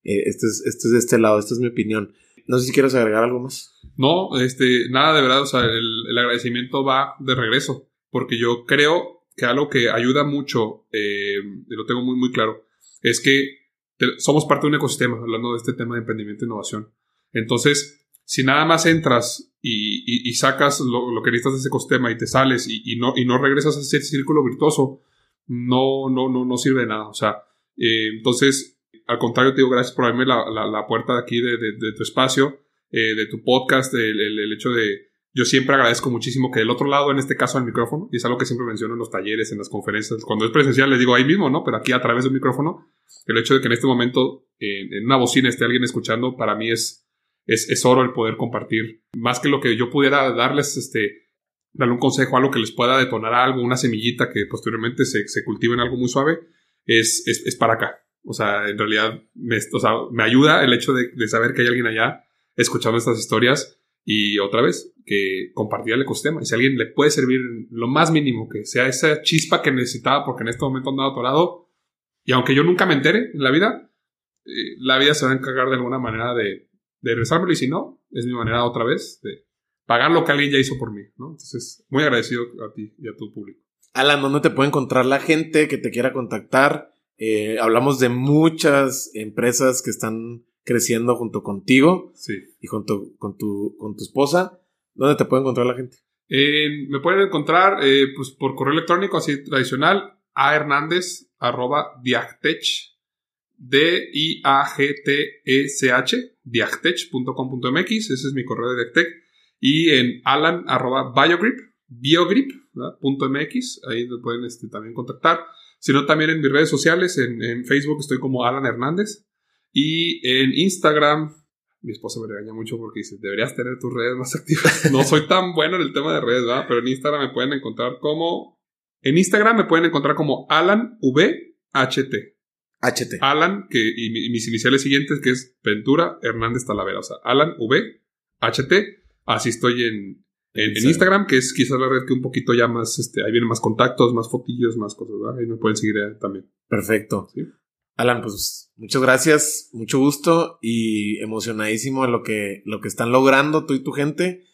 S2: Eh, este, es, este es de este lado, esta es mi opinión. No sé si quieres agregar algo más.
S1: No, este, nada de verdad, o sea, el, el agradecimiento va de regreso, porque yo creo que algo que ayuda mucho, eh, y lo tengo muy, muy claro, es que te- somos parte de un ecosistema, hablando de este tema de emprendimiento e innovación. Entonces, si nada más entras y, y- y sacas lo, lo que necesitas de ese ecosistema y te sales y, y no, y no regresas a ese círculo virtuoso, no, no, no, no sirve de nada. O sea, eh, entonces, al contrario, te digo gracias por abrirme la, la- puerta de aquí de, de- tu espacio, eh, de tu podcast, el, el- hecho de... Yo siempre agradezco muchísimo que del otro lado, en este caso, el micrófono, y es algo que siempre menciono en los talleres, en las conferencias, cuando es presencial, les digo ahí mismo, ¿no? Pero aquí a través de un micrófono, el hecho de que en este momento en, en una bocina esté alguien escuchando, para mí es, es, es oro el poder compartir. Más que lo que yo pudiera darles, este, darle un consejo, algo que les pueda detonar algo, una semillita que posteriormente se, se cultive en algo muy suave, es, es, es para acá. O sea, en realidad me, o sea, me ayuda el hecho de, de saber que hay alguien allá escuchando estas historias y otra vez, que compartir el ecosistema. Y si alguien le puede servir lo más mínimo, que sea esa chispa que necesitaba porque en este momento andaba atorado, y aunque yo nunca me entere en la vida, eh, la vida se va a encargar de alguna manera de, de regresármelo y si no, es mi manera otra vez de pagar lo que alguien ya hizo por mí, ¿no? Entonces, muy agradecido a ti y a tu público.
S2: Alan, ¿dónde te puede encontrar la gente que te quiera contactar? Eh, hablamos de muchas empresas que están creciendo junto contigo
S1: Sí.
S2: y junto con tu, con tu esposa. ¿Dónde te puede encontrar la gente?
S1: Eh, me pueden encontrar eh, pues, por correo electrónico, así tradicional, a hernández arroba diagtech, D-I-A-G-T-E-C-H, diagtech.com.mx, ese es mi correo de Diagtech, y en alan arroba biogrip, biogrip, .mx, ahí me pueden este, también contactar, sino también en mis redes sociales, en, en Facebook estoy como Alan Hernández, y en Instagram mi esposa me regaña mucho porque dice, deberías tener tus redes más activas. No soy tan bueno en el tema de redes, ¿verdad? Pero en Instagram me pueden encontrar como... En Instagram me pueden encontrar como Alan V HT. Alan, que, y, y mis iniciales siguientes, que es Ventura Hernández Talavera. O sea, Alan V HT. Así estoy en, en, en
S2: Instagram.
S1: Que es quizás la red que un poquito ya más, este, ahí vienen más contactos, más fotillos, más cosas, ¿verdad? Ahí me pueden seguir eh, también.
S2: Perfecto.
S1: Sí.
S2: Alan, pues muchas gracias, mucho gusto y emocionadísimo de lo que, lo que están logrando tú y tu gente.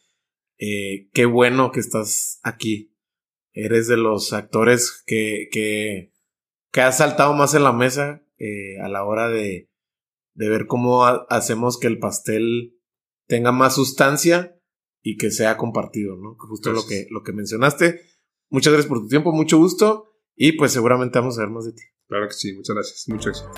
S2: Eh, qué bueno que estás aquí. Eres de los actores que, que, que has saltado más en la mesa eh, a la hora de, de ver cómo ha- hacemos que el pastel tenga más sustancia y que sea compartido, ¿no? Justo lo que, lo que mencionaste. Muchas gracias por tu tiempo, mucho gusto y pues seguramente vamos a ver más de ti.
S1: Claro que sí, muchas gracias. Mucho éxito.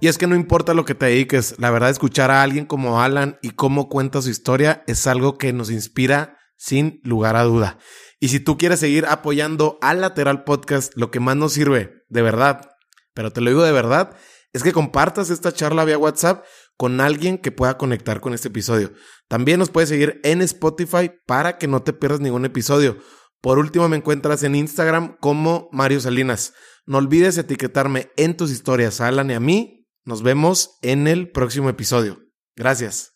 S2: Y es que no importa lo que te dediques, la verdad escuchar a alguien como Alan y cómo cuenta su historia es algo que nos inspira sin lugar a duda. Y si tú quieres seguir apoyando al Lateral Podcast, lo que más nos sirve, de verdad, pero te lo digo de verdad, es que compartas esta charla vía WhatsApp con alguien que pueda conectar con este episodio. También nos puedes seguir en Spotify para que no te pierdas ningún episodio. Por último, me encuentras en Instagram como Mario Salinas. No olvides etiquetarme en tus historias Alan y a mí. Nos vemos en el próximo episodio. Gracias.